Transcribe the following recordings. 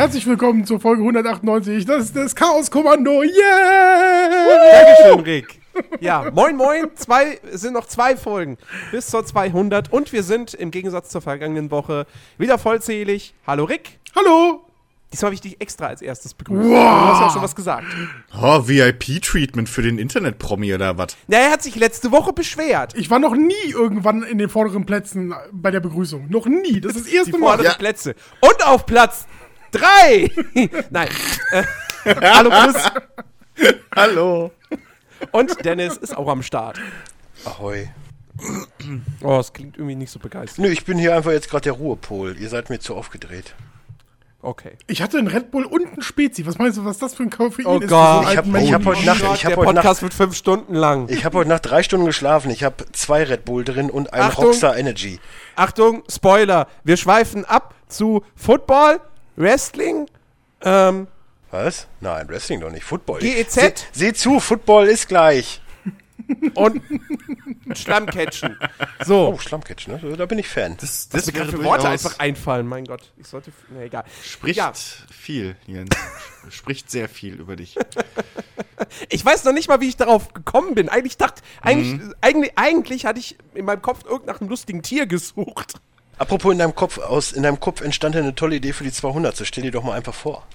Herzlich willkommen zur Folge 198. Das ist das Chaos-Kommando. Yeah! Dankeschön, Rick. Ja, moin, moin. Zwei, es sind noch zwei Folgen bis zur 200 und wir sind im Gegensatz zur vergangenen Woche wieder vollzählig. Hallo, Rick. Hallo! Diesmal habe ich dich extra als erstes begrüßt. Du hast ja auch schon was gesagt. Oh, VIP-Treatment für den Internet-Promi oder was? Na, er hat sich letzte Woche beschwert. Ich war noch nie irgendwann in den vorderen Plätzen bei der Begrüßung. Noch nie. Das ist das erste Die Mal. vorderen Plätze. Und auf Platz drei. Nein. Äh, hallo, Chris. Hallo. Und Dennis ist auch am Start. Ahoi. Oh, es klingt irgendwie nicht so begeistert. Nö, ich bin hier einfach jetzt gerade der Ruhepol. Ihr seid mir zu aufgedreht. Okay. Ich hatte einen Red Bull und einen Spezi. Was meinst du, was das für ein Koffein Oh ist? Gott. so Ich hab- alten ich hab heute Nacht- ich hab der heute Podcast Nacht- wird fünf Stunden lang. Ich habe heute Nacht drei Stunden geschlafen. Ich habe zwei Red Bull drin und einen Achtung. Rockstar Energy. Achtung, Spoiler. Wir schweifen ab zu Football, Wrestling, ähm, Was? Nein, Wrestling doch nicht. Football. GEZ? Seh, seh zu, Football ist gleich. und Schlammcatchen. So. Oh, Schlammcatch, ne? Da bin ich Fan. Das, Was das mir gerade für Worte einfach einfallen, mein Gott. Ich sollte. Na egal. Spricht Ja. viel, Jens. Spricht sehr viel über dich. Ich weiß noch nicht mal, wie ich darauf gekommen bin. Eigentlich dachte, eigentlich, eigentlich, eigentlich hatte ich in meinem Kopf irgend nach einem lustigen Tier gesucht. Apropos in deinem Kopf, aus, in deinem Kopf entstand eine tolle Idee für die 200. So stell dir doch mal einfach vor.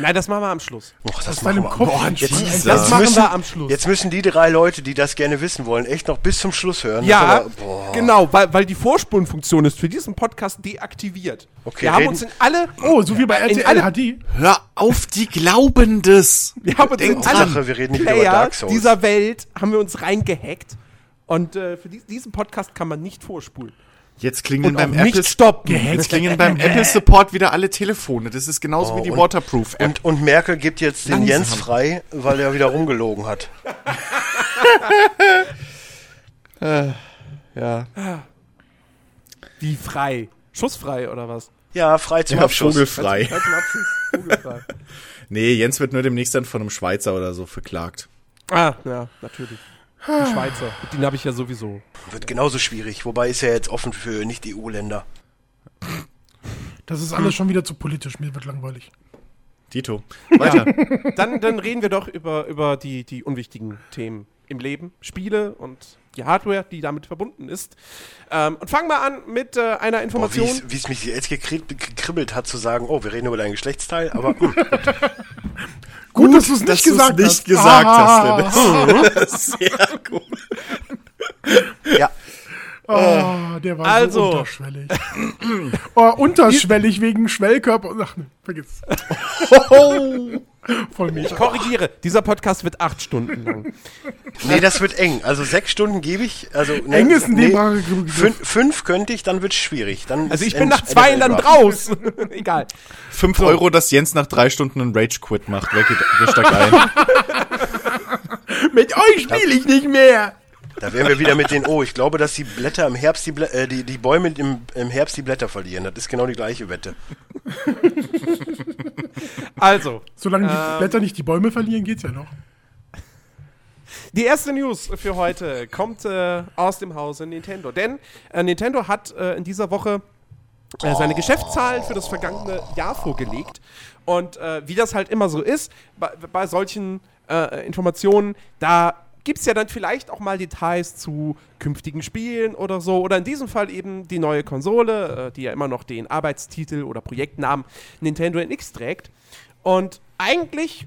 Nein, das machen wir am Schluss. Och, das Aus wir. Kopf. Boah, Jesus. Das machen müssen- wir am Schluss. Jetzt müssen die drei Leute, die das gerne wissen wollen, echt noch bis zum Schluss hören. Ja, aber- genau, weil, weil die Vorspulenfunktion ist für diesen Podcast deaktiviert. Okay, wir haben uns in alle. Oh, so wie bei In RTL alle- HD. Hör auf, die glauben das. Wir haben uns in alle wir reden nicht wieder über Player Dark Souls. dieser Welt haben wir uns reingehackt. Und äh, für dies, diesen Podcast kann man nicht vorspulen. Jetzt klingeln Und beim auch nicht Apple stoppen. Jetzt klingeln beim Apple Support wieder alle Telefone. Das ist genauso Oh, wie die und- Waterproof App. Und, und Merkel gibt jetzt den Langsam. Jens frei, weil er wieder rumgelogen hat. ja. Wie frei? Schussfrei oder was? Ja, frei zum Ja, Abschluss. vogelfrei. Frei zum Abschluss. Vogelfrei. Nee, Jens wird nur demnächst dann von einem Schweizer oder so verklagt. ah, ja, natürlich. Die Schweizer. Mit denen habe ich ja sowieso. Wird genauso schwierig, wobei ist ja jetzt offen für Nicht-EU-Länder. Das ist alles schon wieder zu politisch. Mir wird langweilig. Dito. Weiter. Dann, dann reden wir doch über, über die, die unwichtigen Themen im Leben. Spiele und die Hardware, die damit verbunden ist. Ähm, und fangen wir an mit äh, einer Information. wie es mich jetzt gekribbelt, hat zu sagen, oh, wir reden über dein Geschlechtsteil, aber hm, Gut, dass du es nicht dass gesagt nicht hast. gesagt Ah, hast, Dennis. Sehr gut. ja. Oh, der war Also. so unterschwellig. oh, unterschwellig wegen Schwellkörper. Ach, ne, vergiss. Voll Ich mega. korrigiere, dieser Podcast wird acht Stunden lang. Nee, das wird eng. Also sechs Stunden gebe ich. Also, ne, Eng ist in dem nee, fünf, fünf könnte ich, dann wird es schwierig. Dann Also ich bin nach zwei NFL dann raus. Egal. 5 Euro, dass Jens nach drei Stunden einen Rage-Quit macht. Wer, geht, wer steigt ein? Mit euch spiele ich nicht mehr. Da wären wir wieder mit den, oh, ich glaube, dass die Blätter im Herbst, die, Blä äh, die, die Bäume im, im Herbst die Blätter verlieren. Das ist genau die gleiche Wette. Also, Solange die Ähm. Blätter nicht die Bäume verlieren, geht's ja noch. Die erste News für heute kommt äh, aus dem Hause Nintendo. Denn äh, Nintendo hat äh, in dieser Woche äh, seine Geschäftszahlen für das vergangene Jahr vorgelegt. Und äh, wie das halt immer so ist, bei, bei solchen äh, Informationen, da gibt es ja dann vielleicht auch mal Details zu künftigen Spielen oder so. Oder in diesem Fall eben die neue Konsole, äh, die ja immer noch den Arbeitstitel oder Projektnamen Nintendo NX trägt. Und eigentlich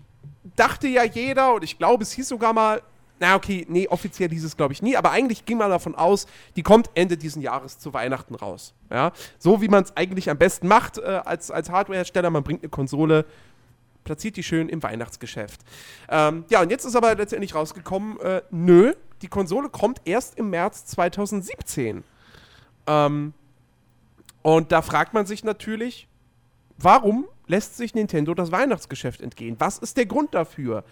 dachte ja jeder, und ich glaube, es hieß sogar mal, na okay, nee, offiziell hieß es glaube ich nie, aber eigentlich ging man davon aus, die kommt Ende diesen Jahres zu Weihnachten raus. Ja? So wie man es eigentlich am besten macht äh, als, als Hardwarehersteller, man bringt eine Konsole, platziert die schön im Weihnachtsgeschäft. Ähm, ja, und jetzt ist aber letztendlich rausgekommen, äh, nö, die Konsole kommt erst im März 2017. Ähm, und da fragt man sich natürlich, warum lässt sich Nintendo das Weihnachtsgeschäft entgehen? Was ist der Grund dafür?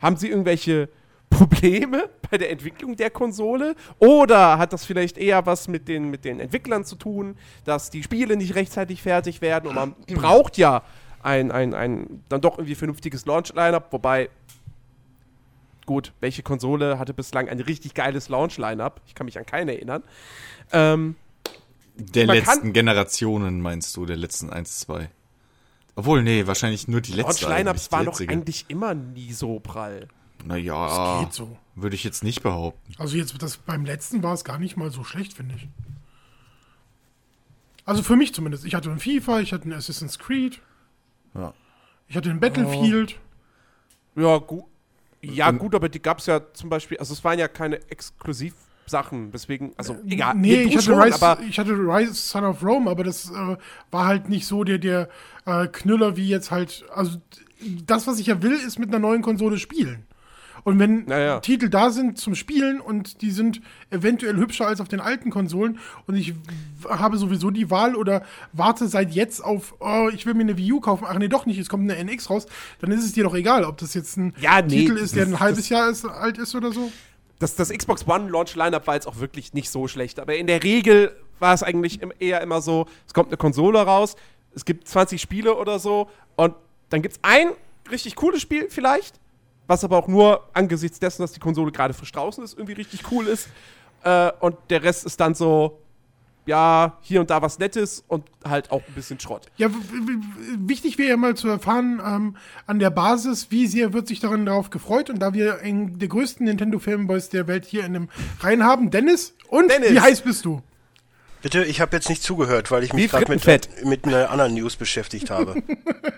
Haben sie irgendwelche Probleme bei der Entwicklung der Konsole? Oder hat das vielleicht eher was mit den, mit den Entwicklern zu tun, dass die Spiele nicht rechtzeitig fertig werden und man braucht ja ein, ein, ein dann doch irgendwie vernünftiges Launch-Line-Up, wobei gut, welche Konsole hatte bislang ein richtig geiles Launch-Line-Up? Ich kann mich an keine erinnern. Ähm, Der letzten kann- Generationen, meinst du, der letzten 1, 2. Obwohl, nee, wahrscheinlich nur die letzte. Launch-Lineups eigentlich, die waren doch eigentlich immer nie so prall. Naja, Geht so. würde ich jetzt nicht behaupten. Also jetzt das beim letzten war es gar nicht mal so schlecht, finde ich. Also für mich zumindest. Ich hatte einen FIFA, ich hatte einen Assassin's Creed, Ja. ich hatte einen Battlefield. Ja, gut. Ja, gut, aber die gab es ja zum Beispiel, also es waren ja keine Exklusivsachen, deswegen, also egal. nee, ich hatte, schon, Rise, aber ich hatte Rise Son of Rome, aber das äh, war halt nicht so der, der äh, Knüller wie jetzt halt. Also das, was ich ja will, ist mit einer neuen Konsole spielen. Und wenn Naja. Titel da sind zum Spielen und die sind eventuell hübscher als auf den alten Konsolen und ich habe sowieso die Wahl oder warte seit jetzt auf, oh, ich will mir eine Wii U kaufen, ach nee, doch nicht, es kommt eine NX raus, dann ist es dir doch egal, ob das jetzt ein Ja, nee, Titel ist, der das- ein halbes Jahr ist, alt ist oder so. das, das Xbox One Launch-Lineup war jetzt auch wirklich nicht so schlecht. Aber in der Regel war es eigentlich eher immer so, es kommt eine Konsole raus, es gibt 20 Spiele oder so und dann gibt es ein richtig cooles Spiel vielleicht, was aber auch nur angesichts dessen, dass die Konsole gerade frisch draußen ist, irgendwie richtig cool ist. Äh, und der Rest ist dann so, ja, hier und da was Nettes und halt auch ein bisschen Schrott. Ja, wichtig wäre ja mal zu erfahren ähm, an der Basis, wie sehr wird sich daran darauf gefreut. Und da wir einen der größten Nintendo-Fanboys der Welt hier in dem Reihen haben, Dennis, und Dennis. wie heiß bist du? Bitte, ich habe jetzt nicht zugehört, weil ich mich gerade mit, mit einer anderen News beschäftigt habe.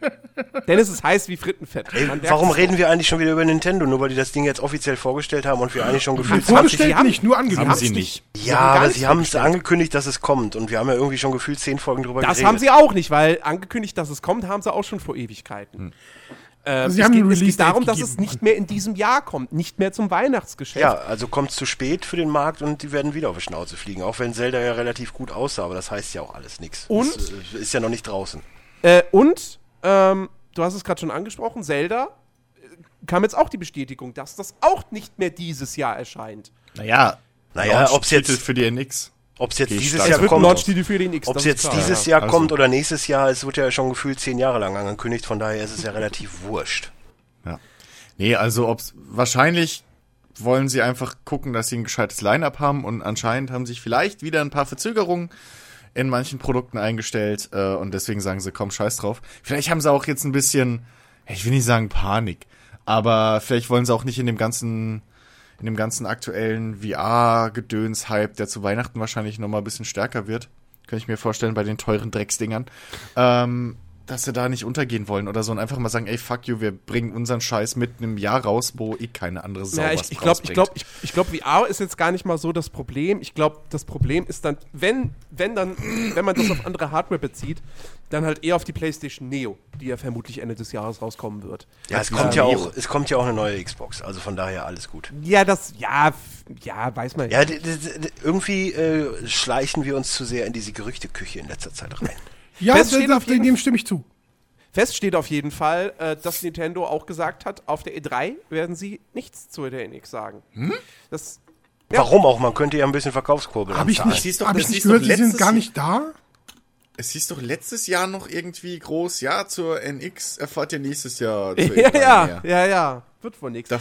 Denn es ist heiß wie Frittenfett. Ey, warum reden wir eigentlich schon wieder über Nintendo? Nur weil die das Ding jetzt offiziell vorgestellt haben und wir eigentlich schon gefühlt 20 Vorgestellt haben- nicht, nur Haben angekündigt. sie nicht. Ja, haben aber sie haben es angekündigt, dass es kommt und wir haben ja irgendwie schon gefühlt 10 Folgen drüber Das geredet. haben sie auch nicht, weil angekündigt, dass es kommt, haben sie auch schon vor Ewigkeiten. Äh, Also sie es, haben geht, es geht darum, dass es nicht mehr in diesem Jahr kommt, nicht mehr zum Weihnachtsgeschäft. Ja, also kommt zu spät für den Markt und die werden wieder auf die Schnauze fliegen. Auch wenn Zelda ja relativ gut aussah, aber das heißt ja auch alles nichts. Und? Das, äh, ist ja noch nicht draußen. Äh, und, ähm, du hast es gerade schon angesprochen, Zelda äh, kam jetzt auch die Bestätigung, dass das auch nicht mehr dieses Jahr erscheint. Naja, Naja, ob's Launch-Titel jetzt- für die NX. Ob es jetzt Geh dieses Jahr kommt, ob es jetzt klar, dieses ja. Jahr Also- kommt oder nächstes Jahr, es wird ja schon gefühlt zehn Jahre lang angekündigt, von daher ist es ja relativ wurscht. Ja. Nee, also ob's wahrscheinlich wollen sie einfach gucken, dass sie ein gescheites Line-up haben und anscheinend haben sich vielleicht wieder ein paar Verzögerungen in manchen Produkten eingestellt äh, und deswegen sagen sie, komm, scheiß drauf. Vielleicht haben sie auch jetzt ein bisschen, ich will nicht sagen Panik, aber vielleicht wollen sie auch nicht in dem ganzen in dem ganzen aktuellen VR-Gedöns-Hype, der zu Weihnachten wahrscheinlich noch mal ein bisschen stärker wird, könnte ich mir vorstellen bei den teuren Drecksdingern, ähm, dass sie da nicht untergehen wollen oder so und einfach mal sagen, ey, fuck you, wir bringen unseren Scheiß mit einem Jahr raus, wo eh keine andere Sau Ja, ich, was ich glaube, ich glaube, ich, ich glaub, VR ist jetzt gar nicht mal so das Problem. Ich glaube, das Problem ist dann, wenn, wenn dann, wenn man das auf andere Hardware bezieht, dann halt eher auf die PlayStation Neo, die ja vermutlich Ende des Jahres rauskommen wird. Ja, es kommt ja auch, es kommt ja auch eine neue Xbox, also von daher alles gut. Ja, das, ja, ja, weiß man Ja, irgendwie äh, schleichen wir uns zu sehr in diese Gerüchteküche in letzter Zeit rein. Ja, Fest steht auf jeden dem stimme ich zu. Fest steht auf jeden Fall, äh, dass Nintendo auch gesagt hat, auf der E3 werden sie nichts zu der NX sagen. Das, Ja. Warum auch? Man könnte ja ein bisschen Verkaufskurbel Habe ich nicht, doch- hab ich nicht gehört, sie sind gar nicht da? Es hieß doch letztes Jahr noch irgendwie groß, ja, zur NX erfahrt ihr nächstes Jahr. zur ja, E3 ja, mehr. ja, ja, wird wohl nichts. Ja,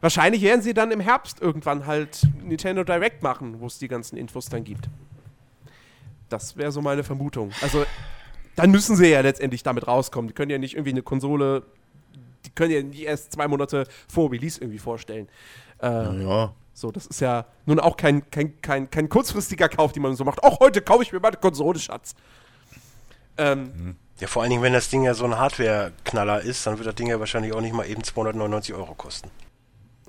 wahrscheinlich werden sie dann im Herbst irgendwann halt Nintendo Direct machen, wo es die ganzen Infos dann gibt. Das wäre so meine Vermutung. Also, dann müssen sie ja letztendlich damit rauskommen. Die können ja nicht irgendwie eine Konsole, die können ja nicht erst zwei Monate vor Release irgendwie vorstellen. Äh, Ja. So, das ist ja nun auch kein, kein, kein, kein kurzfristiger Kauf, den man so macht. Auch heute kaufe ich mir mal eine Konsole, Schatz. Ähm, Ja, vor allen Dingen, wenn das Ding ja so ein Hardware-Knaller ist, dann wird das Ding ja wahrscheinlich auch nicht mal eben 299 Euro kosten.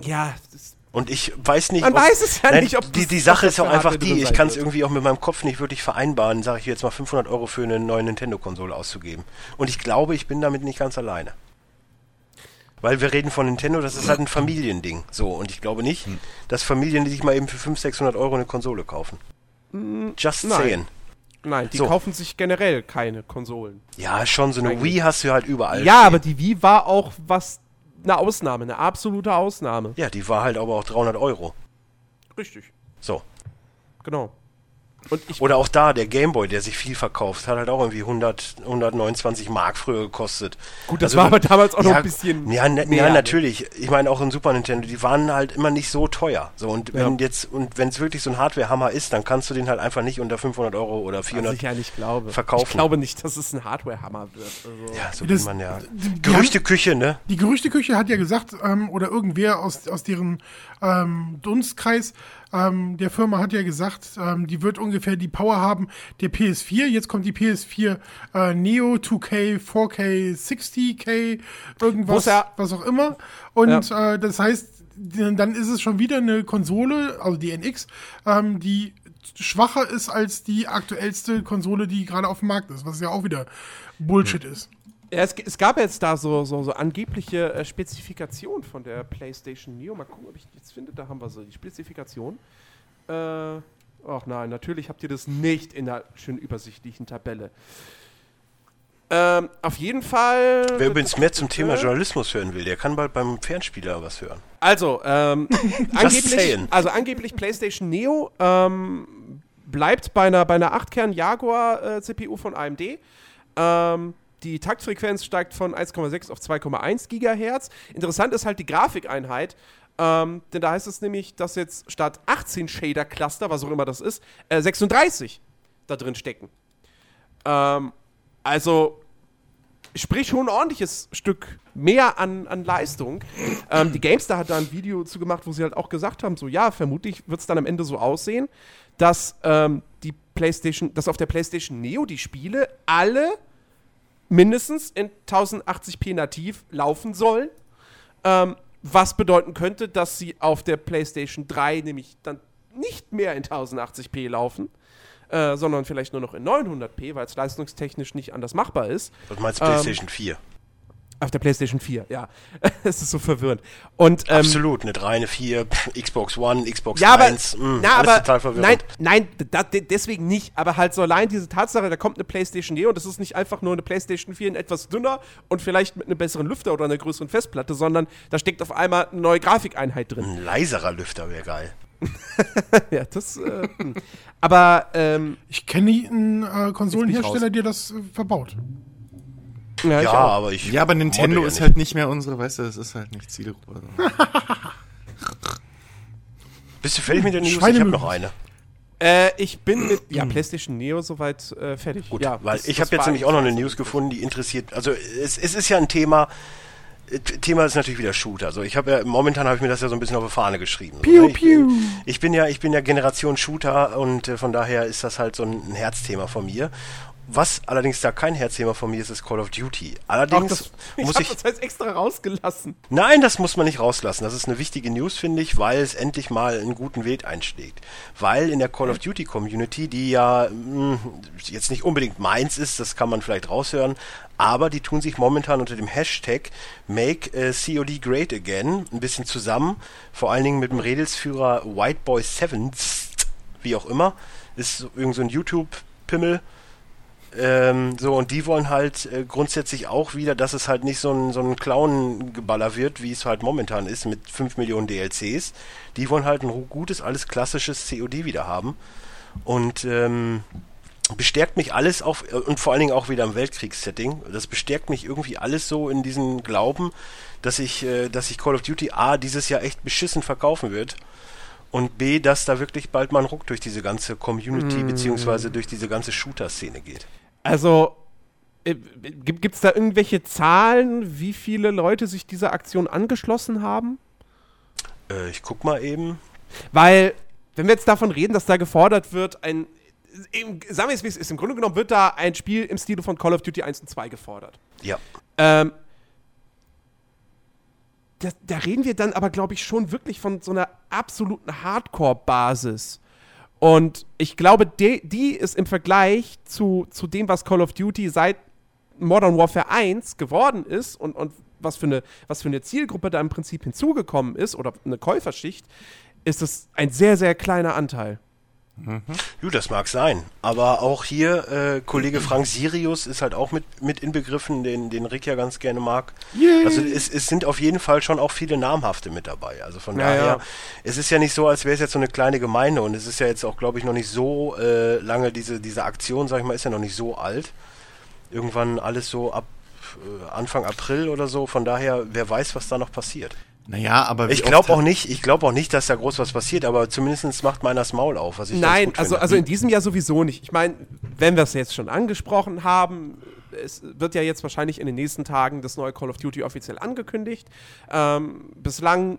ja, das, Und ich weiß nicht. Man weiß es ja nicht, ob die, die Sache ist auch einfach die, ich kann es irgendwie auch mit meinem Kopf nicht wirklich vereinbaren, sage ich jetzt mal 500 Euro für eine neue Nintendo-Konsole auszugeben. Und ich glaube, ich bin damit nicht ganz alleine. Weil wir reden von Nintendo, das ist halt ein Familiending. So, und ich glaube nicht, Hm. dass Familien, die sich mal eben für 500, 600 Euro eine Konsole kaufen. Just Hm, nein. saying. nein, die So. kaufen sich generell keine Konsolen. Ja, schon, so eine Eigentlich. Wii hast du halt überall. ja, stehen. aber die Wii war auch was, eine Ausnahme, eine absolute Ausnahme. Ja, die war halt aber auch 300 Euro. Richtig, So. genau. Und ich, Oder auch da, der Gameboy, der sich viel verkauft, hat halt auch irgendwie 100, 129 Mark früher gekostet. gut, das war aber damals auch noch ein bisschen. Ja, ne, mehr, ja natürlich. Ich meine, auch in Super Nintendo, die waren halt immer nicht so teuer. So, und wenn Ja. jetzt, und wenn es wirklich so ein Hardware-Hammer ist, dann kannst du den halt einfach nicht unter 500 Euro oder Was 400 ich ja nicht glaube. verkaufen. Ich glaube nicht, dass es ein Hardware-Hammer wird. Also. Ja, so Das- wie man ja. Gerüchteküche, ne? Die Gerüchteküche hat ja gesagt, ähm, oder irgendwer aus, aus deren ähm, Dunstkreis ähm, der Firma hat ja gesagt, ähm, die wird ungefähr die Power haben der PS4. Jetzt kommt die PS4 äh, Neo 2K, 4K, 60K, irgendwas, ja- was auch immer. Und äh, das heißt, dann ist es schon wieder eine Konsole, also die NX, ähm, die schwacher ist als die aktuellste Konsole, die gerade auf dem Markt ist, was ja auch wieder Bullshit ist. Ja, es, es gab jetzt da so, so, so angebliche äh, Spezifikationen von der PlayStation Neo. Mal gucken, ob ich die jetzt finde. Da haben wir so die Spezifikation. Äh, ach nein, natürlich habt ihr das nicht in der schön übersichtlichen Tabelle. Ähm, auf jeden Fall. Wer übrigens mehr zum Thema Äh, Journalismus hören will, der kann bald beim Fernspieler was hören. Also, ähm, angeblich, also angeblich PlayStation Neo ähm, bleibt bei einer, bei einer 8-Kern Jaguar äh, CPU von AMD. Ähm, die Taktfrequenz steigt von 1,6 auf 2,1 Gigahertz. Interessant ist halt die Grafikeinheit. Ähm, denn da heißt es nämlich, dass jetzt statt 18 Shader-Cluster, was auch immer das ist, äh, 36 da drin stecken. Ähm, also sprich schon ein ordentliches Stück mehr an, an Leistung. Ähm, die GameStar hat da ein Video zu gemacht, wo sie halt auch gesagt haben, so ja, vermutlich wird es dann am Ende so aussehen, dass ähm, die PlayStation, dass auf der PlayStation Neo die Spiele alle mindestens in 1080p nativ laufen sollen. Ähm, was bedeuten könnte, dass sie auf der PlayStation 3 nämlich dann nicht mehr in 1080p laufen, äh, sondern vielleicht nur noch in 900p, weil es leistungstechnisch nicht anders machbar ist. Was meinst du, Ähm, PlayStation 4? Auf der PlayStation 4, ja. Es ist so verwirrend. Und, ähm, Absolut, eine 3, eine 4, pff, Xbox One, Xbox ja, aber, 1, mh, na, alles aber total verwirrend. nein, nein, da, de- deswegen nicht. Aber halt so allein diese Tatsache, da kommt eine PlayStation Neo und das ist nicht einfach nur eine PlayStation 4 in etwas dünner und vielleicht mit einem besseren Lüfter oder einer größeren Festplatte, sondern da steckt auf einmal eine neue Grafikeinheit drin. Ein leiserer Lüfter wäre geil. ja, das. Äh, hm. aber ähm, Ich kenne einen äh, Konsolenhersteller, der das äh, verbaut. Ja, ich Ja, auch. aber ich. Ja, aber Nintendo ist halt nicht mehr unsere, weißt du, das ist halt nicht Zielgruppe. Bist du fertig mit der News? Ich Schweine habe mögen noch eine. Äh, ich bin mit ja, PlayStation Neo soweit äh, fertig. Gut, ja, weil das- ich habe jetzt nämlich auch noch eine News gefunden, die interessiert. Also es, es ist ja ein Thema. äh, Thema ist natürlich wieder Shooter. Also ich habe ja momentan habe ich mir das ja so ein bisschen auf die Fahne geschrieben. Piu, ich, piu. ich bin ja ich bin ja Generation Shooter und äh, von daher ist das halt so ein Herzthema von mir. Was allerdings da kein Herzthema von mir ist, ist Call of Duty. Allerdings das, ich muss ich das jetzt extra rausgelassen. Nein, das muss man nicht rauslassen. Das ist eine wichtige News, finde ich, weil es endlich mal einen guten Weg einschlägt. Weil in der Call of Duty Community, die ja mh, jetzt nicht unbedingt meins ist, das kann man vielleicht raushören, aber die tun sich momentan unter dem Hashtag Make äh, COD Great Again ein bisschen zusammen. Vor allen Dingen mit dem Redelsführer Whiteboy7, wie auch immer. Ist so- irgend so ein YouTube-Pimmel. Ähm, so, und die wollen halt äh, grundsätzlich auch wieder, dass es halt nicht so ein, so ein Clown-Geballer wird, wie es halt momentan ist, mit 5 Millionen DLCs. Die wollen halt ein gutes, alles klassisches COD wieder haben. Und ähm, bestärkt mich alles auch, äh, und vor allen Dingen auch wieder im Weltkriegssetting, das bestärkt mich irgendwie alles so in diesem Glauben, dass ich, äh, dass ich Call of Duty A dieses Jahr echt beschissen verkaufen wird. Und B, dass da wirklich bald mal ein Ruck durch diese ganze Community beziehungsweise durch diese ganze Shooter-Szene geht. Also, äh, gibt es da irgendwelche Zahlen, wie viele Leute sich dieser Aktion angeschlossen haben? Äh, ich guck mal eben. Weil, wenn wir jetzt davon reden, dass da gefordert wird, ein. Im, sagen wir es, wie es ist. Im Grunde genommen wird da ein Spiel im Stile von Call of Duty 1 und 2 gefordert. Ja. Ähm, da, da reden wir dann aber, glaube ich, schon wirklich von so einer absoluten Hardcore-Basis. Und ich glaube, de, die ist im Vergleich zu, zu dem, was Call of Duty seit Modern Warfare 1 geworden ist und, und was, für eine, was für eine Zielgruppe da im Prinzip hinzugekommen ist oder eine Käuferschicht, ist es ein sehr, sehr kleiner Anteil. Ju, das mag sein. Aber auch hier, äh, Kollege Frank Sirius ist halt auch mit, mit inbegriffen, den, den Rick ja ganz gerne mag. Also es, es sind auf jeden Fall schon auch viele namhafte mit dabei. Also von Ja, daher, es ist ja nicht so, als wäre es jetzt so eine kleine Gemeinde und es ist ja jetzt auch, glaube ich, noch nicht so äh, lange, diese, diese Aktion, sag ich mal, ist ja noch nicht so alt. Irgendwann alles so ab äh, Anfang April oder so. Von daher, wer weiß, was da noch passiert. Naja, aber Ich glaube auch nicht, ich glaube auch nicht, dass da groß was passiert, aber zumindest macht meiner das Maul auf, was ich Nein, also, finde. also in diesem Jahr sowieso nicht. Ich meine, wenn wir es jetzt schon angesprochen haben, es wird ja jetzt wahrscheinlich in den nächsten Tagen das neue Call of Duty offiziell angekündigt. Ähm, bislang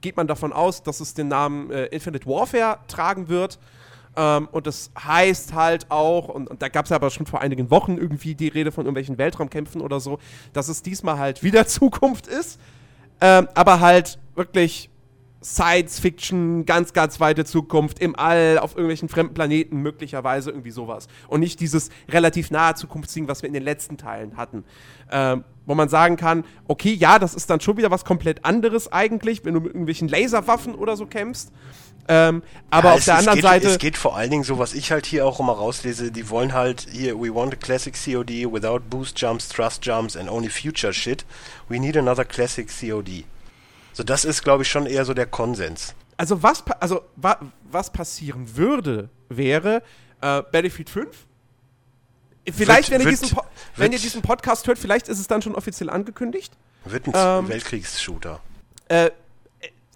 geht man davon aus, dass es den Namen äh, Infinite Warfare tragen wird. Ähm, und das heißt halt auch, und, und da gab es aber schon vor einigen Wochen irgendwie die Rede von irgendwelchen Weltraumkämpfen oder so, dass es diesmal halt wieder Zukunft ist. Ähm, aber halt wirklich Science Fiction, ganz, ganz weite Zukunft, im All, auf irgendwelchen fremden Planeten, möglicherweise irgendwie sowas. Und nicht dieses relativ nahe Zukunftsding, was wir in den letzten Teilen hatten. Ähm, wo man sagen kann, okay, ja, das ist dann schon wieder was komplett anderes eigentlich, wenn du mit irgendwelchen Laserwaffen oder so kämpfst. Ähm, aber Ja, auf es, der es anderen geht, Seite. Es geht vor allen Dingen so, was ich halt hier auch immer rauslese, die wollen halt hier, we want a classic COD without boost jumps, thrust jumps and only future shit. We need another classic COD. So, das ist, glaube ich, schon eher so der Konsens. Also was, also, wa was passieren würde, wäre äh, Battlefield 5. Vielleicht, wenn, ihr wird- diesen wenn ihr wird- diesen Podcast hört, vielleicht ist es dann schon offiziell angekündigt. Wird ein Ähm, Weltkriegsshooter. Äh,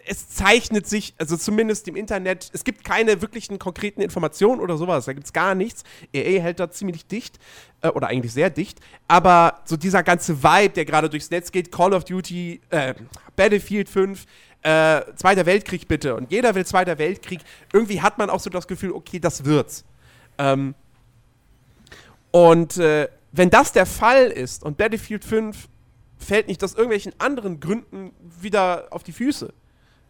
es zeichnet sich, also zumindest im Internet, es gibt keine wirklichen konkreten Informationen oder sowas, da gibt es gar nichts. EA hält da ziemlich dicht, äh, oder eigentlich sehr dicht, aber so dieser ganze Vibe, der gerade durchs Netz geht, Call of Duty, äh, Battlefield 5, äh, Zweiter Weltkrieg bitte, und jeder will Zweiter Weltkrieg, irgendwie hat man auch so das Gefühl, okay, das wird's. Ähm, und äh, wenn das der Fall ist und Battlefield 5 fällt nicht aus irgendwelchen anderen Gründen wieder auf die Füße.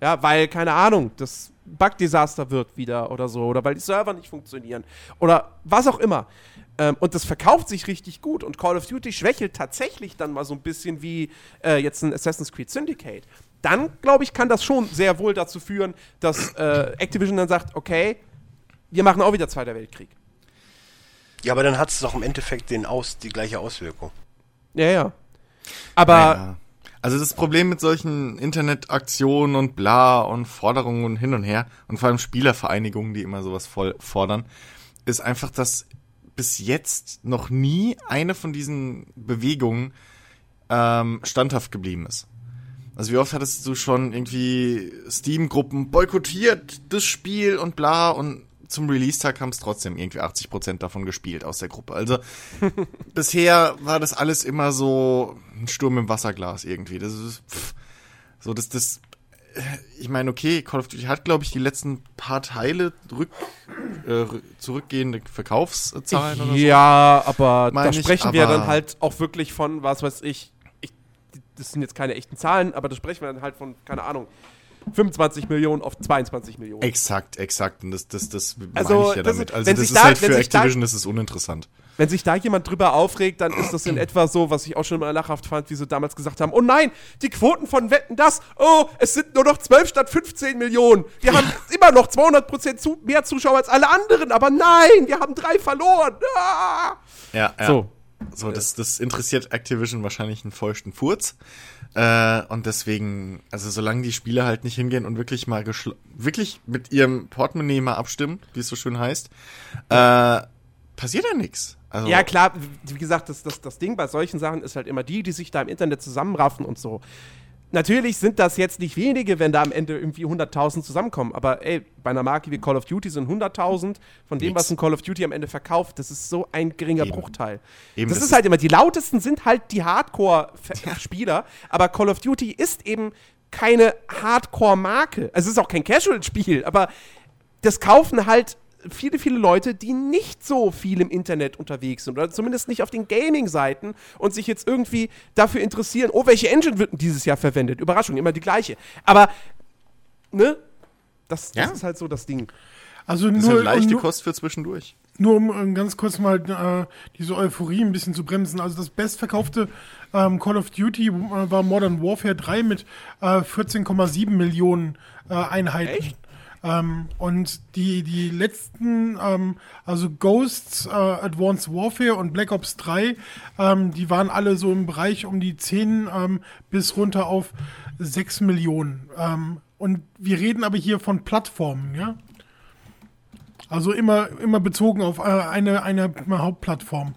Ja, weil, keine Ahnung, das Bug-Desaster wird wieder oder so, oder weil die Server nicht funktionieren oder was auch immer. Ähm, und das verkauft sich richtig gut und Call of Duty schwächelt tatsächlich dann mal so ein bisschen wie äh, jetzt ein Assassin's Creed Syndicate. Dann, glaube ich, kann das schon sehr wohl dazu führen, dass äh, Activision dann sagt, okay, wir machen auch wieder Zweiter Weltkrieg. Ja, aber dann hat es doch im Endeffekt den Aus, die gleiche Auswirkung. Ja, ja. Aber Ja. Also das Problem mit solchen Internetaktionen und bla und Forderungen und hin und her und vor allem Spielervereinigungen, die immer sowas voll fordern, ist einfach, dass bis jetzt noch nie eine von diesen Bewegungen ähm, standhaft geblieben ist. Also wie oft hattest du schon irgendwie Steam-Gruppen boykottiert das Spiel und bla und zum Release-Tag haben es trotzdem irgendwie 80% davon gespielt aus der Gruppe. Also bisher war das alles immer so ein Sturm im Wasserglas irgendwie. Das ist pff, so, dass das. äh, Ich meine, okay, Call of Duty hat, glaube ich, die letzten paar Teile rück, äh, rü- zurückgehende Verkaufszahlen oder so. Ja, aber Meine da ich, sprechen wir dann halt auch wirklich von, was weiß ich, ich, das sind jetzt keine echten Zahlen, aber da sprechen wir dann halt von, keine Ahnung, 25 Millionen auf 22 Millionen. Exakt, exakt. Und das, das, das Also, meine ich ja das damit. also wenn das sich ist da- halt für sich da- Activision, das ist uninteressant. Wenn sich da jemand drüber aufregt, dann ist das in etwa so, was ich auch schon mal lachhaft fand, wie sie damals gesagt haben, oh nein, die Quoten von Wetten, das, oh, es sind nur noch 12 statt 15 Millionen. Wir haben immer noch 200% zu, mehr Zuschauer als alle anderen, aber nein, wir haben drei verloren. Ah! Ja, ja. So. So, das, das interessiert Activision wahrscheinlich einen feuchten Furz. Äh, und deswegen, also solange die Spieler halt nicht hingehen und wirklich mal geschl wirklich mit ihrem Portemonnaie mal abstimmen, wie es so schön heißt, äh, passiert ja nichts. Also, Ja, klar, wie gesagt, das, das, das Ding bei solchen Sachen ist halt immer die, die sich da im Internet zusammenraffen und so. Natürlich sind das jetzt nicht wenige, wenn da am Ende irgendwie 100.000 zusammenkommen, aber ey, bei einer Marke wie Call of Duty sind 100.000 von dem, Nix. was ein Call of Duty am Ende verkauft, das ist so ein geringer Eben. Bruchteil. Eben, das, das ist halt immer, die lautesten sind halt die Hardcore-Spieler, aber Call of Duty ist eben keine Hardcore-Marke. Also es ist auch kein Casual-Spiel, aber das kaufen halt viele, viele Leute, die nicht so viel im Internet unterwegs sind oder zumindest nicht auf den Gaming-Seiten und sich jetzt irgendwie dafür interessieren, oh, welche Engine wird denn dieses Jahr verwendet? Überraschung, immer die gleiche. Aber, ne? Das, das Ja. ist halt so das Ding. Also das ist nur, halt leichte nur, Kost für zwischendurch. nur um ähm, ganz kurz mal äh, diese Euphorie ein bisschen zu bremsen. Also das bestverkaufte ähm, Call of Duty äh, war Modern Warfare 3 mit äh, 14,7 Millionen äh, Einheiten. Echt? Ähm, und die, die letzten, ähm, also Ghosts, äh, Advanced Warfare und Black Ops 3, ähm, die waren alle so im Bereich um die 10 ähm, bis runter auf 6 Millionen. Ähm, und wir reden aber hier von Plattformen, ja. Also immer, immer bezogen auf äh, eine, eine Hauptplattform.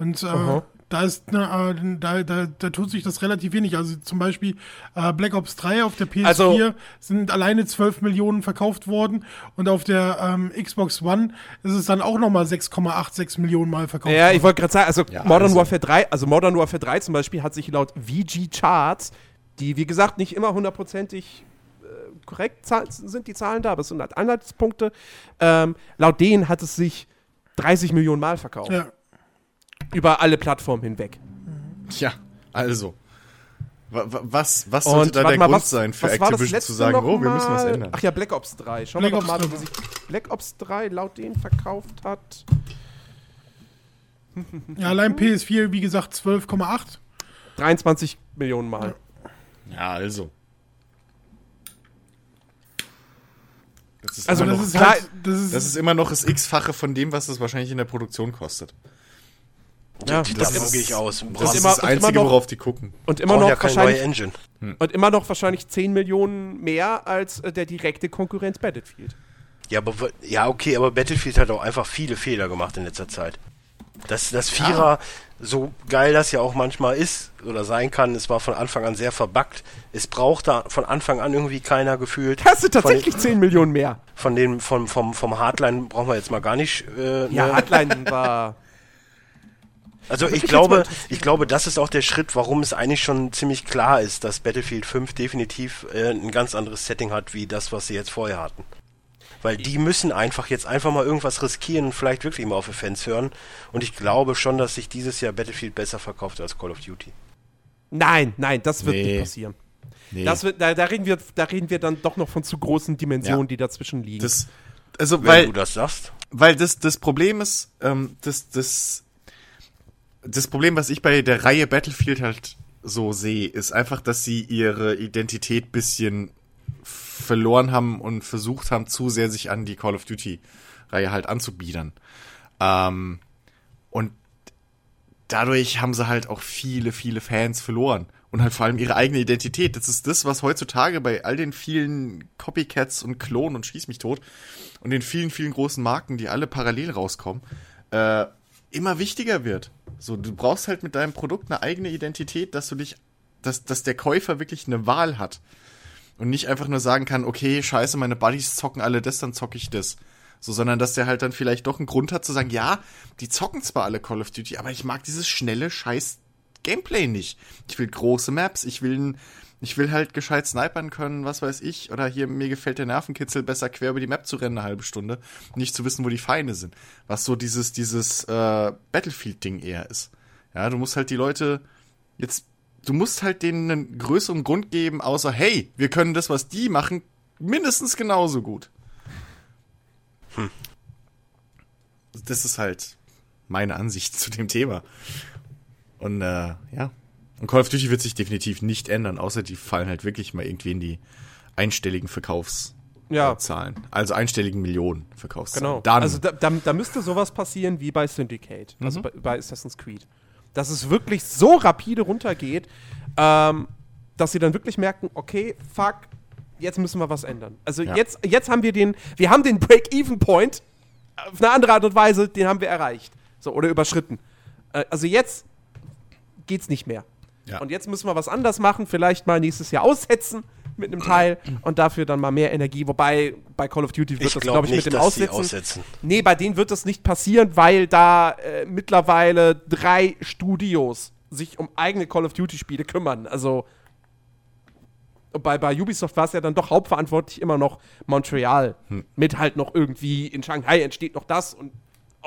Und äh, da ist ne, äh, da, da, da tut sich das relativ wenig. Also zum Beispiel äh, Black Ops 3 auf der PS4 Also- sind alleine 12 Millionen verkauft worden und auf der ähm, Xbox One ist es dann auch nochmal 6,86 Millionen Mal verkauft Ja, ich worden. wollte gerade sagen, also Ja, Modern also- Warfare 3, also Modern Warfare 3 zum Beispiel hat sich laut VG Charts, die wie gesagt nicht immer hundertprozentig äh, korrekt sind die Zahlen da, aber es sind halt Anhaltspunkte, ähm, laut denen hat es sich 30 Millionen Mal verkauft. Ja. Über alle Plattformen hinweg. Tja, also. Wa- wa- Was, was sollte Und da der mal, Grund was, sein für was war das Activision letzte zu sagen, oh, wir müssen was ändern? Ach ja, Black Ops 3. Schauen Black wir doch Ops mal, 3. wie sich Black Ops 3 laut denen verkauft hat. ja, allein PS4, wie gesagt, 12,8. 23 Millionen Mal. Ja, also. Das ist, Also immer Das noch, ist halt, das ist, das ist immer noch das X-fache von dem, was es wahrscheinlich in der Produktion kostet. Ja, Die- das Davon ist- gehe ich aus. Das immer- ist das und immer Einzige, noch- worauf die gucken. Und immer noch ja wahrscheinlich Engine. Und immer noch wahrscheinlich 10 Millionen mehr als äh, der direkte Konkurrenz Battlefield. Ja, aber, ja, okay, aber Battlefield hat auch einfach viele Fehler gemacht in letzter Zeit. Das, das Vierer, so geil das ja auch manchmal ist oder sein kann, es war von Anfang an sehr verbuggt. Es braucht da von Anfang an irgendwie keiner gefühlt. Das sind tatsächlich 10 Millionen mehr. Von dem, vom, vom, vom Hardline brauchen wir jetzt mal gar nicht. Äh, Ja, ne? Hardline war. Also ich glaube, ich glaube, das ist auch der Schritt, warum es eigentlich schon ziemlich klar ist, dass Battlefield 5 definitiv äh, ein ganz anderes Setting hat, wie das, was sie jetzt vorher hatten. Weil die müssen einfach jetzt einfach mal irgendwas riskieren und vielleicht wirklich mal auf die Fans hören. Und ich glaube schon, dass sich dieses Jahr Battlefield besser verkauft als Call of Duty. Nein, nein, das wird Nee. nicht passieren. Nee. Das wird, da, da, reden wir, da reden wir dann doch noch von zu großen Dimensionen, Ja. die dazwischen liegen. das, also, Wenn weil, du das sagst. weil das, das Problem ist, ähm, das, das, das Problem, was ich bei der Reihe Battlefield halt so sehe, ist einfach, dass sie ihre Identität bisschen verloren haben und versucht haben, zu sehr sich an die Call of Duty-Reihe halt anzubiedern. Ähm, und dadurch haben sie halt auch viele, viele Fans verloren. Und halt vor allem ihre eigene Identität. Das ist das, was heutzutage bei all den vielen Copycats und Klonen und Schieß mich tot und den vielen, vielen großen Marken, die alle parallel rauskommen, äh, immer wichtiger wird. So, du brauchst halt mit deinem Produkt eine eigene Identität, dass du dich, dass, dass der Käufer wirklich eine Wahl hat. Und nicht einfach nur sagen kann, okay, scheiße, meine Buddies zocken alle das, dann zocke ich das. So, sondern dass der halt dann vielleicht doch einen Grund hat zu sagen, ja, die zocken zwar alle Call of Duty, aber ich mag dieses schnelle scheiß Gameplay nicht. Ich will große Maps, ich will ein, ich will halt gescheit snipern können, was weiß ich, oder hier mir gefällt der Nervenkitzel besser quer über die Map zu rennen eine halbe Stunde, nicht zu wissen, wo die Feinde sind. Was so dieses dieses äh, Battlefield Ding eher ist. Ja, du musst halt die Leute jetzt du musst halt denen einen größeren Grund geben, außer hey, wir können das, was die machen, mindestens genauso gut. Das ist halt meine Ansicht zu dem Thema. Und äh, ja. Und Call of Duty wird sich definitiv nicht ändern, außer die fallen halt wirklich mal irgendwie in die einstelligen Ja. Verkaufszahlen. Also einstelligen Millionen Verkaufszahlen. Genau. Dann, Also da, da, da müsste sowas passieren wie bei Syndicate, Mhm. also bei, bei Assassin's Creed. Dass es wirklich so rapide runtergeht, ähm, dass sie dann wirklich merken, okay, fuck, jetzt müssen wir was ändern. Also Ja. jetzt, jetzt haben wir den, wir haben den Break-Even-Point auf eine andere Art und Weise, den haben wir erreicht. So, oder überschritten. Äh, also jetzt geht's nicht mehr. Ja. Und jetzt müssen wir was anders machen, vielleicht mal nächstes Jahr aussetzen mit einem Teil und dafür dann mal mehr Energie. Wobei bei Call of Duty wird Ich das, glaube glaube ich, nicht, mit dem Aussetzen. aussetzen. Nee, bei denen wird das nicht passieren, weil da äh, mittlerweile drei Studios sich um eigene Call of Duty-Spiele kümmern. Also bei, bei Ubisoft war es ja dann doch hauptverantwortlich immer noch Montreal. Hm. Mit halt noch irgendwie in Shanghai entsteht noch das und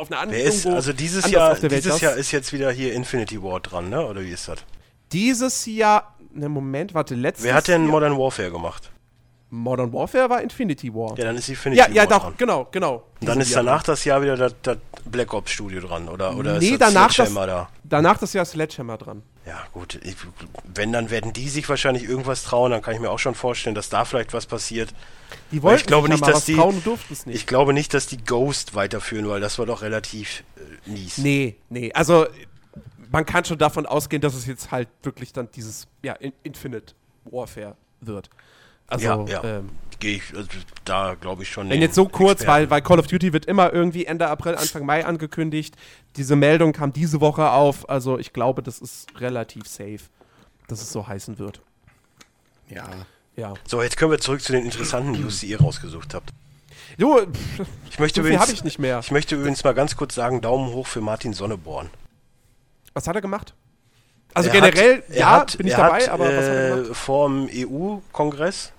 auf einer anderen Wer ist, also dieses Jahr, dieses Jahr ist jetzt wieder hier Infinity Ward dran, ne? Oder wie ist das? Dieses Jahr. Ne, Moment, warte, letztes Wer hat denn Jahr, Modern Warfare gemacht? Modern Warfare war Infinity War. Ja, dann ist Infinity Ja, ja, Ward doch, dran. genau, genau. Und dann ist Jahr. danach das Jahr wieder das, das Black Ops Studio dran, oder? Oder Nee, ist das danach das, Sledgehammer da? danach das Jahr Sledgehammer dran. Ja, gut. Ich, wenn, dann werden die sich wahrscheinlich irgendwas trauen, dann kann ich mir auch schon vorstellen, dass da vielleicht was passiert. Die wollten ich glaube nicht, dass was die- trauen nicht. Ich glaube nicht, dass die Ghost weiterführen, weil das war doch relativ äh, mies. Nee, nee. Also, man kann schon davon ausgehen, dass es jetzt halt wirklich dann dieses, ja, In- Infinite Warfare wird. Also, Ja, ja. Ähm, Gehe ich, also, da glaube ich schon. wenn jetzt so kurz, Experten. weil, weil Call of Duty wird immer irgendwie Ende April, Anfang Mai angekündigt. Diese Meldung kam diese Woche auf. Also, ich glaube, das ist relativ safe, dass es so heißen wird. Ja. Ja. So, jetzt können wir zurück zu den interessanten News, die ihr rausgesucht habt. Jo, Ich möchte, so übrigens, ich nicht mehr. ich möchte übrigens mal ganz kurz sagen, Daumen hoch für Martin Sonneborn. Was hat er gemacht? Also Er generell, hat- ja, hat- bin ich dabei, hat, aber was hat er äh, gemacht? vor dem EU-Kongress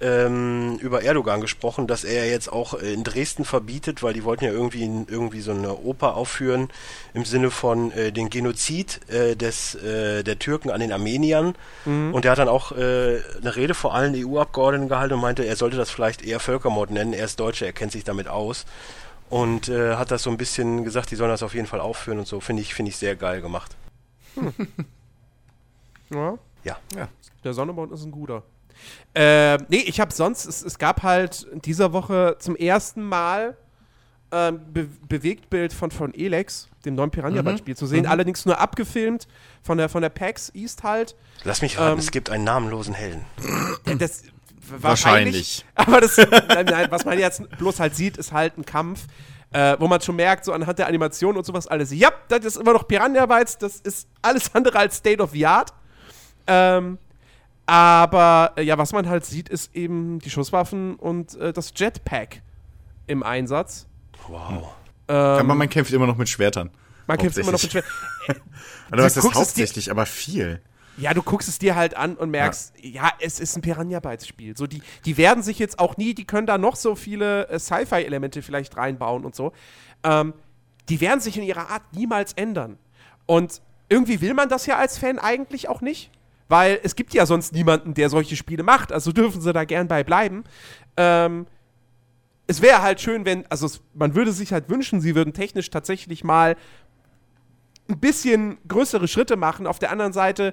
ähm, über Erdogan gesprochen, dass er jetzt auch äh, in Dresden verbietet, weil die wollten ja irgendwie, irgendwie so eine Oper aufführen im Sinne von äh, den Genozid äh, des, äh, der Türken an den Armeniern. Mhm. Und er hat dann auch äh, eine Rede vor allen EU-Abgeordneten gehalten und meinte, er sollte das vielleicht eher Völkermord nennen. Er ist Deutscher, er kennt sich damit aus. Und äh, hat das so ein bisschen gesagt, die sollen das auf jeden Fall aufführen und so. Finde ich, finde ich sehr geil gemacht. Ja. Ja. Ja. Der Sonneborn ist ein guter. Äh, nee, ich habe sonst, es, es gab halt in dieser Woche zum ersten Mal ähm, Be Bewegtbild von, von Elex, dem neuen Piranha-Spiel zu sehen, allerdings nur abgefilmt von der, von der PAX East halt. Lass mich raten, Ähm, es gibt einen namenlosen Helden. Ja, Das, Wahrscheinlich. Aber das, nein, nein, was man jetzt bloß halt sieht, ist halt ein Kampf, äh, wo man schon merkt, so anhand der Animation und sowas alles, ja, das ist immer noch Piranha Bytes, das ist alles andere als State of the Art. Ähm, aber äh, ja, was man halt sieht, ist eben die Schusswaffen und äh, das Jetpack im Einsatz. Wow. Ähm, Aber man kämpft immer noch mit Schwertern. man kämpft immer noch mit Schwer Oder was Du ist es dir- hauptsächlich, aber viel. Ja, du guckst es dir halt an und merkst, ja, es ist ein Piranha Bytes Spiel. So die die werden sich jetzt auch nie, die können da noch so viele äh, Sci-Fi Elemente vielleicht reinbauen und so. Ähm, die werden sich in ihrer Art niemals ändern. Und irgendwie will man das ja als Fan eigentlich auch nicht, weil es gibt ja sonst niemanden, der solche Spiele macht. Also dürfen sie da gern bei bleiben. Ähm, es wäre halt schön, wenn, also es, man würde sich halt wünschen, sie würden technisch tatsächlich mal ein bisschen größere Schritte machen. Auf der anderen Seite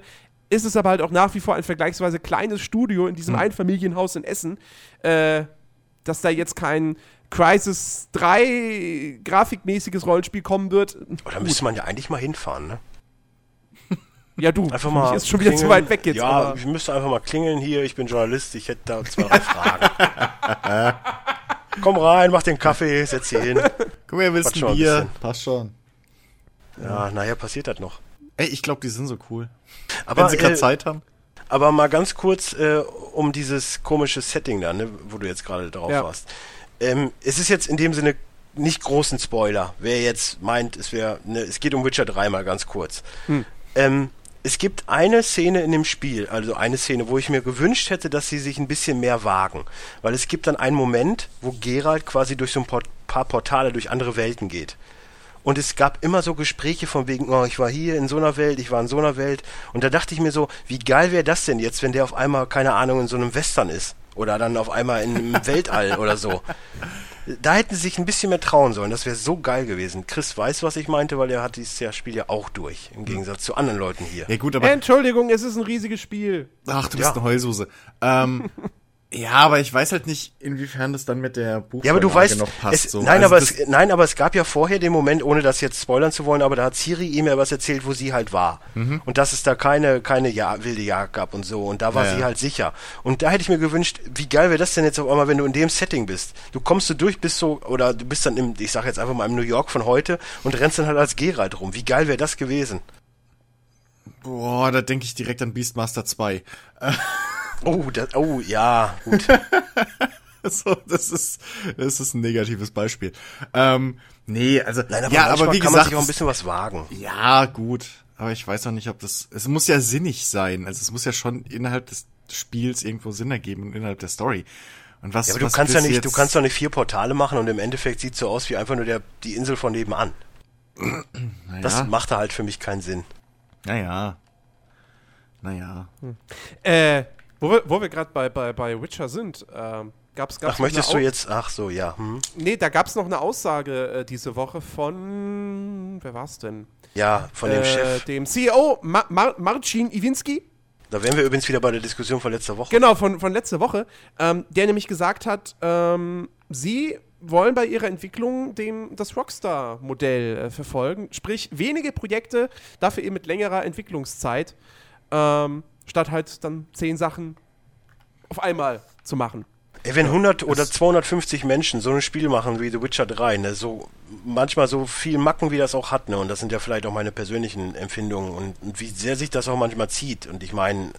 ist es aber halt auch nach wie vor ein vergleichsweise kleines Studio in diesem Einfamilienhaus in Essen, äh, dass da jetzt kein Crisis 3 grafikmäßiges Rollenspiel kommen wird. Da müsste man ja eigentlich mal hinfahren, ne? Ja, du, Einfach mal. ist schon wieder zu klingeln. weit weg jetzt. Ja, aber ich müsste einfach mal klingeln hier. Ich bin Journalist, ich hätte da zwei, drei Fragen. Komm rein, mach den Kaffee, setz dich hin. Guck mal, ihr willst ein Bier. Passt schon. Ja, naja, passiert das noch. Ey, ich glaube, die sind so cool. Aber, Wenn sie gerade äh, Zeit haben. aber mal ganz kurz äh, um dieses komische Setting da, ne, wo du jetzt gerade drauf Ja. warst. Ähm, es ist jetzt in dem Sinne nicht großen Spoiler. Wer jetzt meint, es wäre, ne, es geht um Witcher 3 mal ganz kurz. Ähm, es gibt eine Szene in dem Spiel, also eine Szene, wo ich mir gewünscht hätte, dass sie sich ein bisschen mehr wagen. Weil es gibt dann einen Moment, wo Geralt quasi durch so ein paar Portale durch andere Welten geht. Und es gab immer so Gespräche von wegen, oh, ich war hier in so einer Welt, ich war in so einer Welt. Und da dachte ich mir so, wie geil wäre das denn jetzt, wenn der auf einmal, keine Ahnung, in so einem Western ist. Oder dann auf einmal in einem Weltall oder so. Da hätten sie sich ein bisschen mehr trauen sollen. Das wäre so geil gewesen. Chris weiß, was ich meinte, weil er hat dieses Jahr Spiel ja auch durch. Im Gegensatz zu anderen Leuten hier. Ja gut, aber Entschuldigung, es ist ein riesiges Spiel. ach, du bist Ja. eine Heulsuse. Ähm, ja, aber ich weiß halt nicht, inwiefern das dann mit der Buchvorlage Ja, aber du weißt, noch passt. es, so. nein, Also aber es, nein, aber es gab ja vorher den Moment, ohne das jetzt spoilern zu wollen, aber da hat Siri ihm ja was erzählt, wo sie halt war. Mhm. Und dass es da keine, keine ja, wilde Jagd gab und so. Und da war Ja, sie ja. halt sicher. Und da hätte ich mir gewünscht, wie geil wäre das denn jetzt auf einmal, wenn du in dem Setting bist? Du kommst du durch, bist so, oder du bist dann im, ich sag jetzt einfach mal im New York von heute und rennst dann halt als Geralt rum. Wie geil wäre das gewesen? boah, da denke ich direkt an Beastmaster 2. Oh, das, oh, ja, gut. so, das ist, das ist ein negatives Beispiel. Ähm, nee, also, Nein, aber ja, aber wie kann man gesagt, sich auch ein bisschen was wagen. ja, gut. Aber ich weiß auch nicht, ob das, es muss ja sinnig sein. Also es muss ja schon innerhalb des Spiels irgendwo Sinn ergeben und innerhalb der Story. Und was, Ja, aber du was kannst ja nicht, du kannst doch nicht vier Portale machen und im Endeffekt sieht so aus wie einfach nur der, die Insel von nebenan. naja, Das macht halt für mich keinen Sinn. naja. Naja. Äh, wo wir, wo wir gerade bei, bei, bei Witcher sind, ähm, gab's, gab's Ach, möchtest du jetzt, ach so, ja. Hm. Nee, da gab es noch eine Aussage äh, diese Woche von von, wer war's denn? Ja, von dem äh, Chef. Dem CEO, Ma Mar Marcin Iwinski. Da wären wir übrigens wieder bei der Diskussion von letzter Woche. Genau, von, von letzter Woche, ähm, der nämlich gesagt hat, ähm, sie wollen bei ihrer Entwicklung dem, das Rockstar-Modell äh, verfolgen. Sprich, wenige Projekte, dafür eben mit längerer Entwicklungszeit, ähm, statt halt dann zehn Sachen auf einmal zu machen. Ey, wenn 100 oder 250 Menschen so ein Spiel machen wie The Witcher 3, ne, so manchmal so viel Macken, wie das auch hat, ne, und das sind ja vielleicht auch meine persönlichen Empfindungen und, und wie sehr sich das auch manchmal zieht. Und ich meine,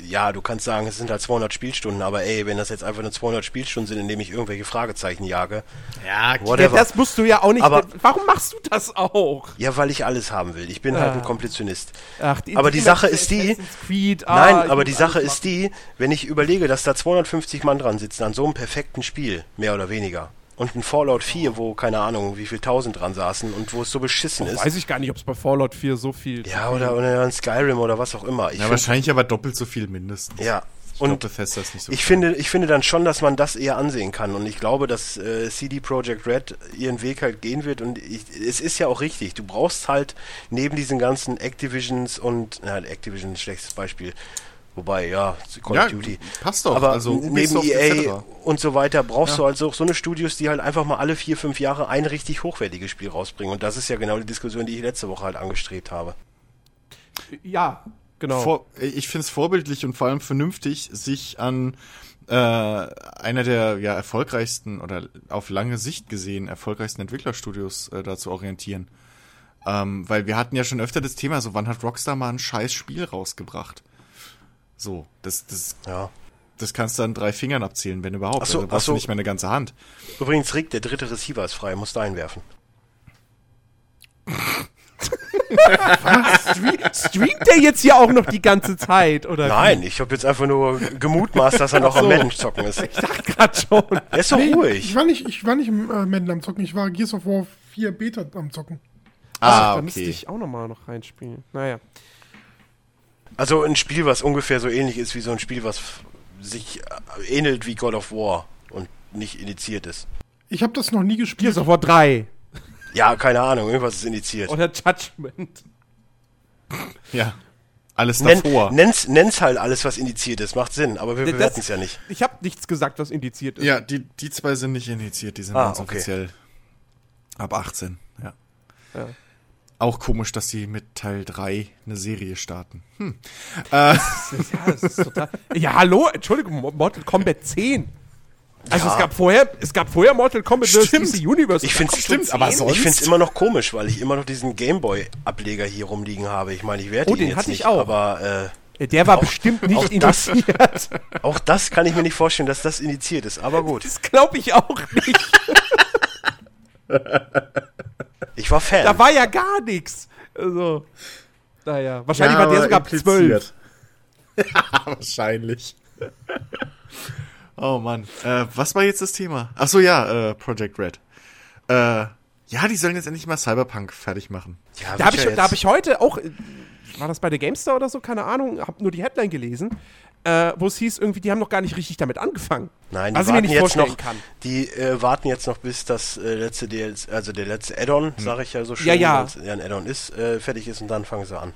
ja, du kannst sagen, es sind halt 200 Spielstunden, aber ey, wenn das jetzt einfach nur 200 Spielstunden sind, indem ich irgendwelche Fragezeichen jage, Ja, Ja, whatever. das musst du ja auch nicht. Aber- warum machst du das auch? Ja, weil ich alles haben will. Ich bin halt ein Ah. Kompletionist. Ach, Aber die Sache ist die- Creed, ah, Nein, aber die Sache ist die, wenn ich überlege, dass da 250 Mann dran sitzen an so einem perfekten Spiel, mehr oder weniger. Und ein Fallout 4, wo, keine Ahnung, wie viel tausend dran saßen und wo es so beschissen ist. Weiß ich gar nicht, ob es bei Fallout 4 so viel. Ja, oder, oder ein Skyrim oder was auch immer. Ich ja wahrscheinlich aber doppelt so viel mindestens. ja. Ich Und glaube, Bethesda ist nicht so ich finde, ich finde dann schon, dass man das eher ansehen kann. Und ich glaube, dass äh, CD Projekt Red ihren Weg halt gehen wird. Und ich, es ist ja auch richtig. Du brauchst halt neben diesen ganzen Activisions und, na, Activision ist ein schlechtes Beispiel. Wobei, ja, Call Ja, of Duty. passt doch. Aber Also neben EA etc.. und so weiter brauchst du also auch so eine Studios, die halt einfach mal alle vier, fünf Jahre ein richtig hochwertiges Spiel rausbringen. Und das ist ja genau die Diskussion, die ich letzte Woche halt angestrebt habe. Ja, genau. Vor, ich finde es vorbildlich und vor allem vernünftig, sich an äh, einer der ja, erfolgreichsten oder auf lange Sicht gesehen erfolgreichsten Entwicklerstudios äh, da zu orientieren. Ähm, weil wir hatten ja schon öfter das Thema, so wann hat Rockstar mal ein scheiß Spiel rausgebracht? So, das, das, Ja. das kannst du an drei Fingern abzählen, wenn überhaupt. Ach so, also brauchst so. du nicht mehr eine ganze Hand. Übrigens, Rick, der dritte Receiver ist frei, musst du einwerfen. Stre- Streamt der jetzt hier auch noch die ganze Zeit? Oder Nein, ich habe jetzt einfach nur gemutmaßt, dass er noch am Madden zocken ist. wie? Ich dachte gerade schon. Er ist doch Ich ruhig. war nicht, ich war nicht im äh, Madden am Zocken, ich war Gears of War 4 Beta am Zocken. Ah, Da müsste okay. ich auch nochmal noch reinspielen. Naja. Also ein Spiel, was ungefähr so ähnlich ist wie so ein Spiel, was sich äh, ähnelt wie God of War und nicht initiiert ist. Ich habe das noch nie gespielt. Gears of War 3. Ja, keine Ahnung, irgendwas ist initiiert. Oder Judgment. Ja. Alles Nenn, davor. nenn's, nenn's halt alles, was initiiert ist. Macht Sinn, aber wir bewerten es ja nicht. Ich habe nichts gesagt, was indiziert ist. Ja, die, die zwei sind nicht initiiert, die sind Ah, ganz okay. offiziell ab 18, ja. Ja. Auch komisch, dass sie mit Teil 3 eine Serie starten. Hm. Ja, das ist total. Ja, hallo, Entschuldigung, Mo- Mortal Kombat 10. Also Ja. es gab vorher, es gab vorher Mortal Kombat. Stimmt. DC Universe. Ich schon stimmt, aber 10. sonst- Ich find's immer noch komisch, weil ich immer noch diesen Gameboy-Ableger hier rumliegen habe. Ich meine, ich werte Oh, ihn den jetzt hatte ich nicht, auch. aber äh, Der war Auch- bestimmt nicht auch das- initiiert. auch das kann ich mir nicht vorstellen, dass das initiiert ist. Aber gut, Das glaube ich auch nicht. ich war Fan. Da war ja gar nichts. Also, naja, wahrscheinlich war der sogar 12. ja, wahrscheinlich. oh Mann. Äh, was war jetzt das Thema? Ach so, ja, äh, Project Red. Äh, ja, die sollen jetzt endlich mal Cyberpunk fertig machen. ja, Da habe ich, da hab ich heute auch, äh, war das bei der GameStar oder so, keine Ahnung, habe nur die Headline gelesen, äh, wo es hieß, irgendwie, die haben noch gar nicht richtig damit angefangen. Nein, die was ich mir warten nicht jetzt vorstellen noch, kann. die äh, warten jetzt noch, bis das äh, letzte DLC, also der letzte Add-on, sage ich ja so schön, Ja, ja. ja ein Add-on ist, äh, fertig ist und dann fangen sie an.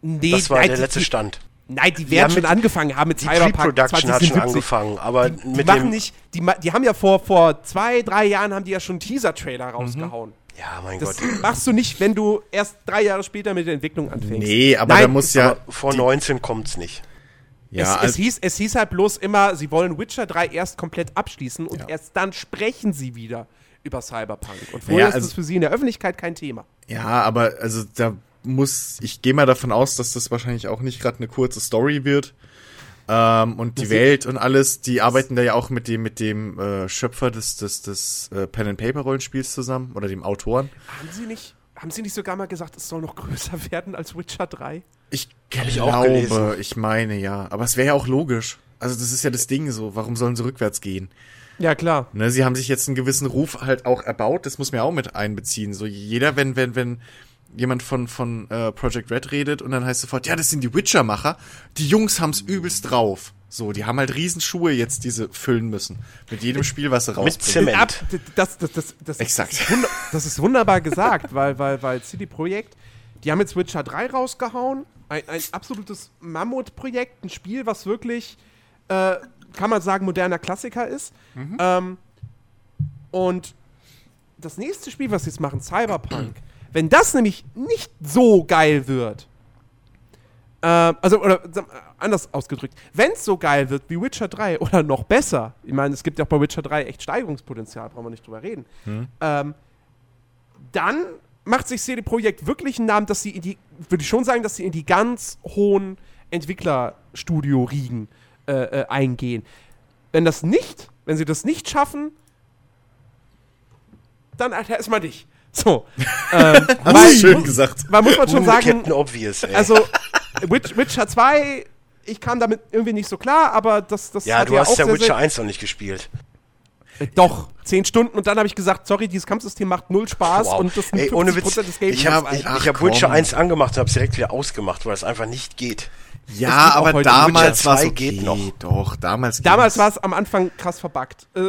Nee, Das war nein, der die, letzte die, Stand. Nein, die Die werden haben schon mit- angefangen haben mit Die Cyberpunk Pre-Production hat schon 2077. angefangen, aber Die mit machen dem, nicht, die, die haben ja vor, vor zwei, drei Jahren haben die ja schon Teaser-Trailer rausgehauen. ja, mein Das Gott. machst du nicht, wenn du erst drei Jahre später mit der Entwicklung anfängst. Nee, aber Nein, da muss ja. Vor 19 kommt's nicht. Ja, es, es, also- hieß, es hieß halt bloß immer, sie wollen Witcher 3 erst komplett abschließen und Ja. erst dann sprechen sie wieder über Cyberpunk. Und vorher Ja, ist also- das für sie in der Öffentlichkeit kein Thema. Ja, aber also da muss, ich gehe mal davon aus, dass das wahrscheinlich auch nicht gerade eine kurze Story wird. Ähm, und die Das- Welt und alles, die arbeiten da ja auch mit dem, mit dem äh, Schöpfer des, des, des äh, Pen and Paper Rollenspiels zusammen oder dem Autoren. Haben sie nicht, haben sie nicht sogar mal gesagt, es soll noch größer werden als Witcher 3? Ich ich auch glaube, gelesen. ich meine ja. Aber es wäre ja auch logisch. Also das ist ja das Ding so. Warum sollen sie rückwärts gehen? Ja, klar. Ne, sie haben sich jetzt einen gewissen Ruf halt auch erbaut. Das muss man ja auch mit einbeziehen. So jeder, wenn, wenn, wenn jemand von, von äh, Project Red redet und dann heißt sofort, ja, das sind die Witcher-Macher. Die Jungs haben's übelst drauf. So, die haben halt Riesenschuhe jetzt, diese füllen müssen. Mit jedem Spiel, was sie rausbringen. Zement. Ab, das, das, das, das, Exakt. Das ist, das ist wunderbar gesagt, weil, weil, weil CD Projekt, die haben jetzt Witcher 3 rausgehauen. Ein, ein absolutes Mammutprojekt, ein Spiel, was wirklich, äh, kann man sagen, moderner Klassiker ist. Ähm, und das nächste Spiel, was sie jetzt machen, Cyberpunk, wenn das nämlich nicht so geil wird, ähm, also, oder anders ausgedrückt, wenn es so geil wird wie Witcher 3 oder noch besser, ich meine, es gibt ja auch bei Witcher 3 echt Steigerungspotenzial, brauchen wir nicht drüber reden, ähm, dann macht sich CD Projekt wirklich einen Namen, dass sie in die, würde ich schon sagen, dass sie in die ganz hohen Entwicklerstudio-Riegen äh, äh, eingehen. Wenn das nicht, wenn sie das nicht schaffen, dann Alter, erstmal dich. So. ähm, du schön gesagt. weil muss man schon Uh, sagen, Captain Obvious, ey. also Witch, Witcher 2, ich kam damit irgendwie nicht so klar, aber das, das ja, hat du ja hast auch ja Witcher sehr, 1 noch nicht gespielt. Äh, Doch, 10 Stunden und dann habe ich gesagt, sorry, dieses Kampfsystem macht null Spaß Wow. und das nimmt Ey, ohne 50% Witz, des Games. ich habe ich, hab Witcher komm. 1 angemacht und habe es direkt wieder ausgemacht, weil es einfach nicht geht. Ja, aber damals war es 2 okay. geht noch. Doch, damals Damals war es am Anfang krass verbuggt. Äh,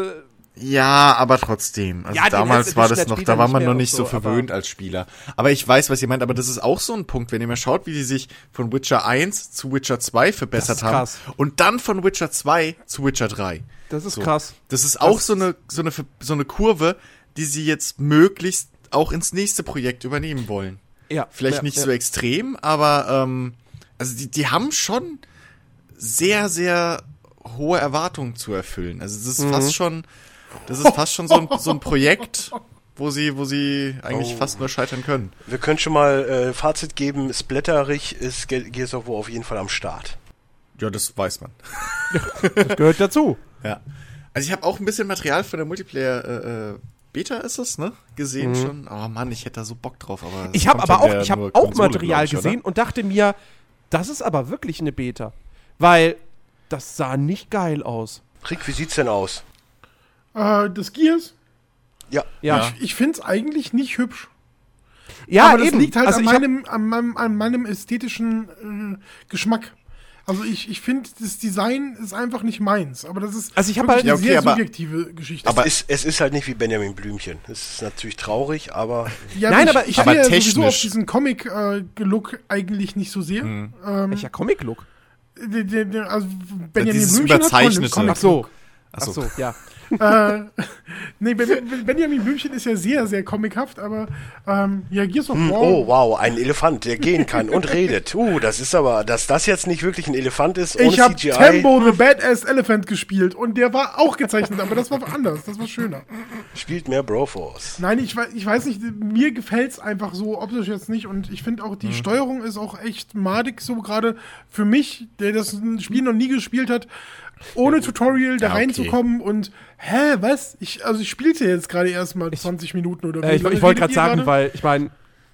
Ja, aber trotzdem. Also Ja, damals war das noch, da war man noch nicht so, verwöhnt als Spieler. Aber ich weiß, was ihr meint, aber das ist auch so ein Punkt, wenn ihr mal schaut, wie die sich von Witcher 1 zu Witcher 2 verbessert haben und dann von Witcher 2 zu Witcher 3. das ist So. krass. Das ist auch so eine, so eine, so eine Kurve, die sie jetzt möglichst auch ins nächste Projekt übernehmen wollen. Ja, Vielleicht ja, nicht ja. so extrem, aber ähm, also die, die haben schon sehr, sehr hohe Erwartungen zu erfüllen. Also das ist Mhm. fast schon, das ist fast schon so ein, so ein Projekt, wo sie, wo sie eigentlich Oh. fast nur scheitern können. Wir können schon mal äh, Fazit geben, Splatterig ist Ge- Gears of War auf jeden Fall am Start. Ja, das weiß man. Das gehört dazu. Ja. Also ich habe auch ein bisschen Material von der Multiplayer äh, äh, Beta ist es, ne? Gesehen schon. Oh Mann, ich hätte da so Bock drauf, aber es Mhm. Ich habe aber auch, ich habe auch Konsole, Material ich, gesehen und dachte mir, das ist aber wirklich eine Beta. Weil das sah nicht geil aus. Rick, wie sieht's denn aus? Äh, das Gears, Ja, Ja, Ja. ich finde es eigentlich nicht hübsch. ja aber das eben. liegt halt also an, ich meinem, an, meinem, an meinem ästhetischen äh, Geschmack. Also ich, ich finde, das Design ist einfach nicht meins. Aber das ist Also ich wirklich halt- eine Ja, okay, sehr aber- subjektive Geschichte. Aber- es, ist, es ist halt nicht wie Benjamin Blümchen. Es ist natürlich traurig, aber ja, Nein, ich, aber ich- ich aber stehe ja sowieso technisch- auf diesen Comic-Look eigentlich nicht so sehr. Mhm. Ähm, Welcher Comic-Look? also Benjamin Dieses Blümchen hat Überzeichnete. Comic- Ach so. Ach Ach so. so, ja. äh, nee, Ben- Ben- Benjamin Blümchen ist ja sehr, sehr comichaft, aber ähm, ja, Gears of War. oh wow, ein Elefant, der gehen kann und redet. Uh, das ist aber, dass das jetzt nicht wirklich ein Elefant ist ohne ich habe CGI. Tembo the Badass Elephant gespielt und der war auch gezeichnet, aber das war anders, das war schöner. Spielt mehr Broforce. Nein, ich, ich weiß nicht, mir gefällt's einfach so optisch jetzt nicht und ich finde auch, Mhm. die Steuerung ist auch echt madig, so gerade für mich, der das Spiel noch nie gespielt hat, ohne Tutorial da Ja, okay. reinzukommen und, hä, was? Ich, also ich spielte jetzt gerade erst mal 20 Minuten oder Äh, ich ich wollte gerade sagen, weil ich meine,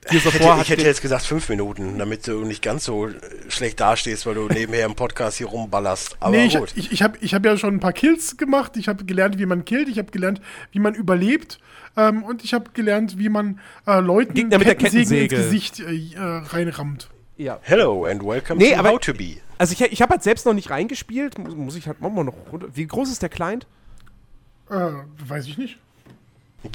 Gears of Ich War hätte, hat ich hätte jetzt gesagt fünf Minuten, damit du nicht ganz so äh, schlecht dastehst, weil du nebenher im Podcast hier rumballerst. Aber nee, ich, gut. ich, ich habe ich hab ja schon ein paar Kills gemacht. Ich habe gelernt, wie man killt. Ich habe gelernt, wie man überlebt. Ähm, und ich habe gelernt, wie man äh, Leuten Gegner mit der Kettensägen ins Kettensäge. Gesicht äh, äh, reinrammt. ja. Hello and welcome Nee, to aber- How to Be. Also ich, ich habe halt selbst noch nicht reingespielt, muss, muss ich halt mal noch runter. Wie groß ist der Client? Äh, weiß ich nicht.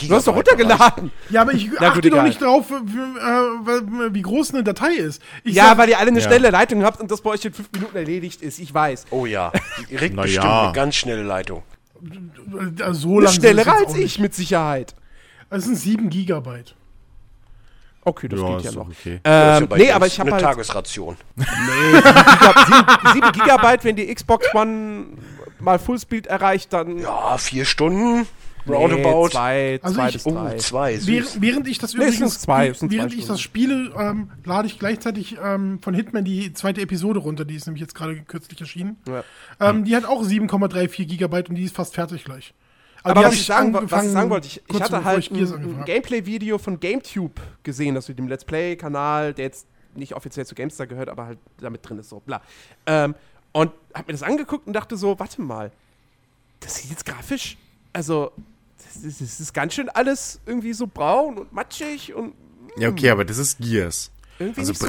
Du hast doch runtergeladen. Ja, aber ich achte doch nicht drauf, wie, äh, wie groß eine Datei ist. Ich Ja, sag- weil ihr alle eine Ja. schnelle Leitung habt und das bei euch in fünf Minuten erledigt ist. Ich weiß. Oh ja, Rick Na bestimmt ja. eine ganz schnelle Leitung. äh, so lang Schneller als ich, mit Sicherheit. Es sind 7 Gigabyte. Okay, das Ja, geht ja noch. okay. Das ist Ähm, ja nee, aber ich habe eine halt Tagesration. nee, 7, Giga, 7, Gigabyte, wenn die Xbox One mal Fullspeed erreicht, dann Ja, vier Stunden. nee, Roundabout. zwei, Also zwei ich- bis Oh, drei. zwei, süß. Während, während ich das Nee, übrigens, zwei, während zwei ich das spiele, ähm, lade ich gleichzeitig ähm, von Hitman die zweite Episode runter, die ist nämlich jetzt gerade kürzlich erschienen. Ja. Ähm, die hat auch 7,34 Gigabyte und die ist fast fertig gleich. Aber die was ich, sagen, was ich sagen wollte, ich, ich hatte halt ein. Gameplay-Video von GameTube gesehen, das mit dem Let's Play-Kanal, der jetzt nicht offiziell zu GameStar gehört, aber halt damit drin ist, so bla. Ähm, und hab mir das angeguckt und dachte so, warte mal, das sieht jetzt grafisch, also das ist, das ist ganz schön alles irgendwie so braun und matschig und Ja, okay, aber das ist Gears. irgendwie Also nicht so.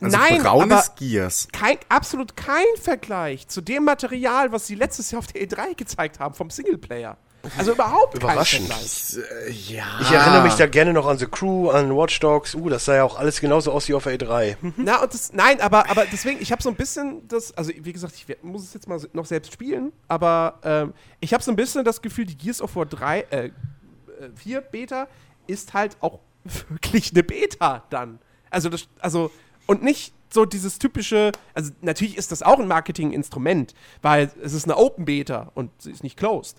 Also Nein, braunes aber- Gears. kein, absolut kein Vergleich zu dem Material, was sie letztes Jahr auf der E3 gezeigt haben vom Singleplayer. Also überhaupt Überraschend. Äh, ja. Ich erinnere mich da gerne noch an The Crew, an Watch Dogs. Uh, das sah ja auch alles genauso aus wie auf der E3. Na, und das, nein, aber, aber deswegen, ich habe so ein bisschen das, also wie gesagt, ich werd- muss es jetzt mal noch selbst spielen, aber ähm, ich habe so ein bisschen das Gefühl, die Gears of War 3, äh, äh, 4 Beta ist halt auch wirklich eine Beta dann. Also, das, also, und nicht so dieses typische, also natürlich ist das auch ein Marketinginstrument, weil es ist eine Open Beta und sie ist nicht closed.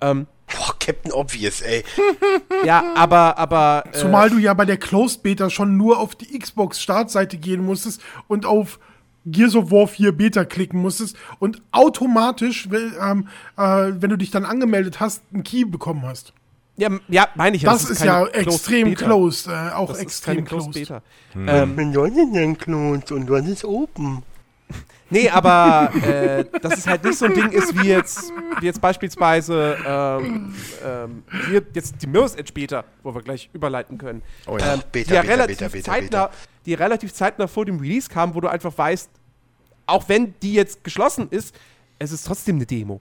Ähm, Boah, Captain Obvious, ey. ja, aber, aber. äh, Zumal du ja bei der Closed Beta schon nur auf die Xbox-Startseite gehen musstest und auf Gears of War 4 Beta klicken musstest und automatisch, wenn, ähm, äh, wenn du dich dann angemeldet hast, einen Key bekommen hast. Ja, ja meine ich ja. Das, ist keine ja Closed extrem Beta. closed, äh, auch Das ist extrem keine Closed closed. Beta. Ähm, Wenn du denn closed und was ist open? Nee, aber äh, dass es halt nicht so ein Ding ist wie jetzt, wie jetzt beispielsweise ähm, ähm, hier jetzt die Mirror's Edge Beta, wo wir gleich überleiten können. Oh ja, ähm, Beta, die ja Beta, relativ Beta, Beta, zeitnah, die relativ zeitnah vor dem Release kam, wo du einfach weißt, auch wenn die jetzt geschlossen ist, es ist trotzdem eine Demo.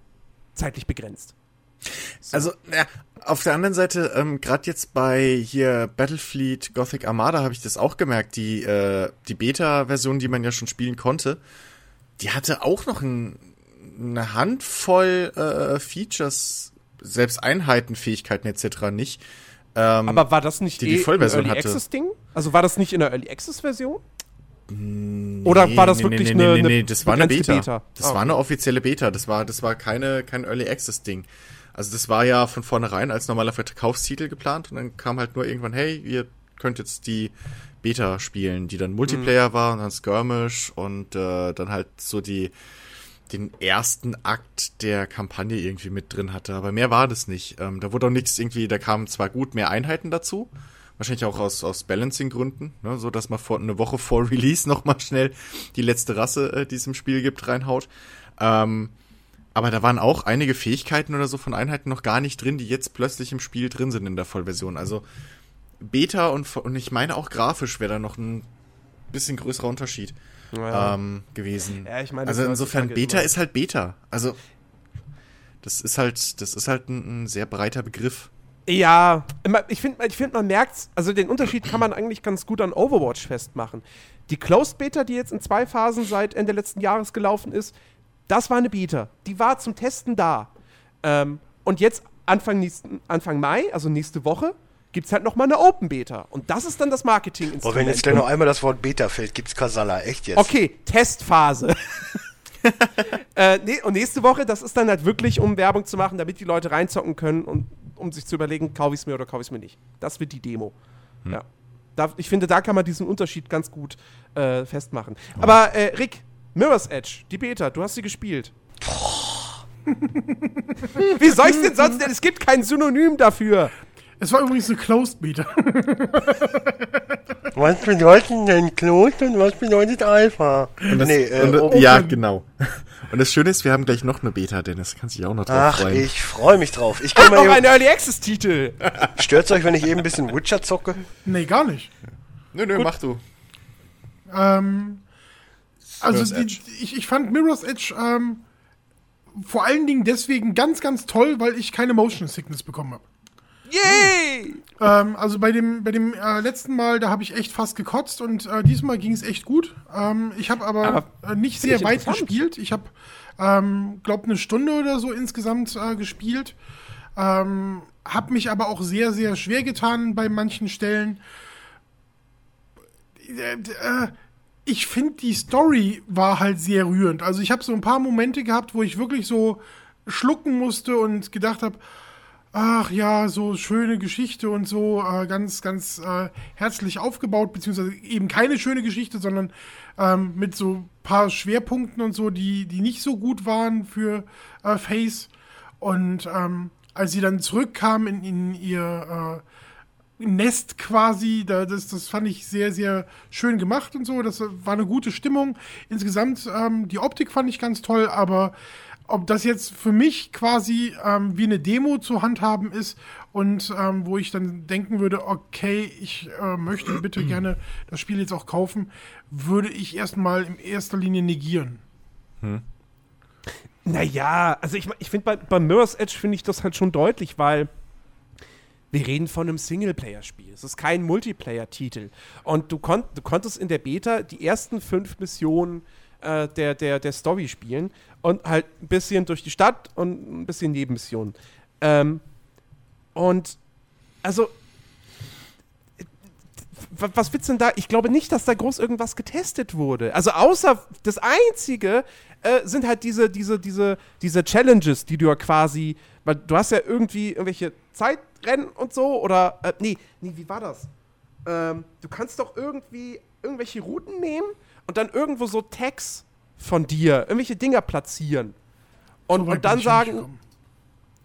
Zeitlich begrenzt. Also, ja, auf der anderen Seite, ähm, gerade jetzt bei hier Battlefleet Gothic Armada habe ich das auch gemerkt. Die, äh, die Beta-Version, die man ja schon spielen konnte, die hatte auch noch ein, eine Handvoll äh, Features, selbst Einheitenfähigkeiten etc. nicht. Ähm, Aber war das nicht die die eh Vollversion ein Early hatte. Access Ding? Also war das nicht in der Early Access Version? Oder war das nee, wirklich nee, nee, eine, nee, eine nee, das war eine begrenzte Beta. Das Ah, war eine offizielle Beta. Das war, das war keine, kein Early Access Ding. Also das war ja von vornherein als normaler Verkaufstitel geplant und dann kam halt nur irgendwann, hey, ihr könnt jetzt die Beta spielen, die dann Multiplayer Mhm. war und dann Skirmish und äh, dann halt so die den ersten Akt der Kampagne irgendwie mit drin hatte. Aber mehr war das nicht. Ähm, da wurde auch nichts irgendwie, da kamen zwar gut mehr Einheiten dazu, wahrscheinlich auch aus, aus Balancing-Gründen, ne, so dass man vor, eine Woche vor Release nochmal schnell die letzte Rasse, äh, die es im Spiel gibt, reinhaut. Ähm, aber da waren auch einige Fähigkeiten oder so von Einheiten noch gar nicht drin, die jetzt plötzlich im Spiel drin sind in der Vollversion. Also Beta und, und ich meine auch grafisch wäre da noch ein bisschen größerer Unterschied Ja. ähm, gewesen. Ja, ich meine, also insofern Beta immer- ist halt Beta. Also das ist halt, das ist halt ein, ein sehr breiter Begriff. Ja, ich finde, ich find, man merkt, also den Unterschied kann man eigentlich ganz gut an Overwatch festmachen. Die Closed Beta, die jetzt in zwei Phasen seit Ende letzten Jahres gelaufen ist, das war eine Beta. Die war zum Testen da. Ähm, und jetzt Anfang, nächsten, Anfang Mai, also nächste Woche, gibt es halt nochmal eine Open Beta. Und das ist dann das Marketing Boah, wenn jetzt gleich noch einmal das Wort Beta fällt, gibt's Kasala. Echt jetzt? Okay, Testphase. äh, nee, und nächste Woche, das ist dann halt wirklich, um Werbung zu machen, damit die Leute reinzocken können und um sich zu überlegen, kaufe ich es mir oder kaufe ich es mir nicht. Das wird die Demo. Ja. Da, ich finde, da kann man diesen Unterschied ganz gut äh, festmachen. Aber äh, Rick, Mirror's Edge, die Beta, du hast sie gespielt. Wie soll ich denn sonst denn? Es gibt kein Synonym dafür. Es war übrigens eine Closed Beta. Was bedeutet denn Closed und was bedeutet Alpha? Und das, nee, äh, und, ja, genau. Und das Schöne ist, wir haben gleich noch eine Beta, Dennis. Kannst dich auch noch drauf Ach, freuen. ich freue mich drauf. Ich kann Und noch mal ein eben, Early Access Titel. stört's euch, wenn ich eben ein bisschen Witcher zocke? nee, gar nicht. Nö, nö, mach du. Ähm, also Mirror's die, Edge. ich, ich fand Mirror's Edge ähm, vor allen Dingen deswegen ganz, ganz toll, weil ich keine Motion Sickness bekommen habe. Yay! Ähm, also bei dem, bei dem äh, letzten Mal, da habe ich echt fast gekotzt und äh, diesmal ging es echt gut. Ähm, ich habe aber, Aber äh, nicht sehr weit gespielt. Ich habe, ähm, glaube eine Stunde oder so insgesamt äh, gespielt. Ähm, habe mich aber auch sehr, sehr schwer getan bei manchen Stellen. Äh, äh, ich finde, die Story war halt sehr rührend. Also ich habe so ein paar Momente gehabt, wo ich wirklich so schlucken musste und gedacht habe, ach ja, so schöne Geschichte und so, äh, ganz, ganz äh, herzlich aufgebaut, beziehungsweise eben keine schöne Geschichte, sondern ähm, mit so paar Schwerpunkten und so, die, die nicht so gut waren für äh, Face. Und ähm, als sie dann zurückkam in, in ihr äh, Nest quasi, da, das, das fand ich sehr, sehr schön gemacht und so. Das war eine gute Stimmung. Insgesamt, ähm, die Optik fand ich ganz toll, aber ob das jetzt für mich quasi ähm, wie eine Demo zu handhaben ist und ähm, wo ich dann denken würde, okay, ich äh, möchte bitte gerne das Spiel jetzt auch kaufen, würde ich erstmal in erster Linie negieren. Naja, also ich, ich finde bei, bei Mirror's Edge finde ich das halt schon deutlich, weil wir reden von einem Singleplayer-Spiel. Es ist kein Multiplayer-Titel. Und du, konnt, du konntest in der Beta die ersten fünf Missionen äh, der, der, der Story spielen und halt ein bisschen durch die Stadt und ein bisschen Nebenmissionen. Ähm, und also was du denn da? Ich glaube nicht, dass da groß irgendwas getestet wurde. Also außer das Einzige äh, sind halt diese, diese, diese, diese Challenges, die du ja quasi, weil du hast ja irgendwie irgendwelche Zeitrennen und so oder äh, nee, nee, wie war das? Ähm, du kannst doch irgendwie irgendwelche Routen nehmen und dann irgendwo so Tags von dir, irgendwelche Dinger platzieren. Und, So und dann sagen,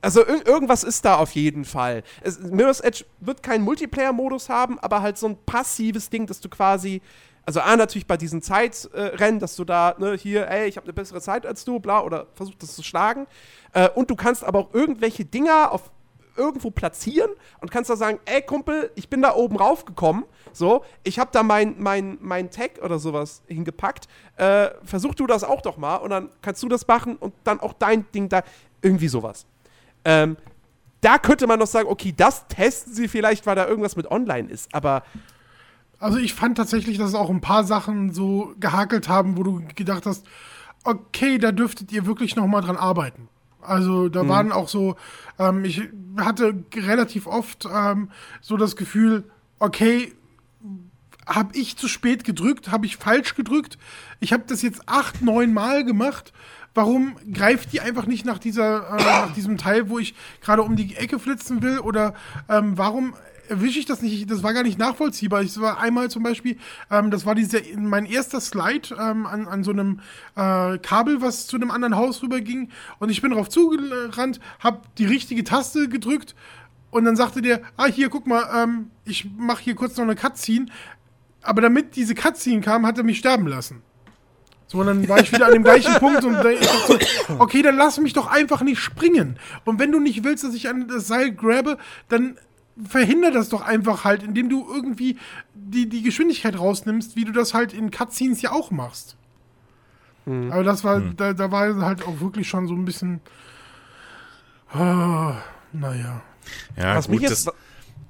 also ir irgendwas ist da auf jeden Fall. Es, Mirror's Edge wird keinen Multiplayer-Modus haben, aber halt so ein passives Ding, dass du quasi, also A, natürlich bei diesen Zeitrennen, dass du da, ne, hier, ey, ich habe eine bessere Zeit als du, bla, oder versuch das zu schlagen. Äh, und du kannst aber auch irgendwelche Dinger auf irgendwo platzieren und kannst da sagen, ey Kumpel, ich bin da oben raufgekommen, so, ich habe da mein, mein, mein Tag oder sowas hingepackt, äh, versuch du das auch doch mal und dann kannst du das machen und dann auch dein Ding da, irgendwie sowas. Ähm, da könnte man noch sagen, okay, das testen sie vielleicht, weil da irgendwas mit online ist, aber Also ich fand tatsächlich, dass es auch ein paar Sachen so gehakelt haben, wo du gedacht hast, okay, da dürftet ihr wirklich noch mal dran arbeiten. Also da waren auch so, ähm, ich hatte relativ oft ähm, so das Gefühl, okay, habe ich zu spät gedrückt, habe ich falsch gedrückt. Ich habe das jetzt acht, neun Mal gemacht. Warum greift die einfach nicht nach dieser, äh, nach diesem Teil, wo ich gerade um die Ecke flitzen will? Oder ähm, warum erwische ich das nicht? Das war gar nicht nachvollziehbar. Ich war einmal zum Beispiel, ähm, das war dieser, mein erster Slide ähm, an, an so einem äh, Kabel, was zu einem anderen Haus rüberging. Und ich bin darauf zugerannt, habe die richtige Taste gedrückt. Und dann sagte der, ah, hier, guck mal, ähm, ich mache hier kurz noch eine Cutscene. Aber damit diese Cutscene kam, hat er mich sterben lassen. So, und dann war ich wieder an dem gleichen Punkt und dachte so, okay, dann lass mich doch einfach nicht springen. Und wenn du nicht willst, dass ich an das Seil grabe, dann verhinder das doch einfach halt, indem du irgendwie die, die Geschwindigkeit rausnimmst, wie du das halt in Cutscenes ja auch machst. Aber das war, da, da war halt auch wirklich schon so ein bisschen, ah, naja. Ja, was mich jetzt. das,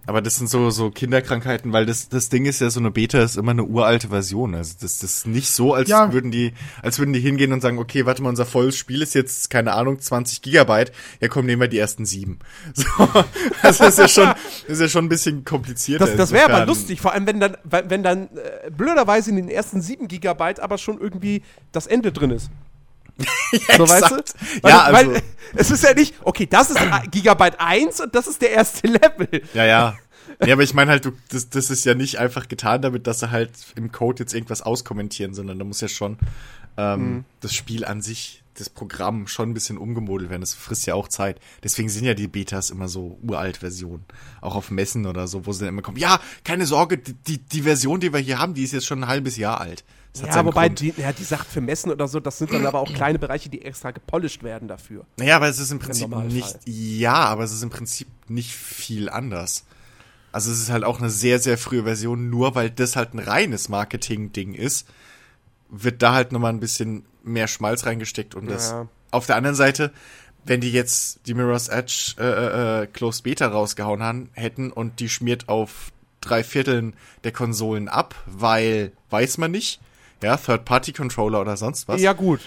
aber das sind so, so Kinderkrankheiten, weil das, das Ding ist ja, so eine Beta ist immer eine uralte Version. Also das, das ist nicht so, als Ja. würden die, als würden die hingehen und sagen, okay, warte mal, unser volles Spiel ist jetzt, keine Ahnung, 20 Gigabyte. Ja, komm, nehmen wir die ersten sieben. So, das ist ja schon, ist ja schon ein bisschen komplizierter. Das, das wäre aber lustig, vor allem wenn dann, wenn dann äh, blöderweise in den ersten 7 Gigabyte aber schon irgendwie das Ende drin ist. So, weißt du? Weil, Ja, also- weil es ist ja nicht, okay, das ist Gigabyte 1 und das ist der erste Level. Ja, ja. Ja, aber ich meine halt, du, das, das ist ja nicht einfach getan damit, dass sie halt im Code jetzt irgendwas auskommentieren, sondern da muss ja schon ähm, das Spiel an sich, das Programm schon ein bisschen umgemodelt werden. Das frisst ja auch Zeit. Deswegen sind ja die Betas immer so uralt Versionen. Auch auf Messen oder so, wo sie dann immer kommen, ja, keine Sorge, die, die Version, die wir hier haben, die ist jetzt schon ein halbes Jahr alt. Das hat Ja, wobei, die, ja, die Sachen für Messen oder so, das sind dann aber auch kleine Bereiche, die extra gepolished werden dafür. Naja, aber es ist im Prinzip nicht, ja, aber es ist im Prinzip nicht viel anders. Also es ist halt auch eine sehr, sehr frühe Version, nur weil das halt ein reines Marketing-Ding ist, wird da halt nochmal ein bisschen mehr Schmalz reingesteckt und das. Ja. Auf der anderen Seite, wenn die jetzt die Mirror's Edge äh, äh, äh, Closed Beta rausgehauen haben, hätten und die schmiert auf drei Vierteln der Konsolen ab, weil weiß man nicht, ja, Third-Party-Controller oder sonst was Ja, gut.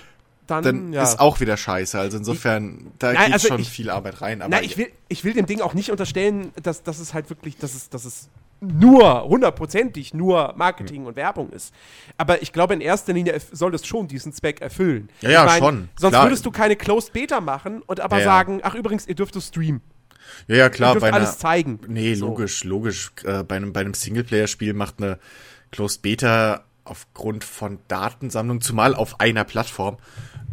Dann, dann ja. ist auch wieder scheiße. Also insofern, da Nein, geht also schon ich- viel Arbeit rein. Aber Na, ich will, ich will dem Ding auch nicht unterstellen, dass, dass es halt wirklich, dass es, dass es nur, hundertprozentig nur Marketing und Werbung ist. Aber ich glaube, in erster Linie soll es schon diesen Zweck erfüllen. Ja, ja, Ich mein, schon, Sonst klar. würdest du keine Closed Beta machen und aber Ja, sagen, ach übrigens, ihr dürft es streamen. ja, ja, Ihr klar, dürft bei einer, alles zeigen. Nee, So. logisch, logisch. Äh, bei einem, bei einem Singleplayer-Spiel macht eine Closed Beta aufgrund von Datensammlung, zumal auf einer Plattform,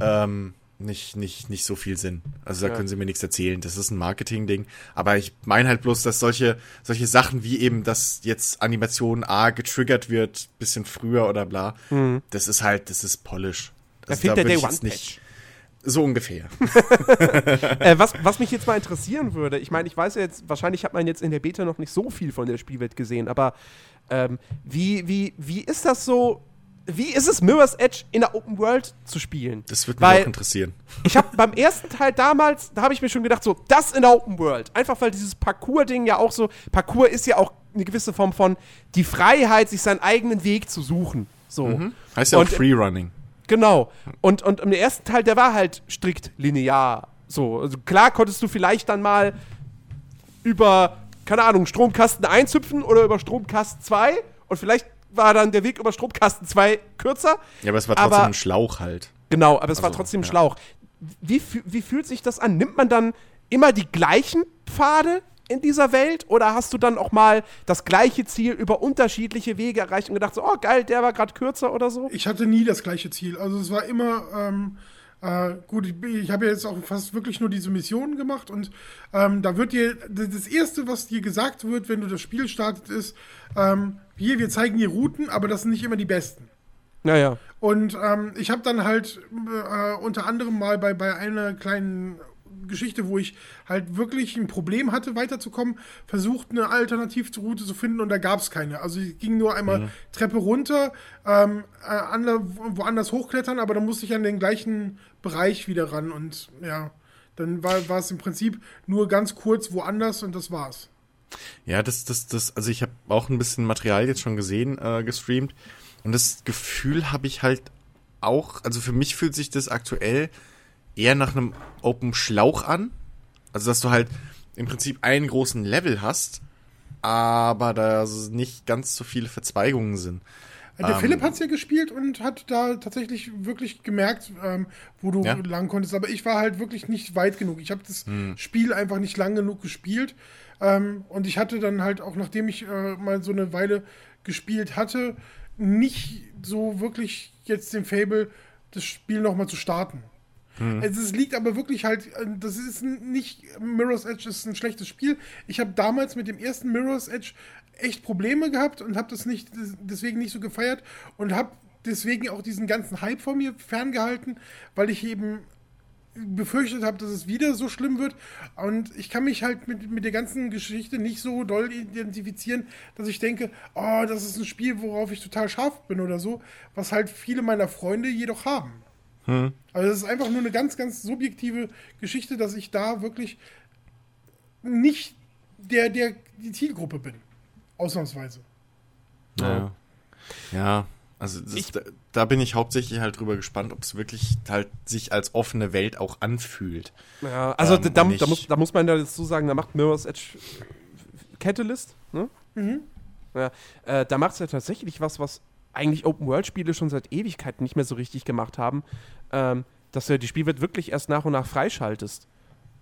ähm, nicht, nicht, nicht so viel Sinn. Also da Ja. können sie mir nichts erzählen. Das ist ein Marketing-Ding. Aber ich meine halt bloß, dass solche, solche Sachen wie eben, dass jetzt Animation A getriggert wird, bisschen früher oder bla, das ist halt, das ist polish. Da Also fehlt der würd Day One nicht-. So ungefähr. äh, was, was mich jetzt mal interessieren würde, ich meine, ich weiß ja jetzt, wahrscheinlich hat man jetzt in der Beta noch nicht so viel von der Spielwelt gesehen, aber ähm, wie, wie, wie ist das so? Wie ist es, Mirror's Edge in der Open World zu spielen? Das würde mich Weil auch interessieren. Ich habe beim ersten Teil damals, da habe ich mir schon gedacht, so, das in der Open World. Einfach weil dieses Parcours-Ding ja auch so, Parcours ist ja auch eine gewisse Form von die Freiheit, sich seinen eigenen Weg zu suchen. So. Mhm. Heißt ja auch Und- Freerunning. Genau. Und, und im ersten Teil, der war halt strikt linear. So, also klar konntest du vielleicht dann mal über, keine Ahnung, Stromkasten 1 hüpfen oder über Stromkasten 2 und vielleicht war dann der Weg über Stromkasten 2 kürzer. Ja, aber es war trotzdem Aber- ein Schlauch halt. Genau, aber es war Also, trotzdem ja. Schlauch. Wie, wie fühlt sich das an? Nimmt man dann immer die gleichen Pfade in dieser Welt oder hast du dann auch mal das gleiche Ziel über unterschiedliche Wege erreicht und gedacht so, oh geil, der war gerade kürzer oder so? Ich hatte nie das gleiche Ziel. Also es war immer, ähm, äh, gut, ich, ich habe ja jetzt auch fast wirklich nur diese Missionen gemacht und ähm, da wird dir, das Erste, was dir gesagt wird, wenn du das Spiel startet, ist, ähm, hier, wir zeigen dir Routen, aber das sind nicht immer die besten. Naja. Und ähm, ich habe dann halt äh, unter anderem mal bei, bei einer kleinen Geschichte, wo ich halt wirklich ein Problem hatte, weiterzukommen, versucht, eine Alternativroute zu finden und da gab es keine. Also ich ging nur einmal Treppe runter, ähm, äh, ander, woanders hochklettern, aber dann musste ich an den gleichen Bereich wieder ran und ja, dann war war es im Prinzip nur ganz kurz woanders und das war's. Ja, das, das, das, also ich habe auch ein bisschen Material jetzt schon gesehen, äh, gestreamt. Und das Gefühl habe ich halt auch, also für mich fühlt sich das aktuell eher nach einem Open Schlauch an. Also, dass du halt im Prinzip einen großen Level hast, aber da nicht ganz so viele Verzweigungen sind. Der Ähm, Philipp hat's ja gespielt und hat da tatsächlich wirklich gemerkt, ähm, wo du Ja. lang konntest. Aber ich war halt wirklich nicht weit genug. Ich habe das Spiel einfach nicht lang genug gespielt. Ähm, und ich hatte dann halt auch, nachdem ich äh, mal so eine Weile gespielt hatte, nicht so wirklich jetzt den Fable, das Spiel nochmal zu starten. Es ist- liegt aber wirklich halt, äh, das ist nicht, Mirror's Edge ist ein schlechtes Spiel. Ich habe damals mit dem ersten Mirror's Edge echt Probleme gehabt und habe das nicht, des- deswegen nicht so gefeiert und habe deswegen auch diesen ganzen Hype von mir ferngehalten, weil ich eben befürchtet habe, dass es wieder so schlimm wird. Und ich kann mich halt mit, mit der ganzen Geschichte nicht so doll identifizieren, dass ich denke, oh, das ist ein Spiel, worauf ich total scharf bin oder so, was halt viele meiner Freunde jedoch haben. Also das ist einfach nur eine ganz, ganz subjektive Geschichte, dass ich da wirklich nicht der, der die Zielgruppe bin. Ausnahmsweise. Ja. Ja, also das, da, da bin ich hauptsächlich halt drüber gespannt, ob es wirklich halt sich als offene Welt auch anfühlt. Ja, also Ähm, da, da, muss, da muss man dazu sagen, da macht Mirror's Edge Catalyst, ne? Ja, äh, da macht es ja tatsächlich was, was eigentlich Open-World-Spiele schon seit Ewigkeiten nicht mehr so richtig gemacht haben, ähm, dass du ja die Spielwelt wirklich erst nach und nach freischaltest.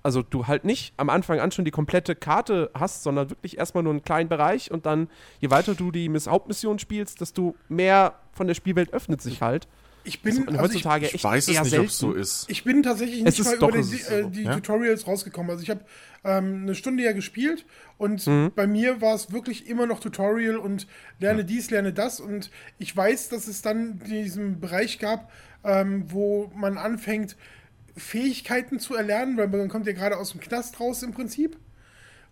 Also du halt nicht am Anfang an schon die komplette Karte hast, sondern wirklich erstmal nur einen kleinen Bereich und dann, je weiter du die Miss Hauptmission spielst, desto mehr von der Spielwelt öffnet sich halt. Ich bin also ich, heutzutage Ich echt weiß es nicht, ob es so ist. ich bin tatsächlich nicht mal doch, über ist äh, so, die ja? Tutorials rausgekommen. Also ich habe ähm, eine Stunde ja gespielt und Mhm. bei mir war es wirklich immer noch Tutorial und lerne dies, lerne das. Und ich weiß, dass es dann diesen Bereich gab, ähm, wo man anfängt, Fähigkeiten zu erlernen, weil man kommt ja gerade aus dem Knast raus im Prinzip.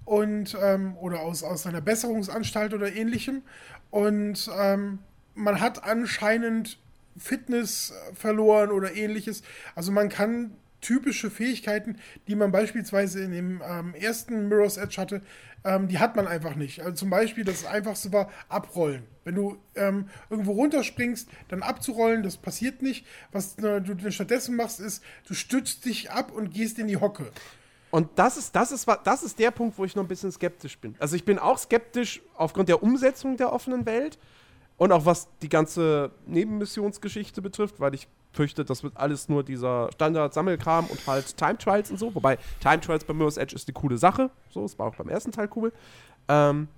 Und, ähm, oder aus, aus einer Besserungsanstalt oder ähnlichem. Und ähm, man hat anscheinend Fitness äh, verloren oder ähnliches. Also man kann typische Fähigkeiten, die man beispielsweise in dem ähm, ersten Mirror's Edge hatte, ähm, die hat man einfach nicht. Also zum Beispiel das einfachste war abrollen. Wenn du ähm, irgendwo runterspringst, dann abzurollen, das passiert nicht. Was äh, du stattdessen machst, ist, du stützt dich ab und gehst in die Hocke. Und das ist, das, ist, das ist der Punkt, wo ich noch ein bisschen skeptisch bin. Also ich bin auch skeptisch aufgrund der Umsetzung der offenen Welt und auch was die ganze Nebenmissionsgeschichte betrifft, weil ich fürchte, das wird alles nur dieser Standard-Sammelkram und halt Time Trials und so. Wobei Time Trials bei Mirror's Edge ist eine coole Sache. So, es war auch beim ersten Teil cool. Ähm,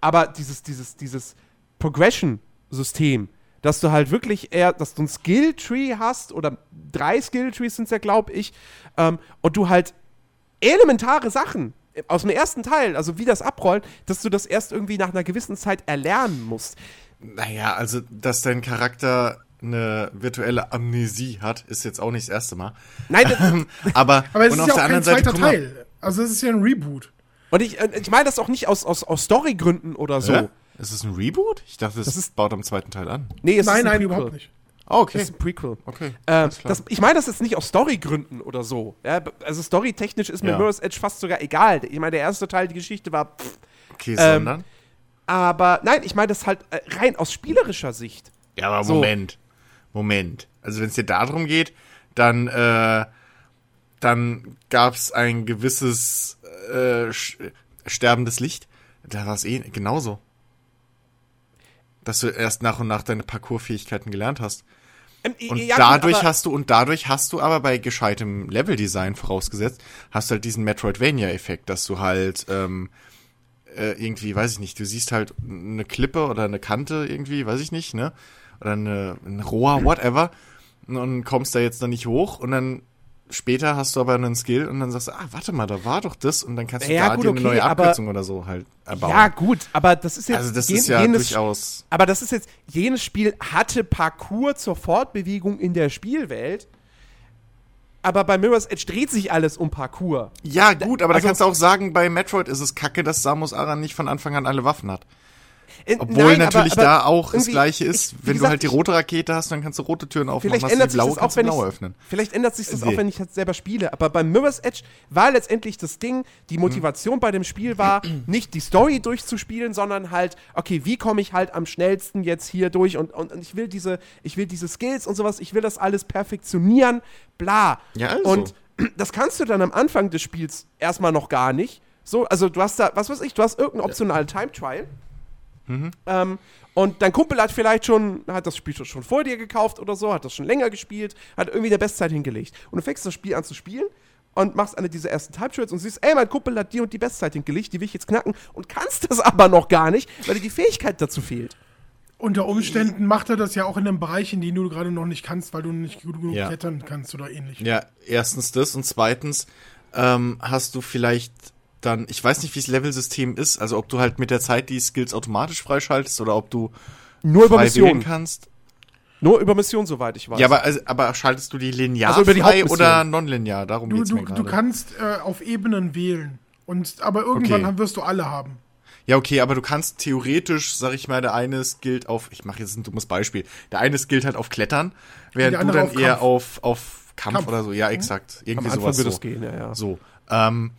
aber dieses, dieses, dieses Progression-System, dass du halt wirklich eher, dass du ein Skill-Tree hast oder drei Skill-Trees sind es ja, glaube ich, ähm, und du halt elementare Sachen aus dem ersten Teil, also wie das Abrollen, dass du das erst irgendwie nach einer gewissen Zeit erlernen musst. Naja, also, dass dein Charakter eine virtuelle Amnesie hat, ist jetzt auch nicht das erste Mal. Nein, das- Aber, Aber es und ist auf ja auch der kein anderen Seite, zweiter Teil. Also es ist ja ein Reboot. und ich, äh, ich meine das auch nicht aus, aus, aus Storygründen oder so. Hä? Ist es ein Reboot? Ich dachte, das, Das ist- baut am zweiten Teil an. Nee, es nein, ist ein nein, Prequel. überhaupt nicht. Oh, okay. Das ist ein Prequel. Okay, Ähm, das, ich meine das jetzt nicht aus Storygründen oder so. Ja, also storytechnisch ist mir Ja. Mirror's Edge fast sogar egal. Ich meine, der erste Teil, die Geschichte war. Pff, Okay, ähm, sondern? Aber nein, ich meine das halt äh, rein aus spielerischer Sicht. Ja, aber so. Moment. Moment. Also wenn es dir darum geht, dann, äh, dann gab es ein gewisses äh, sterbendes Licht. Da war es eh genauso. Dass du erst nach und nach deine Parkourfähigkeiten gelernt hast. Ähm, Und ja, dadurch hast du, und dadurch hast du aber bei gescheitem Leveldesign vorausgesetzt, hast du halt diesen Metroidvania-Effekt, dass du halt ähm, äh, irgendwie, weiß ich nicht, du siehst halt eine Klippe oder eine Kante irgendwie, weiß ich nicht, ne? Oder eine, ein Rohr, whatever. Und kommst da jetzt dann nicht hoch und dann später hast du aber einen Skill und dann sagst du, ah, warte mal, da war doch das und dann kannst du Ja, da gut, dir eine okay, neue aber- Abkürzung oder so halt erbauen. Ja, gut, aber das ist jetzt. also das jen- ist ja jenes, durchaus. Aber das ist jetzt, jenes Spiel hatte Parcours zur Fortbewegung in der Spielwelt. Aber bei Mirror's Edge dreht sich alles um Parcours. Ja, gut, aber also- da kannst du auch sagen, bei Metroid ist es kacke, dass Samus Aran nicht von Anfang an alle Waffen hat. Äh, Obwohl nein, natürlich aber, aber da auch das gleiche ist. ich- Wenn gesagt, du halt die rote Rakete hast, dann kannst du rote Türen aufmachen, Vielleicht ändert die sich blaue, das auch, wenn ich öffnen. Vielleicht ändert sich das Nee. auch, wenn ich das selber spiele. Aber bei Mirror's Edge war letztendlich das Ding, die Motivation bei dem Spiel war, nicht die Story durchzuspielen, sondern halt, okay, wie komme ich halt am schnellsten jetzt hier durch und, und, und ich will diese, ich will diese Skills und sowas, ich will das alles perfektionieren, bla. Ja, also. Und das kannst du dann am Anfang des Spiels erstmal noch gar nicht. So, also du hast da, was weiß ich, du hast irgendeine optionale Time Trial. Ähm, und dein Kumpel hat vielleicht schon, hat das Spiel schon vor dir gekauft oder so, hat das schon länger gespielt, hat irgendwie eine Bestzeit hingelegt. Und du fängst das Spiel an zu spielen und machst eine dieser ersten Time Trials und siehst, ey, mein Kumpel hat die und die Bestzeit hingelegt, die will ich jetzt knacken und kannst das aber noch gar nicht, weil dir die Fähigkeit dazu fehlt. Unter Umständen macht er das ja auch in einem Bereich, in dem du gerade noch nicht kannst, weil du nicht gut genug Ja. klettern kannst oder ähnlich. Ja, erstens das und zweitens ähm, hast du vielleicht dann, ich weiß nicht, wie das Levelsystem ist, also ob du halt mit der Zeit die Skills automatisch freischaltest oder ob du Nur über Missionen. kannst. Nur über Missionen, soweit ich weiß. Ja, aber, also, aber schaltest du die linear Also über die frei Hauptmission. oder nonlinear? Darum Du, geht's du, mir du gerade. kannst äh, auf Ebenen wählen. Und, aber irgendwann Okay. wirst du alle haben. Ja, okay, aber du kannst theoretisch, sag ich mal, der eine skillt auf, ich mache jetzt ein dummes Beispiel, der eine skillt halt auf Klettern, während der du andere dann auf eher Kampf. auf, auf Kampf, Kampf. oder so. Ja, exakt. am Irgendwie Anfang sowas wird so. es gehen, ja, ja. So. Ähm,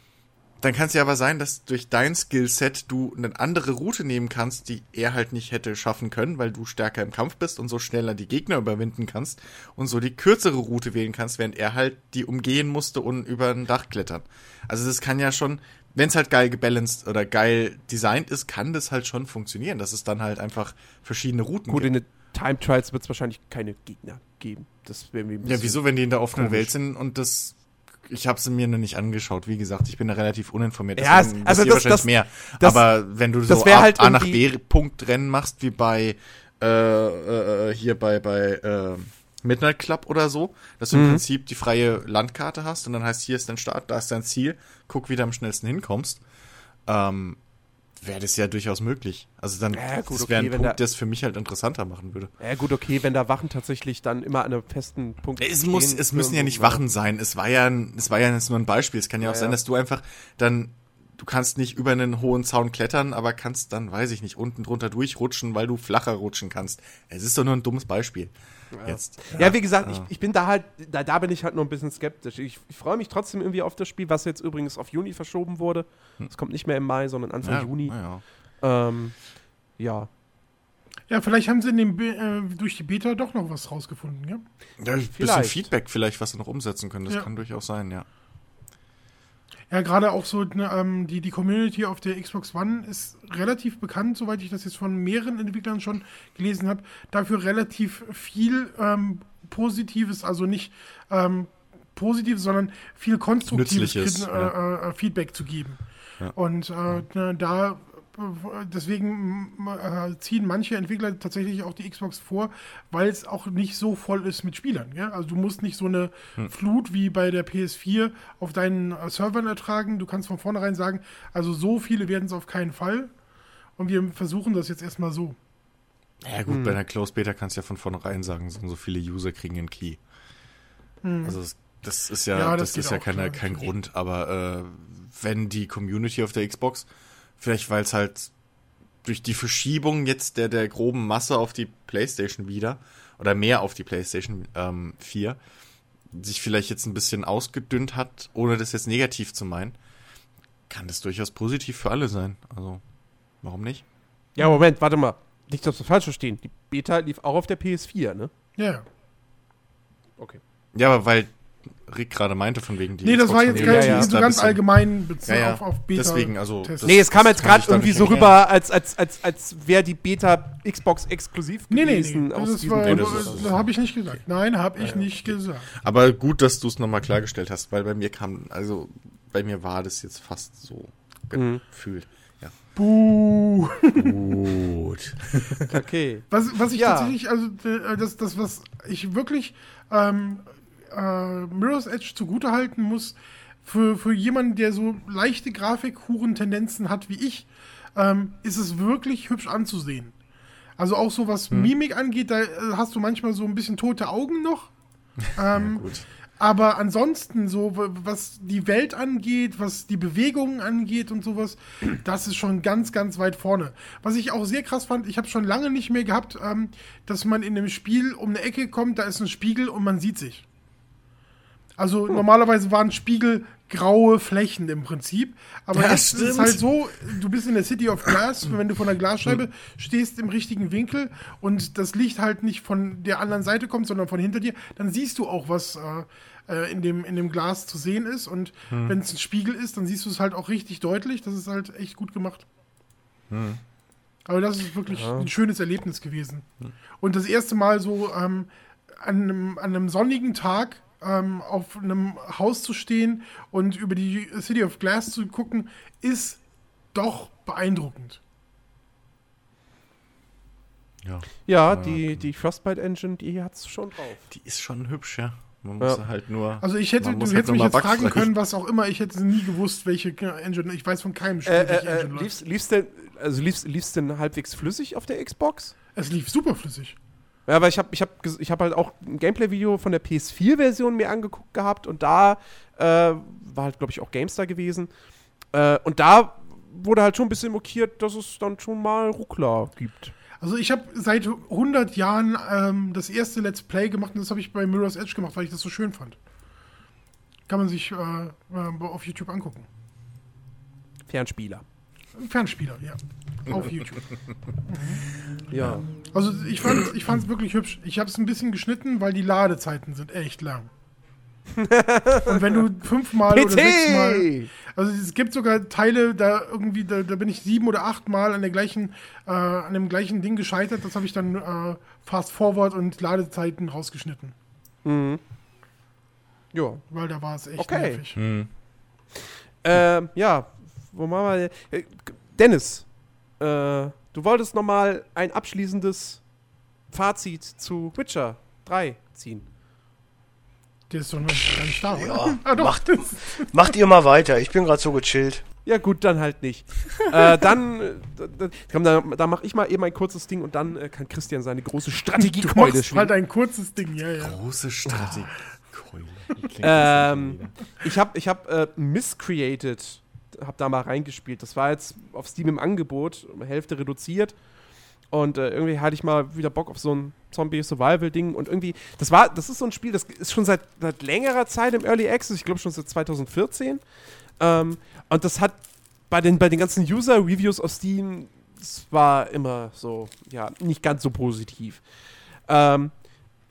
dann kann es ja aber sein, dass durch dein Skillset du eine andere Route nehmen kannst, die er halt nicht hätte schaffen können, weil du stärker im Kampf bist und so schneller die Gegner überwinden kannst und so die kürzere Route wählen kannst, während er halt die umgehen musste und über ein Dach klettern. Also das kann ja schon, wenn es halt geil gebalanced oder geil designt ist, kann das halt schon funktionieren, dass es dann halt einfach verschiedene Routen Gut, gibt. in den Time Trials wird es wahrscheinlich keine Gegner geben. Das wäre Ja, wieso, wenn die in der offenen komisch. Welt sind und das. Ich habe sie mir noch nicht angeschaut. Wie gesagt, ich bin da relativ uninformiert. Ja, also das- wahrscheinlich das- mehr. das- Aber wenn du so A, halt A nach B Punkt Rennen machst, wie bei äh, äh, hier bei bei äh, Midnight Club oder so, dass du im Prinzip die freie Landkarte hast und dann heißt hier ist dein Start, da ist dein Ziel, guck, wie du am schnellsten hinkommst. Ähm, wäre das ja durchaus möglich. Also dann Ja, gut, das wäre okay, ein Punkt, da- der es für mich halt interessanter machen würde. Ja, gut, okay, wenn da Wachen tatsächlich dann immer an einem festen Punkt. Es muss, stehen es müssen ja nicht Wachen sein. Es war ja, ein, es war ja jetzt nur ein Beispiel. Es kann ja auch Ja, sein, ja. dass du einfach dann, du kannst nicht über einen hohen Zaun klettern, aber kannst dann, weiß ich nicht, unten drunter durchrutschen, weil du flacher rutschen kannst. Es ist doch nur ein dummes Beispiel. Jetzt. Ja, wie gesagt, ich, ich bin da halt, da, da bin ich halt nur ein bisschen skeptisch. Ich, ich freue mich trotzdem irgendwie auf das Spiel, was jetzt übrigens auf Juni verschoben wurde. Es kommt nicht mehr im Mai, sondern Anfang Ja, Juni. ja. Ähm, ja. Ja, vielleicht haben sie in dem, Be- äh, durch die Beta doch noch was rausgefunden, ja? Ja, ein bisschen. Feedback vielleicht, was sie noch umsetzen können. Das Ja. kann durchaus sein, ja. Ja, gerade auch so ne, ähm, die, die Community auf der Xbox One ist relativ bekannt, soweit ich das jetzt von mehreren Entwicklern schon gelesen habe, dafür relativ viel ähm, Positives, also nicht ähm, Positives, sondern viel konstruktives Nützliches, Krit- ja. äh, äh, Feedback zu geben. Ja. Und äh, ne, da äh, deswegen äh, ziehen manche Entwickler tatsächlich auch die Xbox vor, weil es auch nicht so voll ist mit Spielern. Ja? Also du musst nicht so eine Hm. Flut wie bei der PS4 auf deinen äh, Servern ertragen. Du kannst von vornherein sagen, also so viele werden es auf keinen Fall. Und wir versuchen das jetzt erstmal so. Ja gut, bei einer Closed Beta kannst du ja von vornherein sagen, so so viele User kriegen einen Key. Also das, das ist ja, Ja, das das, ist ja auch, keine, kein Grund, aber äh, wenn die Community auf der Xbox, vielleicht weil es halt durch die Verschiebung jetzt der, der groben Masse auf die Playstation wieder, oder mehr auf die Playstation ähm, 4, sich vielleicht jetzt ein bisschen ausgedünnt hat, ohne das jetzt negativ zu meinen, kann das durchaus positiv für alle sein. Also, warum nicht? Ja, Moment, warte mal. Nicht, dass wir falsch verstehen. Die Beta lief auch auf der PS4, ne? Ja, ja. Okay. Ja, aber weil Rick gerade meinte, von wegen die Nee, das Xbox war jetzt EA ja, ist so ganz allgemein bezogen Ja, ja. auf, auf Beta. Deswegen, also, das- Nee, es kam jetzt gerade irgendwie so rüber, als, als, als, als wäre die Beta Xbox exklusiv Nee, nee, gewesen nee. aus Das, war, Nee, das das, habe ich nicht gesagt. Nein, habe ich nicht gesagt. Aber gut, dass du es nochmal klargestellt hast, weil bei mir kam, also bei mir war das jetzt fast so Mhm. gefühlt. Ja. Buh. Gut. Okay. Was, was ich Ja. tatsächlich, also äh, das, das, was ich wirklich ähm, äh, Mirror's Edge zugutehalten muss, für, für jemanden, der so leichte Grafikhuren-Tendenzen hat wie ich, ähm, ist es wirklich hübsch anzusehen. Also auch so was Mimik angeht, da äh, hast du manchmal so ein bisschen tote Augen noch. Ähm, Gut. aber ansonsten, so was die Welt angeht, was die Bewegungen angeht und sowas, das ist schon ganz, ganz weit vorne. Was ich auch sehr krass fand, ich habe schon lange nicht mehr gehabt, ähm, dass man in dem Spiel um eine Ecke kommt, da ist ein Spiegel und man sieht sich. Also normalerweise waren Spiegel graue Flächen im Prinzip. Aber Ja, jetzt ist es stimmt. halt so, du bist in der City of Glass, wenn du von der Glasscheibe stehst im richtigen Winkel und das Licht halt nicht von der anderen Seite kommt, sondern von hinter dir, dann siehst du auch, was äh, äh, in, dem, in dem Glas zu sehen ist. Und wenn es ein Spiegel ist, dann siehst du es halt auch richtig deutlich. Das ist halt echt gut gemacht. Aber das ist wirklich ein schönes Erlebnis gewesen. Und das erste Mal so ähm, an, einem, an einem sonnigen Tag ähm, auf einem Haus zu stehen und über die City of Glass zu gucken, ist doch beeindruckend. Ja. Ja, die, die Frostbite Engine, die hat's schon drauf. Die ist schon hübsch, ja. Man muss Ja. halt nur. Also ich hätte, du muss hättest halt mich jetzt fragen wachsreich- können, was auch immer, ich hätte nie gewusst, welche Engine, ich weiß von keinem Spiel, Äh, welche äh, äh, Engine läuft. lief's, lief's denn, also lief's, lief's denn halbwegs flüssig auf der Xbox? Es lief super flüssig. Ja, aber ich habe ich hab, ich hab halt auch ein Gameplay-Video von der PS4-Version mir angeguckt gehabt und da äh, war halt, glaube ich, auch GameStar gewesen. Äh, und da wurde halt schon ein bisschen mokiert, dass es dann schon mal Ruckler gibt. Also ich habe seit 100 Jahren ähm, das erste Let's Play gemacht und das habe ich bei Mirror's Edge gemacht, weil ich das so schön fand. Kann man sich äh, äh, auf YouTube angucken. Fernspieler. Fernspieler, ja. Auf YouTube. Ja. Also ich fand ich fand's wirklich hübsch. Ich habe es ein bisschen geschnitten, weil die Ladezeiten sind echt lang. Und wenn du fünfmal oder sechsmal. PT! Also es gibt sogar Teile, da irgendwie, da, da bin ich sieben oder achtmal an der gleichen, äh, an dem gleichen Ding gescheitert. Das habe ich dann äh, fast forward und Ladezeiten rausgeschnitten. Ja. Weil da war es echt Okay. nervig. Hm. Ähm, ja, wo machen wir. äh, Dennis, äh, du wolltest noch mal ein abschließendes Fazit zu Witcher 3 ziehen. Der ist doch noch gar nicht da, oder? Ja, ah, macht, macht ihr mal weiter. Ich bin gerade so gechillt. Ja, gut, dann halt nicht. äh, dann, äh, komm, da, da mache ich mal eben ein kurzes Ding und dann äh, kann Christian seine große Du Strategiekeule machst schwingen. halt ein kurzes Ding, ja, ja. Große Strategie. Keule. Wie klingt das Ähm, ich habe ich hab, äh, Miscreated, hab da mal reingespielt. Das war jetzt auf Steam im Angebot, um Hälfte reduziert. Und äh, irgendwie hatte ich mal wieder Bock auf so ein Zombie-Survival-Ding. Und irgendwie, das war, das ist so ein Spiel, das ist schon seit, seit längerer Zeit im Early Access, ich glaube schon seit 2014. Ähm, und das hat bei den, bei den ganzen User-Reviews auf Steam, das war immer so, ja, nicht ganz so positiv. Ähm,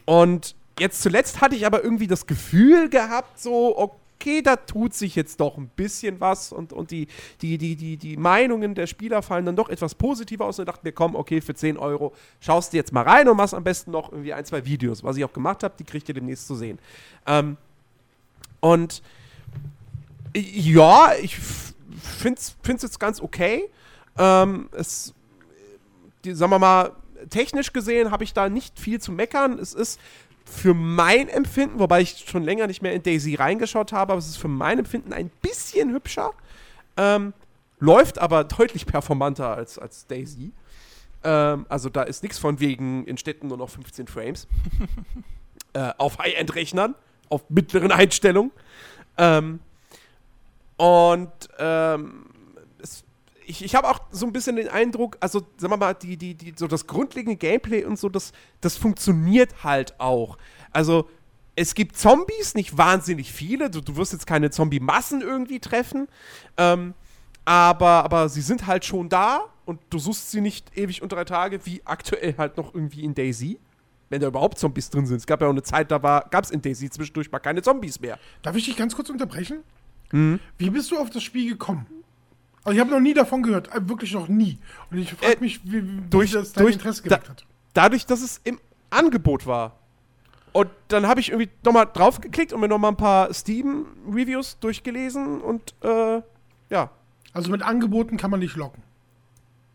und jetzt zuletzt hatte ich aber irgendwie das Gefühl gehabt, so, okay, da tut sich jetzt doch ein bisschen was und, und die, die, die, die, die Meinungen der Spieler fallen dann doch etwas positiver aus und dachte mir, komm, okay, für 10 Euro schaust du jetzt mal rein und machst am besten noch irgendwie ein, zwei Videos, was ich auch gemacht habe, die kriegt ihr demnächst zu sehen. Ähm, und ja, ich finde es jetzt ganz okay. Ähm, es, die, sagen wir mal, technisch gesehen habe ich da nicht viel zu meckern. Es ist für mein Empfinden, wobei ich schon länger nicht mehr in Daisy reingeschaut habe, aber es ist für mein Empfinden ein bisschen hübscher. Ähm, läuft aber deutlich performanter als, als Daisy. Ähm, also da ist nichts von wegen in Städten nur noch 15 Frames. äh, auf High-End-Rechnern, auf mittleren Einstellungen. Ähm, und ähm, ich, ich habe auch so ein bisschen den Eindruck, also sagen wir mal, die, die, die, so das grundlegende Gameplay und so, das, das funktioniert halt auch. Also es gibt Zombies, nicht wahnsinnig viele. Du, du wirst jetzt keine Zombie-Massen irgendwie treffen. Ähm, aber, aber sie sind halt schon da und du suchst sie nicht ewig unter drei Tage, wie aktuell halt noch irgendwie in Daisy. Wenn da überhaupt Zombies drin sind. Es gab ja auch eine Zeit, da gab es in Daisy zwischendurch mal keine Zombies mehr. Darf ich dich ganz kurz unterbrechen? Mhm. Wie bist du auf das Spiel gekommen? Also ich habe noch nie davon gehört, äh, wirklich noch nie. Und ich frage äh, mich, wie, wie durch, das dein durch, Interesse geweckt da, hat. Dadurch, dass es im Angebot war. Und dann habe ich irgendwie nochmal draufgeklickt und mir nochmal ein paar Steam-Reviews durchgelesen und äh, ja. Also mit Angeboten kann man nicht locken.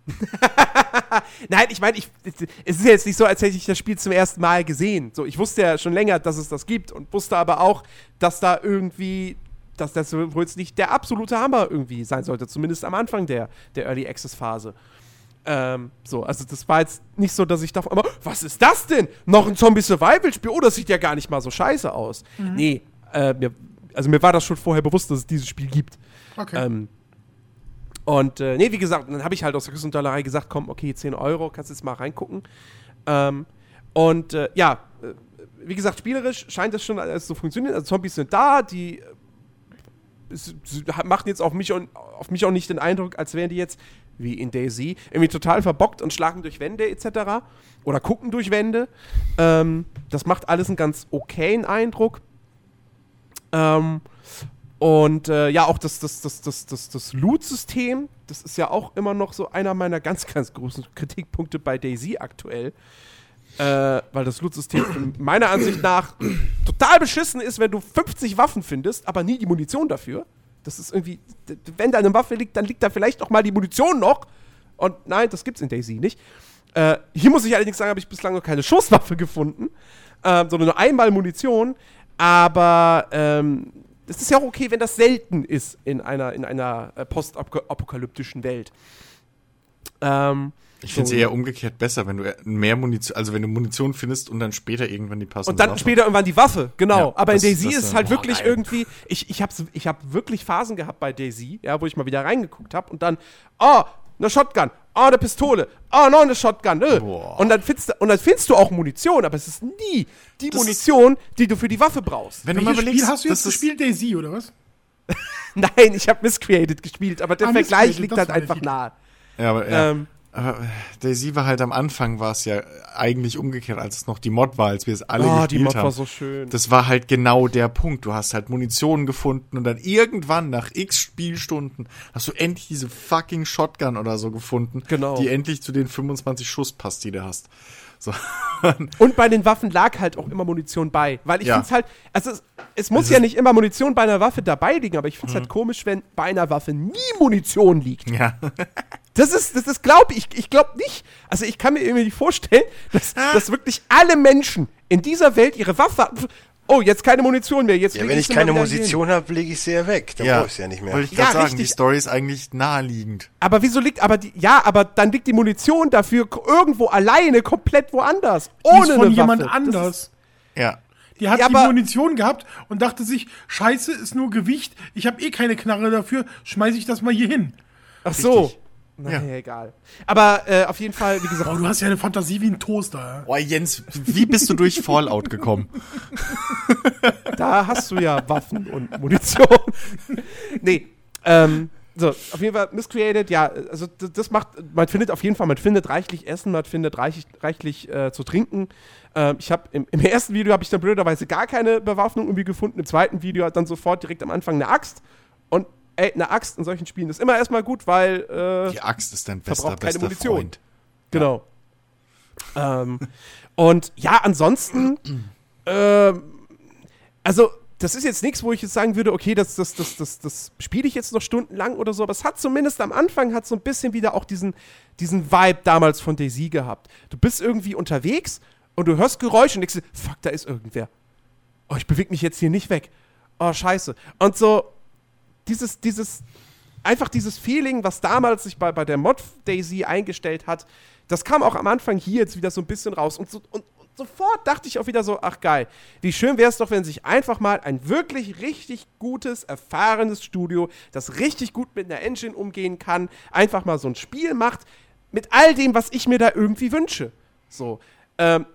Nein, ich meine, ich, es ist jetzt nicht so, als hätte ich das Spiel zum ersten Mal gesehen. So, ich wusste ja schon länger, dass es das gibt und wusste aber auch, dass da irgendwie, dass das wohl jetzt nicht der absolute Hammer irgendwie sein sollte, zumindest am Anfang der, der Early Access Phase. Ähm, so, also das war jetzt nicht so, dass ich dachte, aber was ist das denn? Noch ein Zombie-Survival-Spiel? Oh, das sieht ja gar nicht mal so scheiße aus. Mhm. Nee, äh, mir, also mir war das schon vorher bewusst, dass es dieses Spiel gibt. Okay. Ähm, und äh, nee, wie gesagt, dann habe ich halt aus der Küssendollerei gesagt, komm, okay, 10 Euro, kannst jetzt mal reingucken. Ähm, und äh, ja, äh, wie gesagt, spielerisch scheint das schon alles zu funktionieren. Also Zombies sind da, die äh, machen jetzt auf mich, auf mich auch nicht den Eindruck, als wären die jetzt wie in Daisy irgendwie total verbockt und schlagen durch Wände etc. Oder gucken durch Wände. Ähm, das macht alles einen ganz okayen Eindruck. Ähm, und äh, ja, auch das, das, das, das, das, das Loot-System, das ist ja auch immer noch so einer meiner ganz, ganz großen Kritikpunkte bei Daisy aktuell. Äh, weil das Loot-System meiner Ansicht nach total beschissen ist, wenn du 50 Waffen findest, aber nie die Munition dafür. Das ist irgendwie, wenn da eine Waffe liegt, dann liegt da vielleicht auch mal die Munition noch. Und nein, das gibt's in Daisy nicht. Äh, hier muss ich allerdings sagen, habe ich bislang noch keine Schusswaffe gefunden, äh, sondern nur einmal Munition. Aber ähm, es ist ja auch okay, wenn das selten ist in einer, in einer äh, postapokalyptischen Welt. Ähm, ich finde es eher umgekehrt besser, wenn du mehr Munition, also wenn du Munition findest und dann später irgendwann die passende Und dann Waffe. später irgendwann die Waffe, genau. Ja, Aber das, in Daisy ist es halt wirklich nein. irgendwie, ich, ich habe ich hab wirklich Phasen gehabt bei Daisy, ja, wo ich mal wieder reingeguckt habe und dann, oh, eine Shotgun, oh, eine Pistole, oh, noch eine Shotgun. Äh. Und, dann findest, und dann findest du auch Munition, aber es ist nie die das Munition, die du für die Waffe brauchst. Wenn du mal überlegst, hast du jetzt gespielt Daisy, oder was? Nein, ich habe Miscreated gespielt, aber der ah, Vergleich liegt halt einfach nahe. Ja, aber ja. Ähm, aber Daisy war halt am Anfang war es ja eigentlich umgekehrt, als es noch die Mod war, als wir es alle oh, gespielt die Mod haben. war so schön. Das war halt genau der Punkt. Du hast halt Munition gefunden und dann irgendwann nach x Spielstunden hast du endlich diese fucking Shotgun oder so gefunden, genau. die endlich zu den 25 Schuss passt, die du hast. So. Und bei den Waffen lag halt auch immer Munition bei. Weil ich ja. finde es halt, also es, es muss es ja nicht immer Munition bei einer Waffe dabei liegen, aber ich finde es halt mhm. halt komisch, wenn bei einer Waffe nie Munition liegt. Ja. Das ist, das ist, glaube ich, ich glaube nicht. Also ich kann mir irgendwie nicht vorstellen, dass, ah. dass wirklich alle Menschen in dieser Welt ihre Waffe oh, jetzt keine Munition mehr. Jetzt ja, wenn ich keine Munition habe, lege ich sie ja weg. Dann ja. brauche ich sie ja nicht mehr. Wollte ich gerade ja, sagen, richtig. die Story ist eigentlich naheliegend. Aber wieso liegt, aber die, ja, aber dann liegt die Munition dafür irgendwo alleine, komplett woanders. Ohne die ist von jemand Waffe. anders. ja. Die hat ja, die Munition gehabt und dachte sich, scheiße, ist nur Gewicht, ich habe eh keine Knarre dafür, schmeiße ich das mal hier hin. Ach so. Naja, ja. egal. Aber äh, auf jeden Fall, wie gesagt. Oh, du hast ja eine Fantasie wie ein Toaster. Boah, Jens, wie bist du durch Fallout gekommen? da hast du ja Waffen und Munition. nee, ähm, so, auf jeden Fall Miscreated, ja, also das macht, man findet auf jeden Fall, man findet reichlich Essen, man findet reichlich, reichlich äh, zu trinken. Ähm, ich habe im, im, ersten Video habe ich dann blöderweise gar keine Bewaffnung irgendwie gefunden, im zweiten Video hat dann sofort direkt am Anfang eine Axt und ey, eine Axt in solchen Spielen ist immer erstmal gut, weil äh, die Axt ist dein bester, verbraucht keine Munition. Freund. Genau. Ja. Ähm, und ja, ansonsten, äh, also das ist jetzt nichts, wo ich jetzt sagen würde, okay, das, das, das, das, das spiele ich jetzt noch stundenlang oder so, aber es hat zumindest am Anfang hat so ein bisschen wieder auch diesen, diesen Vibe damals von Daisy gehabt. Du bist irgendwie unterwegs und du hörst Geräusche und denkst, fuck, da ist irgendwer. Oh, ich bewege mich jetzt hier nicht weg. Oh, scheiße. Und so, dieses, dieses, einfach dieses Feeling, was damals sich bei, bei der Mod Daisy eingestellt hat, Das kam auch am Anfang hier jetzt wieder so ein bisschen raus. Und, so, und, und sofort dachte ich auch wieder so, ach geil, wie schön wäre es doch, wenn sich einfach mal ein wirklich richtig gutes, erfahrenes Studio, das richtig gut mit einer Engine umgehen kann, einfach mal so ein Spiel macht, mit all dem, was ich mir da irgendwie wünsche. So. Ähm,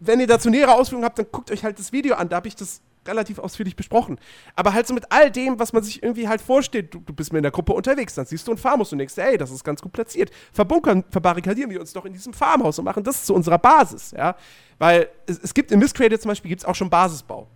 wenn ihr dazu nähere Ausführungen habt, dann guckt euch halt das Video an. Da habe ich das relativ ausführlich besprochen. Aber halt so mit all dem, was man sich irgendwie halt vorstellt. Du, du bist mir in der Gruppe unterwegs, dann siehst du ein Farmhaus und denkst, ey, das ist ganz gut platziert. Verbunkern, verbarrikadieren wir uns doch in diesem Farmhaus und machen das zu unserer Basis, ja. Weil es, es gibt in Miscreated zum Beispiel gibt's auch schon Basisbau.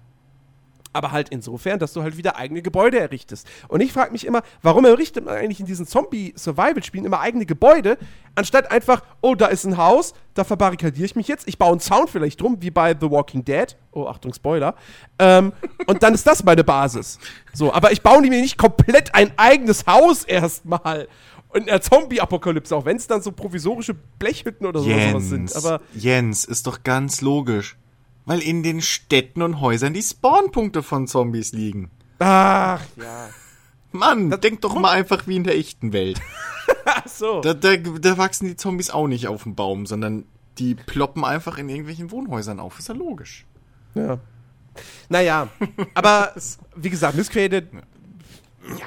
Aber halt insofern, dass du halt wieder eigene Gebäude errichtest. Und ich frage mich immer, warum errichtet man eigentlich in diesen Zombie-Survival-Spielen immer eigene Gebäude, anstatt einfach, oh, da ist ein Haus, da verbarrikadiere ich mich jetzt, ich baue einen Sound vielleicht drum, wie bei The Walking Dead. Oh, Achtung, Spoiler. Ähm, und dann ist das meine Basis. So, aber ich baue mir nicht komplett ein eigenes Haus erstmal. Und in der Zombie-Apokalypse, auch wenn es dann so provisorische Blechhütten oder sowas Jens, sind. Aber Jens, ist doch ganz logisch. Weil in den Städten und Häusern die Spawnpunkte von Zombies liegen. ach ja. Mann, denk doch mal einfach wie in der echten Welt. Ach so. Da, da, da wachsen die Zombies auch nicht auf dem Baum, sondern die ploppen einfach in irgendwelchen Wohnhäusern auf. Ist ja logisch. Ja. Naja, aber wie gesagt, Miscreated,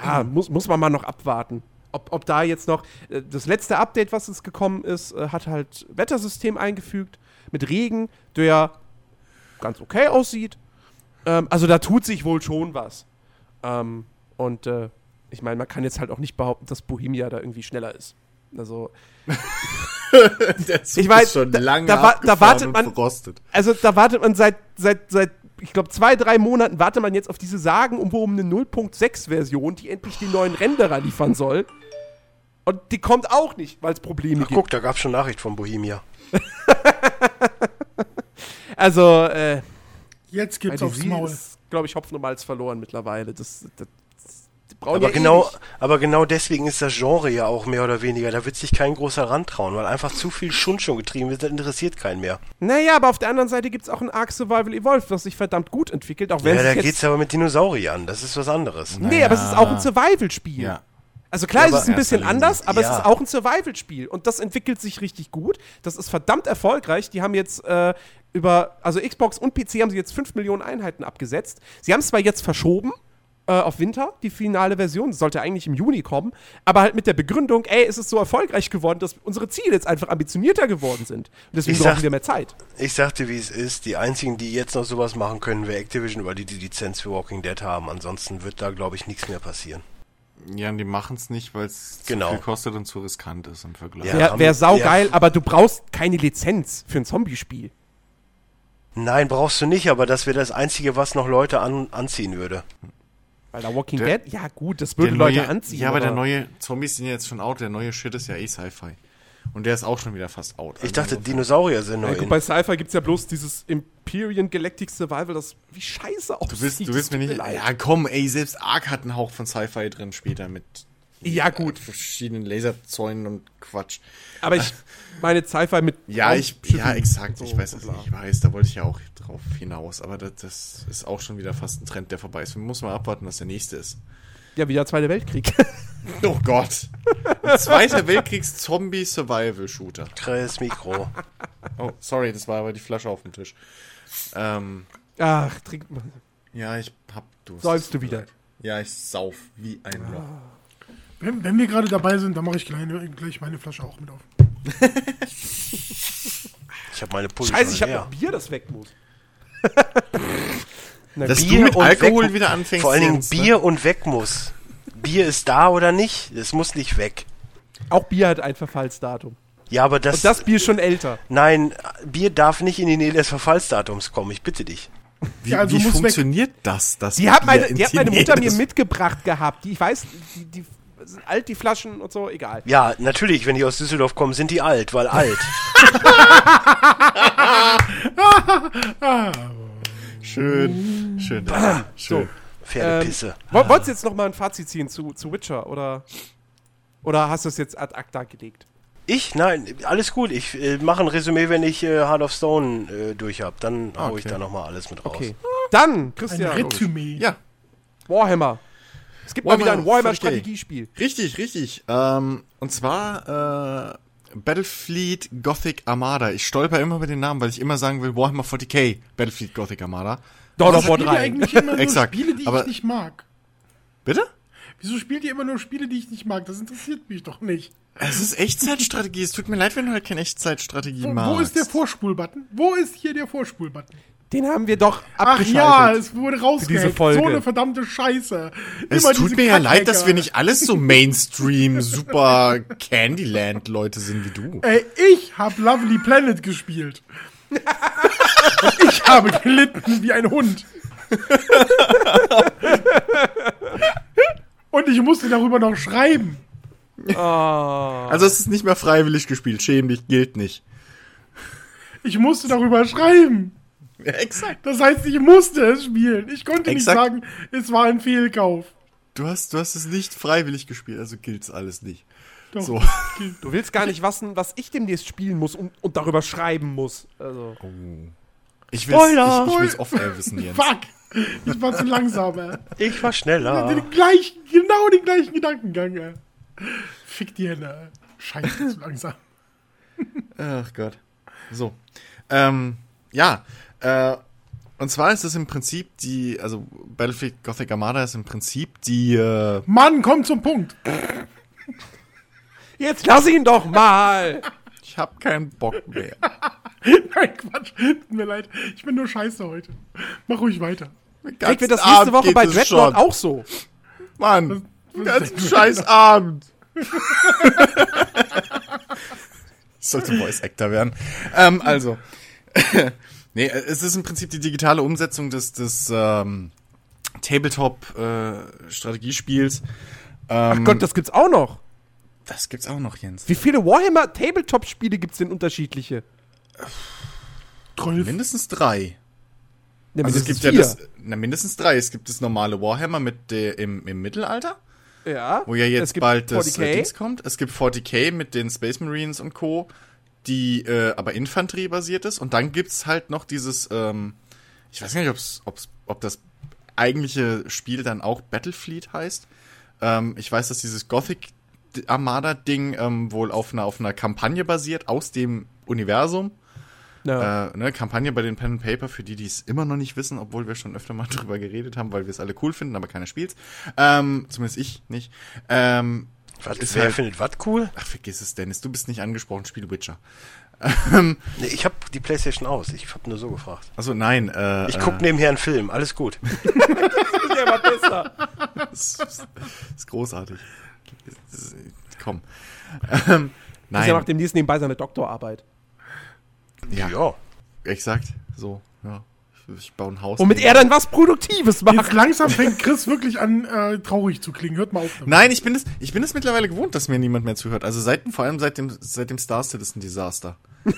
ja, muss, muss man mal noch abwarten. Ob, ob da jetzt noch, äh, das letzte Update, was es gekommen ist, äh, hat halt Wettersystem eingefügt mit Regen, der ganz okay aussieht. Ähm, also da tut sich wohl schon was. Ähm, und äh, ich meine, man kann jetzt halt auch nicht behaupten, dass Bohemia da irgendwie schneller ist. Also, Ich weiß, schon da- lange da da wartet man- verrostet. also da wartet man seit, seit, seit ich glaube, zwei, drei Monaten wartet man jetzt auf diese sagenumwobene 0.6-Version, die endlich die neuen Renderer liefern soll. Und die kommt auch nicht, weil es Probleme Ach, gibt. guck, da gab's schon Nachricht von Bohemia. Also, äh, Jetzt gibt's aufs Maul. ist, glaube ich, Hopfen und Malz verloren mittlerweile. Das, das, das die brauchen Aber ja genau, ewig. aber genau deswegen ist das Genre ja auch mehr oder weniger. Da wird sich kein großer rantrauen, weil einfach zu viel Schund schon getrieben wird, das interessiert keinen mehr. Naja, aber auf der anderen Seite gibt es auch ein Ark Survival Evolved, was sich verdammt gut entwickelt, auch wenn Ja, da jetzt geht's aber mit Dinosauriern, das ist was anderes. Nee, aber es ist auch ein Survival-Spiel. Ja. Also klar, Ja, es ist ein bisschen anders, aber Ja. es ist auch ein Survival-Spiel. Und das entwickelt sich richtig gut. Das ist verdammt erfolgreich. Die haben jetzt äh, über, also Xbox und PC haben sie jetzt 5 Millionen Einheiten abgesetzt. Sie haben es zwar jetzt verschoben äh, auf Winter, die finale Version. Das sollte eigentlich im Juni kommen. Aber halt mit der Begründung, ey, es ist so erfolgreich geworden, dass unsere Ziele jetzt einfach ambitionierter geworden sind. Und deswegen Ich brauchen sag- wir mehr Zeit. Ich sagte, wie es ist. Die einzigen, die jetzt noch sowas machen können, wäre Activision, weil die die Lizenz für Walking Dead haben. Ansonsten wird da, glaube ich, nichts mehr passieren. Ja, und die machen es nicht, weil es Genau. zu viel kostet und zu riskant ist im Vergleich. Ja. Wäre saugeil, ja. aber du brauchst keine Lizenz für ein Zombie-Spiel. Nein, brauchst du nicht, aber das wäre das Einzige, was noch Leute an, anziehen würde. Weil da Walking Der- Dead, ja gut, das würde Leute neue, anziehen. Ja, aber der neue Zombies sind ja jetzt schon out. Der neue Shit ist ja eh Sci-Fi. Und der ist auch schon wieder fast out. Ich Also dachte, insofern- Dinosaurier sind Ja, neu. gut, in. bei Sci-Fi gibt es ja bloß dieses Empyrean Galactic Survival, das wie scheiße aussieht. Du willst, du willst mir nicht. leid. Ja, komm, ey, selbst Ark hat einen Hauch von Sci-Fi drin später mit Ja, gut. verschiedenen Laserzäunen und Quatsch. Aber ich meine Sci-Fi mit. Ja, ich, ja, exakt. so ich weiß, dass bla. ich weiß. Da wollte ich ja auch drauf hinaus. Aber das, das ist auch schon wieder fast ein Trend, der vorbei ist. Wir müssen mal abwarten, was der nächste ist. Ja, wie der Zweite Weltkrieg. Oh Gott. Ein Zweiter Weltkriegs-Zombie-Survival-Shooter. Chris Mikro. Oh, sorry, das war aber die Flasche auf dem Tisch. Ähm, Ach, trink mal. ja, ich hab Durst. Säufst du wieder? Ja, ich sauf wie ein Loch. Wenn, wenn wir gerade dabei sind, dann mache ich gleich, gleich meine Flasche auch mit auf. Ich habe meine Pulle Scheiße, ich habe noch Bier, das weg muss. Na, Dass gut. du mit und Alkohol weg- wieder anfängst. Vor allen Dingen ne? Bier und weg muss. Bier ist da oder nicht? Es muss nicht weg. Auch Bier hat ein Verfallsdatum. Ja, aber das, Und das Bier ist schon älter. Nein, Bier darf nicht in die Nähe des Verfallsdatums kommen. Ich bitte dich. Wie, Ja, also wie muss weg. funktioniert das? das Die hat Bier meine, in die hat meine Mutter mir mitgebracht gehabt. Die, ich weiß, die, die sind alt, die Flaschen und so, egal. Ja, natürlich, wenn die aus Düsseldorf kommen, sind die alt, weil alt. Schön, schön. Ah, schön. Pferdepisse. Woll- Wolltest du jetzt noch mal ein Fazit ziehen zu, zu Witcher oder, oder hast du es jetzt ad acta gelegt? Ich? Nein, alles gut. Ich äh, mache ein Resümee, wenn ich äh, Heart of Stone äh, durch habe. Dann hau ich Okay. da nochmal alles mit raus. Okay. Dann, Ein Christian, Resümee. Ja, Warhammer. Es gibt mal Warhammer wieder ein 40K. Warhammer-Strategiespiel. richtig, richtig. Ähm, und zwar äh, Battlefleet Gothic Armada. Ich stolper immer über den Namen, weil ich immer sagen will Warhammer 40k Battlefleet Gothic Armada. Dawn of War Spielt ihr 3. eigentlich immer nur Exakt, Spiele, die aber- ich nicht mag? Bitte? Wieso spielt ihr immer nur Spiele, die ich nicht mag? Das interessiert mich doch nicht. Es ist Echtzeitstrategie. Es tut mir leid, wenn du halt keine Echtzeitstrategie Wo, magst. wo ist der Vorspulbutton? Wo ist hier der Vorspulbutton? Den haben wir doch Ach abgeschaltet. ja, es wurde diese rausgehackt. Folge. So eine verdammte Scheiße. Es Immer tut mir ja leid, dass wir nicht alles so Mainstream, super Candyland-Leute sind wie du. Ey, ich hab Lovely Planet gespielt. Ich habe gelitten wie ein Hund. Und ich musste darüber noch schreiben. Also es ist nicht mehr freiwillig gespielt. Schäm dich, gilt nicht. Ich musste darüber schreiben. Ja, exakt. Das heißt, ich musste es spielen. Ich konnte Exakt. nicht sagen, es war ein Fehlkauf. Du hast, du hast es nicht freiwillig gespielt, also gilt's alles nicht. Doch, So. gilt. Du willst gar nicht wissen, was ich demnächst spielen muss und, und darüber schreiben muss. Also. Ich will's, Spoiler! ich, ich will's off-air wissen, Jens. Fuck! Ich war zu langsam, ey. Ich war schneller. Den gleichen, genau den gleichen Gedankengang, ey. Fick die Hände, ey. Scheiße, zu langsam. Ach Gott. So. Ähm, ja. Äh, und zwar ist es im Prinzip die, also Battlefield Gothic Armada ist im Prinzip die, äh, Mann, komm zum Punkt. Jetzt lass ihn doch mal! ich hab keinen Bock mehr. Nein, Quatsch. Tut mir leid. Ich bin nur scheiße heute. Mach ruhig weiter. Kriegt wir das nächste Woche bei Dreadnought auch so? Mann, ist- scheiß Abend. ich sollte Voice Actor werden. Ähm, also. nee, es ist im Prinzip die digitale Umsetzung des, des ähm, Tabletop-Strategiespiels. Ach ähm, Gott, das gibt's auch noch. das gibt's auch noch, Jens. Wie viele Warhammer Tabletop-Spiele gibt's denn unterschiedliche? Trolf. Mindestens drei. Ja, Also es gibt ja vier. das, na, mindestens drei. Es gibt das normale Warhammer mit der, im, im Mittelalter, Ja. wo ja jetzt bald das 40K. äh, Dings kommt. Es gibt 40k mit den Space Marines und Co., die äh, aber Infanterie basiert ist. Und dann gibt's halt noch dieses, ähm, ich weiß gar nicht, ob's, ob's, ob das eigentliche Spiel dann auch Battlefleet heißt. Ähm, ich weiß, dass dieses Gothic Armada-Ding ähm, wohl auf einer, auf einer Kampagne basiert aus dem Universum. Ja. Äh, ne, Kampagne bei den Pen and Paper, für die, die es immer noch nicht wissen, obwohl wir schon öfter mal drüber geredet haben, weil wir es alle cool finden, aber keiner spielt's. Ähm, zumindest ich nicht. Ähm, Was, ist wer halt- findet was cool? ach, vergiss es, Dennis, du bist nicht angesprochen, spiel Witcher. Nee, ich habe die Playstation aus. Ich habe nur so gefragt. Also nein, äh, Ich äh, guck nebenher einen Film. Alles gut. Der war besser. das ist, ist großartig. Das ist, komm. Ähm, Das ist ja nein, nach dem nächsten nebenbei seine Doktorarbeit. ja, Ja. exakt, so, ja. Ich, baue ein Haus. Womit er dann was Produktives Jetzt macht. langsam fängt Chris wirklich an, äh, traurig zu klingen. Hört mal auf. damit. Nein, ich bin es, ich bin es mittlerweile gewohnt, dass mir niemand mehr zuhört. Also seit, vor allem seit dem, seit dem Star Citizen Desaster.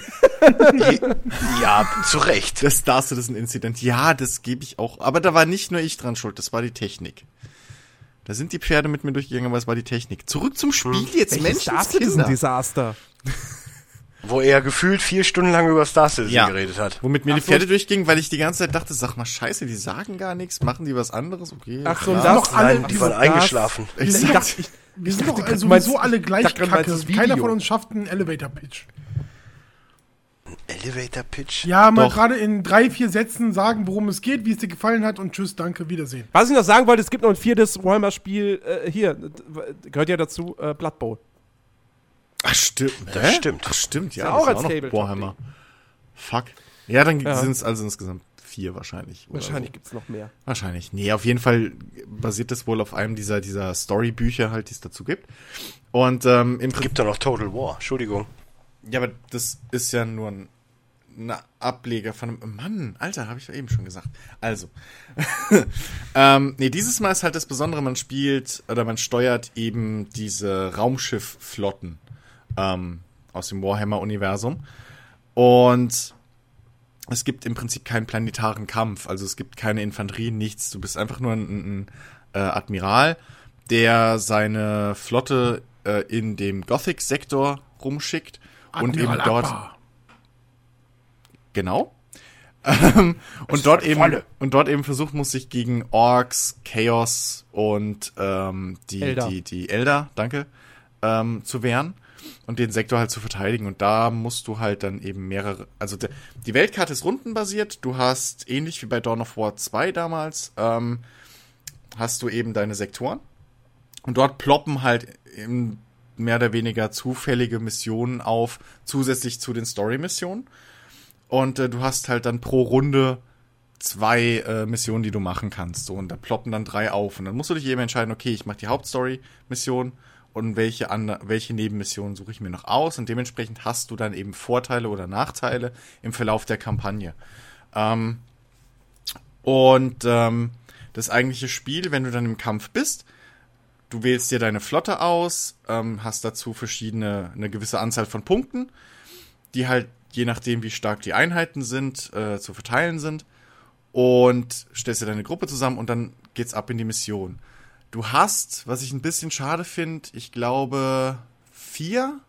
Ja, zu Recht. Das Star Citizen Incident. Ja, das gebe ich auch. Aber da war nicht nur ich dran schuld, das war die Technik. Da sind die Pferde mit mir durchgegangen, aber es war die Technik. Zurück zum Spiel jetzt, Welches Star Citizen. Desaster. Wo er gefühlt vier Stunden lang über Star Citizen Ja. geredet hat. Womit mir die Ach so. Pferde durchgingen, weil ich die ganze Zeit dachte, sag mal, scheiße, die sagen gar nichts, machen die was anderes, okay. Ach so, klar. das- doch alle, Nein, die waren das- eingeschlafen. Ich Ich dachte, ich, Wir sind doch dachte, also sowieso alle ich gleich kacke. Keiner von uns schafft einen Elevator-Pitch. Elevator Pitch? Ja, mal gerade in drei, vier Sätzen sagen, worum es geht, wie es dir gefallen hat und tschüss, danke, Wiedersehen. Was ich noch sagen wollte, es gibt noch ein viertes Warhammer-Spiel, äh, hier, gehört ja dazu, äh, Blood Bowl. Ach, stimmt. Das Hä? stimmt. Ach, stimmt, ja. Ja, das auch ist als noch Tabletop-Ding. Warhammer. Fuck. Ja, dann Ja. sind es also insgesamt vier wahrscheinlich. oder Wahrscheinlich So. gibt's noch mehr. Wahrscheinlich. Nee, auf jeden Fall basiert das wohl auf einem dieser, dieser Story-Bücher halt, die es dazu gibt. Und ähm, im Prinzip. Gibt doch noch Total War. Entschuldigung. Ja, aber das ist ja nur ein, ein Ableger von einem. Mann, Alter, habe ich ja eben schon gesagt. Also. ähm, nee, dieses Mal ist halt das Besondere, man spielt oder man steuert eben diese Raumschiffflotten ähm, aus dem Warhammer-Universum. Und es gibt im Prinzip keinen planetaren Kampf. Also es gibt keine Infanterie, nichts. Du bist einfach nur ein, ein, äh, Admiral, der seine Flotte äh, in dem Gothic-Sektor rumschickt und eben Admiral dort Akbar. Genau. Ähm, und dort eben und dort eben versucht muss sich gegen Orks, Chaos und ähm, die Elder. die die Elder, danke, ähm, zu wehren. Und den Sektor halt zu verteidigen. Und da musst du halt dann eben mehrere, also de, die Weltkarte ist rundenbasiert. Du hast, ähnlich wie bei Dawn of War 2 damals, ähm, hast du eben deine Sektoren. Und dort ploppen halt im mehr oder weniger zufällige Missionen auf, zusätzlich zu den Story-Missionen. Und äh, du hast halt dann pro Runde zwei äh, Missionen, die du machen kannst. So, und da ploppen dann drei auf. Und dann musst du dich eben entscheiden, okay, ich mache die Hauptstory-Mission und welche, welche Nebenmissionen suche ich mir noch aus. Und dementsprechend hast du dann eben Vorteile oder Nachteile im Verlauf der Kampagne. Ähm, und ähm, das eigentliche Spiel, wenn du dann im Kampf bist, du wählst dir deine Flotte aus, ähm, hast dazu verschiedene, eine gewisse Anzahl von Punkten, die halt je nachdem, wie stark die Einheiten sind, äh, zu verteilen sind. Und stellst dir deine Gruppe zusammen und dann geht's ab in die Mission. Du hast, was ich ein bisschen schade finde, ich glaube, vier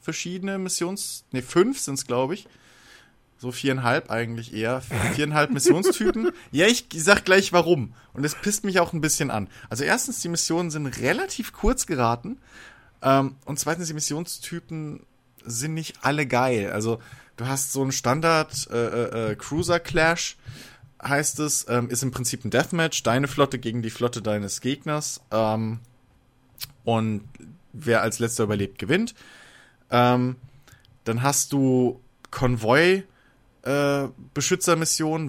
verschiedene Missions, ne, fünf sind's, glaube ich. So viereinhalb eigentlich eher. Viereinhalb Missionstypen. Ja, ich sag gleich warum. Und es pisst mich auch ein bisschen an. Also erstens, die Missionen sind relativ kurz geraten. Ähm, und zweitens, die Missionstypen sind nicht alle geil. Also du hast so einen Standard äh, äh, äh, Cruiser Clash, heißt es, ähm, ist im Prinzip ein Deathmatch. Deine Flotte gegen die Flotte deines Gegners. Ähm, und wer als letzter überlebt, gewinnt. Ähm, dann hast du Konvoi äh,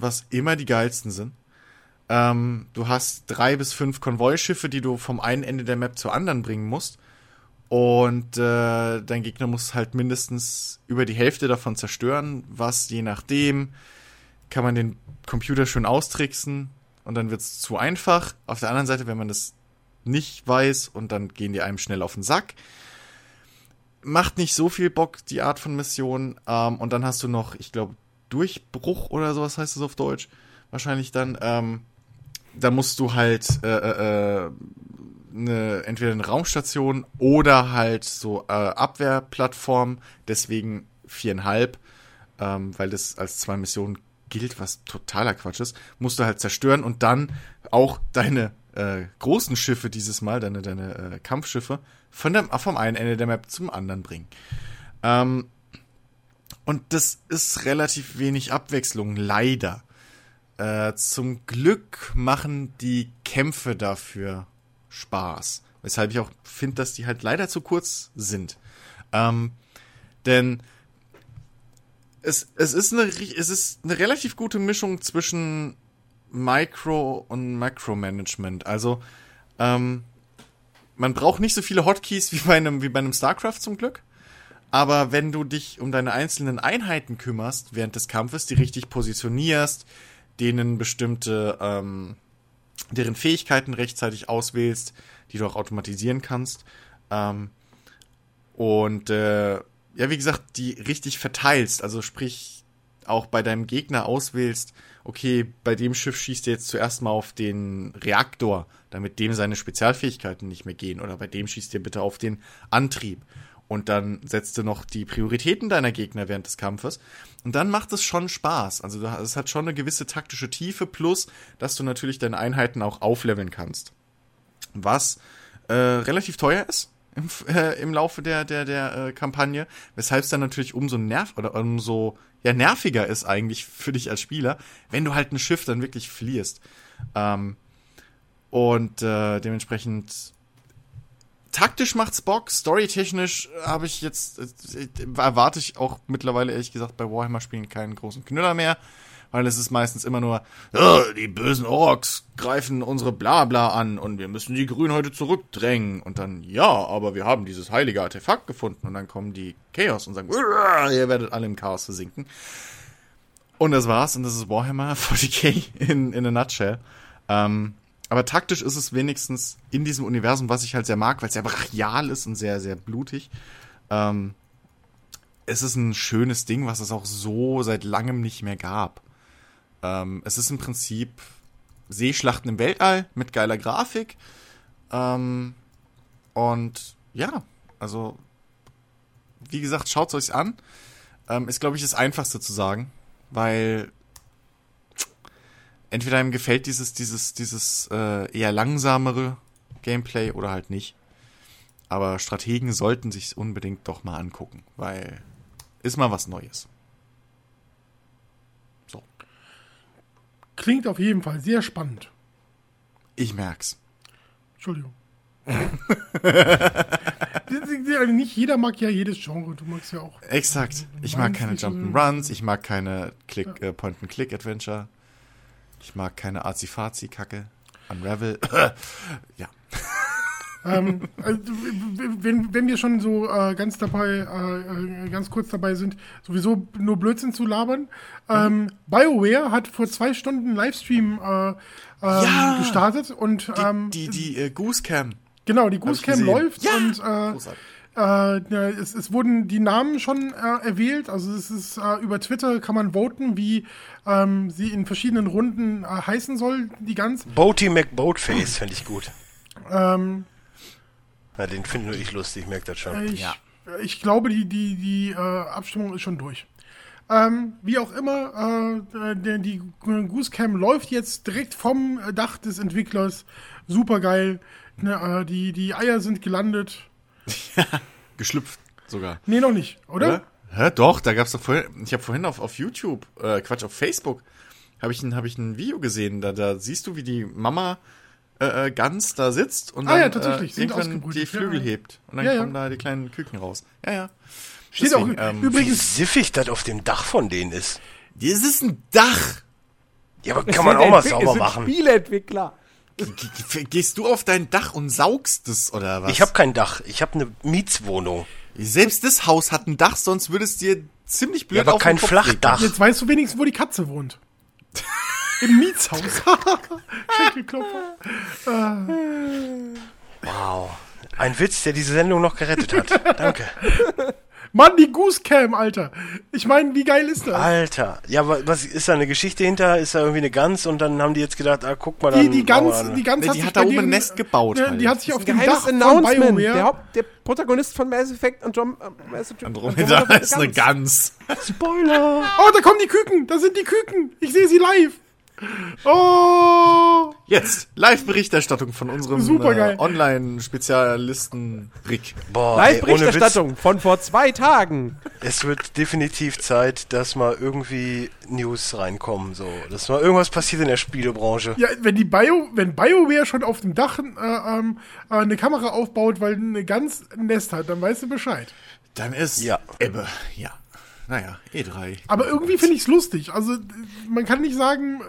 was immer die geilsten sind. Ähm, du hast drei bis fünf Konvoischiffe, die du vom einen Ende der Map zur anderen bringen musst. Und äh, dein Gegner muss halt mindestens über die Hälfte davon zerstören, was je nachdem kann man den Computer schön austricksen und dann wird's zu einfach. Auf der anderen Seite, wenn man das nicht weiß und dann gehen die einem schnell auf den Sack. Macht nicht so viel Bock, die Art von Mission. Ähm, und dann hast du noch, ich glaube, Durchbruch oder sowas heißt es auf Deutsch. Wahrscheinlich dann. Ähm, da musst du halt äh, äh, eine, entweder eine Raumstation oder halt so äh, Abwehrplattform, deswegen viereinhalb, ähm, weil das als zwei Missionen gilt, was totaler Quatsch ist, musst du halt zerstören und dann auch deine äh, großen Schiffe dieses Mal, deine, deine äh, Kampfschiffe, von dem, vom einen Ende der Map zum anderen bringen. Ähm, und das ist relativ wenig Abwechslung, leider. Äh, zum Glück machen die Kämpfe dafür Spaß. Weshalb ich auch finde, dass die halt leider zu kurz sind. Ähm, denn es, es, ist eine, es ist eine relativ gute Mischung zwischen Micro- und Macro-Management. Also, ähm, man braucht nicht so viele Hotkeys wie bei einem, wie bei einem StarCraft zum Glück. Aber wenn du dich um deine einzelnen Einheiten kümmerst während des Kampfes, die richtig positionierst, denen bestimmte, ähm, deren Fähigkeiten rechtzeitig auswählst, die du auch automatisieren kannst, ähm, und äh, ja, wie gesagt, die richtig verteilst, also sprich auch bei deinem Gegner auswählst, okay, bei dem Schiff schießt er jetzt zuerst mal auf den Reaktor, damit dem seine Spezialfähigkeiten nicht mehr gehen, oder bei dem schießt er bitte auf den Antrieb und dann setzt du noch die Prioritäten deiner Gegner während des Kampfes. Und dann macht es schon Spaß. Also es hat schon eine gewisse taktische Tiefe, plus, dass du natürlich deine Einheiten auch aufleveln kannst. Was äh, relativ teuer ist im, äh, im Laufe der, der, der äh, Kampagne, weshalb es dann natürlich umso nerv oder umso ja, nerviger ist eigentlich für dich als Spieler, wenn du halt ein Schiff dann wirklich verlierst. Ähm, und äh, dementsprechend taktisch macht's Bock, storytechnisch habe ich jetzt, äh, erwarte ich auch mittlerweile ehrlich gesagt bei Warhammer-Spielen keinen großen Knüller mehr, weil es ist meistens immer nur, oh, die bösen Orks greifen unsere Blabla an und wir müssen die Grünen heute zurückdrängen und dann, ja, aber wir haben dieses heilige Artefakt gefunden und dann kommen die Chaos und sagen, ihr werdet alle im Chaos versinken. Und das war's und das ist Warhammer 40k in, in a nutshell. Ähm, aber taktisch ist es wenigstens in diesem Universum, was ich halt sehr mag, weil es sehr brachial ist und sehr, sehr blutig. Ähm, es ist ein schönes Ding, was es auch so seit langem nicht mehr gab. Ähm, es ist im Prinzip Seeschlachten im Weltall mit geiler Grafik. Ähm, und ja, also, wie gesagt, schaut es euch an. Ähm, ist, glaube ich, das Einfachste zu sagen, weil entweder ihm gefällt dieses, dieses, dieses äh, eher langsamere Gameplay oder halt nicht. Aber Strategen sollten sich unbedingt doch mal angucken, weil ist mal was Neues. Klingt auf jeden Fall sehr spannend. ich merk's. Entschuldigung. Nicht jeder mag ja jedes Genre. Du magst ja auch. Exakt. Ich mag keine Jump'n'Runs, ich mag keine Click, äh, Point-and-Click-Adventure. Ich mag keine Azi-Fazi-Kacke. Unravel. ja. Ähm, also, wenn, wenn wir schon so äh, ganz dabei, äh, ganz kurz dabei sind, sowieso nur Blödsinn zu labern. Ähm, BioWare hat vor zwei Stunden einen Livestream äh, ähm, Ja! gestartet und ähm, Die, die äh, Goose Cam. genau, die Goose Cam läuft Ja! und äh, äh, es, es wurden die Namen schon äh, erwählt. Also es ist äh, über Twitter kann man voten, wie ähm, sie in verschiedenen Runden äh, heißen soll, die ganz. Boaty McBoatface fände ich gut. Ähm, Ja, den finde nur ich lustig, merkt das schon. Ich, Ja. ich glaube, die, die, die äh, Abstimmung ist schon durch. Ähm, wie auch immer, äh, die Goose Cam läuft jetzt direkt vom Dach des Entwicklers. Super geil. Ne, äh, die, die Eier sind gelandet. Geschlüpft sogar. Nee, noch nicht, oder? Oder? Hä, doch, da gab's doch vorhin, ich habe vorhin auf, auf YouTube, äh, Quatsch, auf Facebook, habe ich, ein- hab ich ein Video gesehen, da, da siehst du, wie die Mama äh, äh, Gans da sitzt und Ah dann ja, tatsächlich, äh, irgendwann die Flügel ja. hebt. Und dann Ja, ja. kommen da die kleinen Küken raus. Ja, ja. Steht Deswegen, auch ähm, Wie übrigens. siffig das auf dem Dach von denen ist. Das ist ein Dach. Ja, aber Es kann man sind auch mal sauber es machen. Spieleentwickler. Ge- ge- Gehst du auf dein Dach und saugst es oder was? Ich habe kein Dach, ich habe eine Mietswohnung. Selbst das Haus hat ein Dach, sonst würde es dir ziemlich blöd Ja, aber auf den kein Kopf Flachdach. Jetzt weißt du wenigstens, wo die Katze wohnt. Im Mietshaus. Schenkelklopfer. Wow. Ein Witz, der diese Sendung noch gerettet hat. Danke. Mann, die Goose Cam, Alter. Ich meine, wie geil ist das? Alter. Ja, was ist da eine Geschichte hinter? Ist da irgendwie eine Gans und dann haben die jetzt gedacht, ah, guck mal dann. Die, die Gans, die Gans Nee, hat die sich hat da oben ein Nest gebaut Ja, halt. die hat sich auf dem Dach von Announcement. Der. Haupt, der Protagonist von Mass Effect und John, äh, Mass Effect Andromeda ist eine Gans. Spoiler. Oh, da kommen die Küken. Da sind die Küken. Ich sehe sie live. Oh. Jetzt, Live-Berichterstattung von unserem äh, Online-Spezialisten Rick. Live-Berichterstattung von vor zwei Tagen. Es wird definitiv Zeit, dass mal irgendwie News reinkommen, so. Dass mal irgendwas passiert in der Spielebranche. Ja, wenn die Bio, wenn BioWare schon auf dem Dach äh, ähm, äh, eine Kamera aufbaut, weil eine ganz Nest hat, dann weißt du Bescheid. Dann ist Ja. Ebbe. Ja. Naja, E3. Aber irgendwie finde ich es lustig. Also man kann nicht sagen,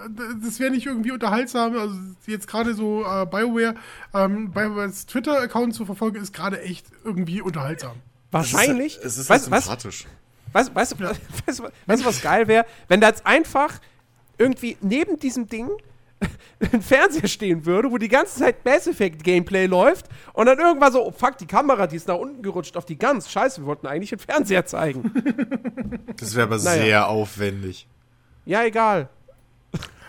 das wäre nicht irgendwie unterhaltsam. Also jetzt gerade so äh, BioWare, ähm, BioWares Twitter-Account zu verfolgen, ist gerade echt irgendwie unterhaltsam. Wahrscheinlich. Es ist weißt, halt weißt, sympathisch. weißt, weißt, du, weißt, du- weißt du, was geil wäre? Wenn da jetzt einfach irgendwie neben diesem Ding ein Fernseher stehen würde, wo die ganze Zeit Mass Effect Gameplay läuft und dann irgendwann so, oh fuck, die Kamera, die ist nach unten gerutscht auf die Gans. Scheiße, wir wollten eigentlich einen Fernseher zeigen. Das wäre aber Naja. sehr aufwendig. ja, egal.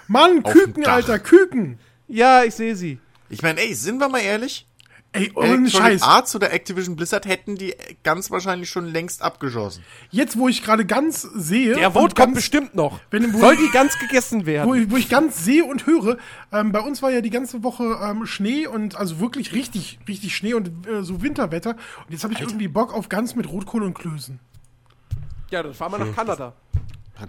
Mann, Küken. Alter, Küken. Ja, ich sehe sie. Ich meine, ey, sind wir mal ehrlich? Ey, ohne Electronic Scheiß. Arts oder Activision Blizzard hätten die ganz wahrscheinlich schon längst abgeschossen. Jetzt, wo ich gerade ganz sehe. Der Vote kommt bestimmt noch. Wenn- Soll die ganz gegessen werden? Wo ich, wo ich ganz sehe und höre, ähm, bei uns war ja die ganze Woche ähm, Schnee und also wirklich richtig, richtig Schnee und äh, so Winterwetter. Und jetzt habe ich irgendwie Bock auf Gans mit Rotkohl und Klößen. ja, dann fahren wir nach Kanada.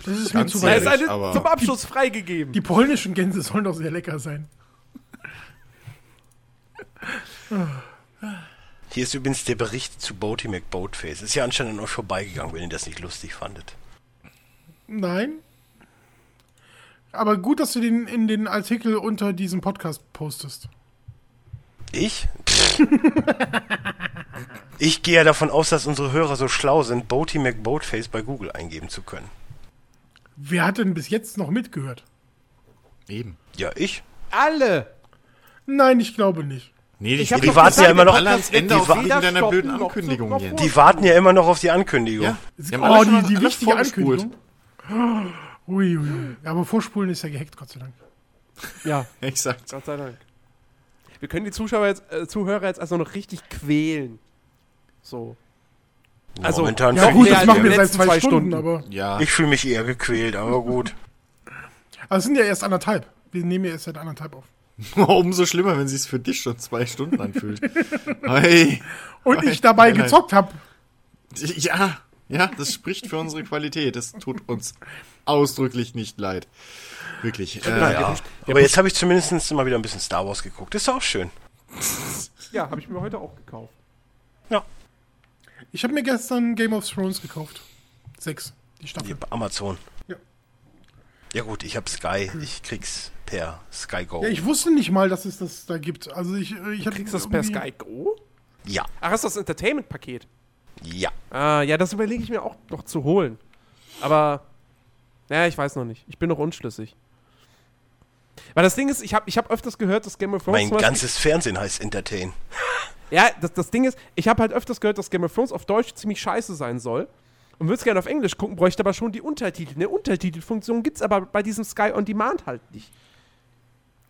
Das ist mir zu Da weit. ist ehrlich, eine aber- zum Abschluss freigegeben. Die polnischen Gänse sollen doch sehr lecker sein. Hier ist übrigens der Bericht zu Boaty McBoatface. Ist ja anscheinend an euch vorbeigegangen, wenn ihr das nicht lustig fandet. Nein. Aber gut, dass du den in den Artikel unter diesem Podcast postest. Ich? Ich gehe ja davon aus, dass unsere Hörer so schlau sind, Boaty McBoatface bei Google eingeben zu können. Wer hat denn bis jetzt noch mitgehört? Eben. Ja, ich. Alle. Nein, ich glaube nicht. Nee, die doch warten ja immer noch- die auf wa- wegen deiner stoppen blöden noch zu- Ankündigung, noch Jens. vor- Die warten ja immer noch auf die Ankündigung. Ja, die haben oh, die, die wichtige. Ankündigung. Ui, ui. Ja, aber Vorspulen ist ja gehackt, Gott sei Dank. Ja, Exakt. Gott sei Dank. Wir können die Zuschauer jetzt, äh, Zuhörer jetzt also noch richtig quälen. So. Also, Momentan Ja, gut, das machen die wir seit zwei, Stunden, Stunden. aber. Ja. ich fühle mich eher gequält, aber gut. Aber es sind ja erst anderthalb. Wir nehmen ja erst seit anderthalb auf. Umso schlimmer, wenn sie es für dich schon zwei Stunden anfühlt. hey. Und ich dabei Nein, gezockt habe. Ja, ja, das spricht für unsere Qualität. Das tut uns ausdrücklich nicht leid. Wirklich. Äh, Naja, aber jetzt habe ich zumindest mal wieder ein bisschen Star Wars geguckt. Ist auch schön. Ja, habe ich mir heute auch gekauft. Ja. Ich habe mir gestern Game of Thrones gekauft. Sechs, die Hier Staffel. bei Amazon. Ja. Gut, ich habe Sky. Ich krieg's per Sky Go. Ja, ich wusste nicht mal, dass es das da gibt. Also ich, äh, ich Kriegst du das per Sky Go? Ja. Ach, ist das Entertainment-Paket? Ja. Ah, ja, das überlege ich mir auch noch zu holen. Aber, naja, ich weiß noch nicht. Ich bin noch unschlüssig. Weil das Ding ist, ich habe ich hab öfters gehört, dass Game of Thrones. Mein ganzes Fernsehen heißt Entertain. Ja, das, das Ding ist, ich habe halt öfters gehört, dass Game of Thrones auf Deutsch ziemlich scheiße sein soll. Und würde es gerne auf Englisch gucken, bräuchte aber schon die Untertitel. Eine Untertitelfunktion gibt es aber bei diesem Sky On Demand halt nicht.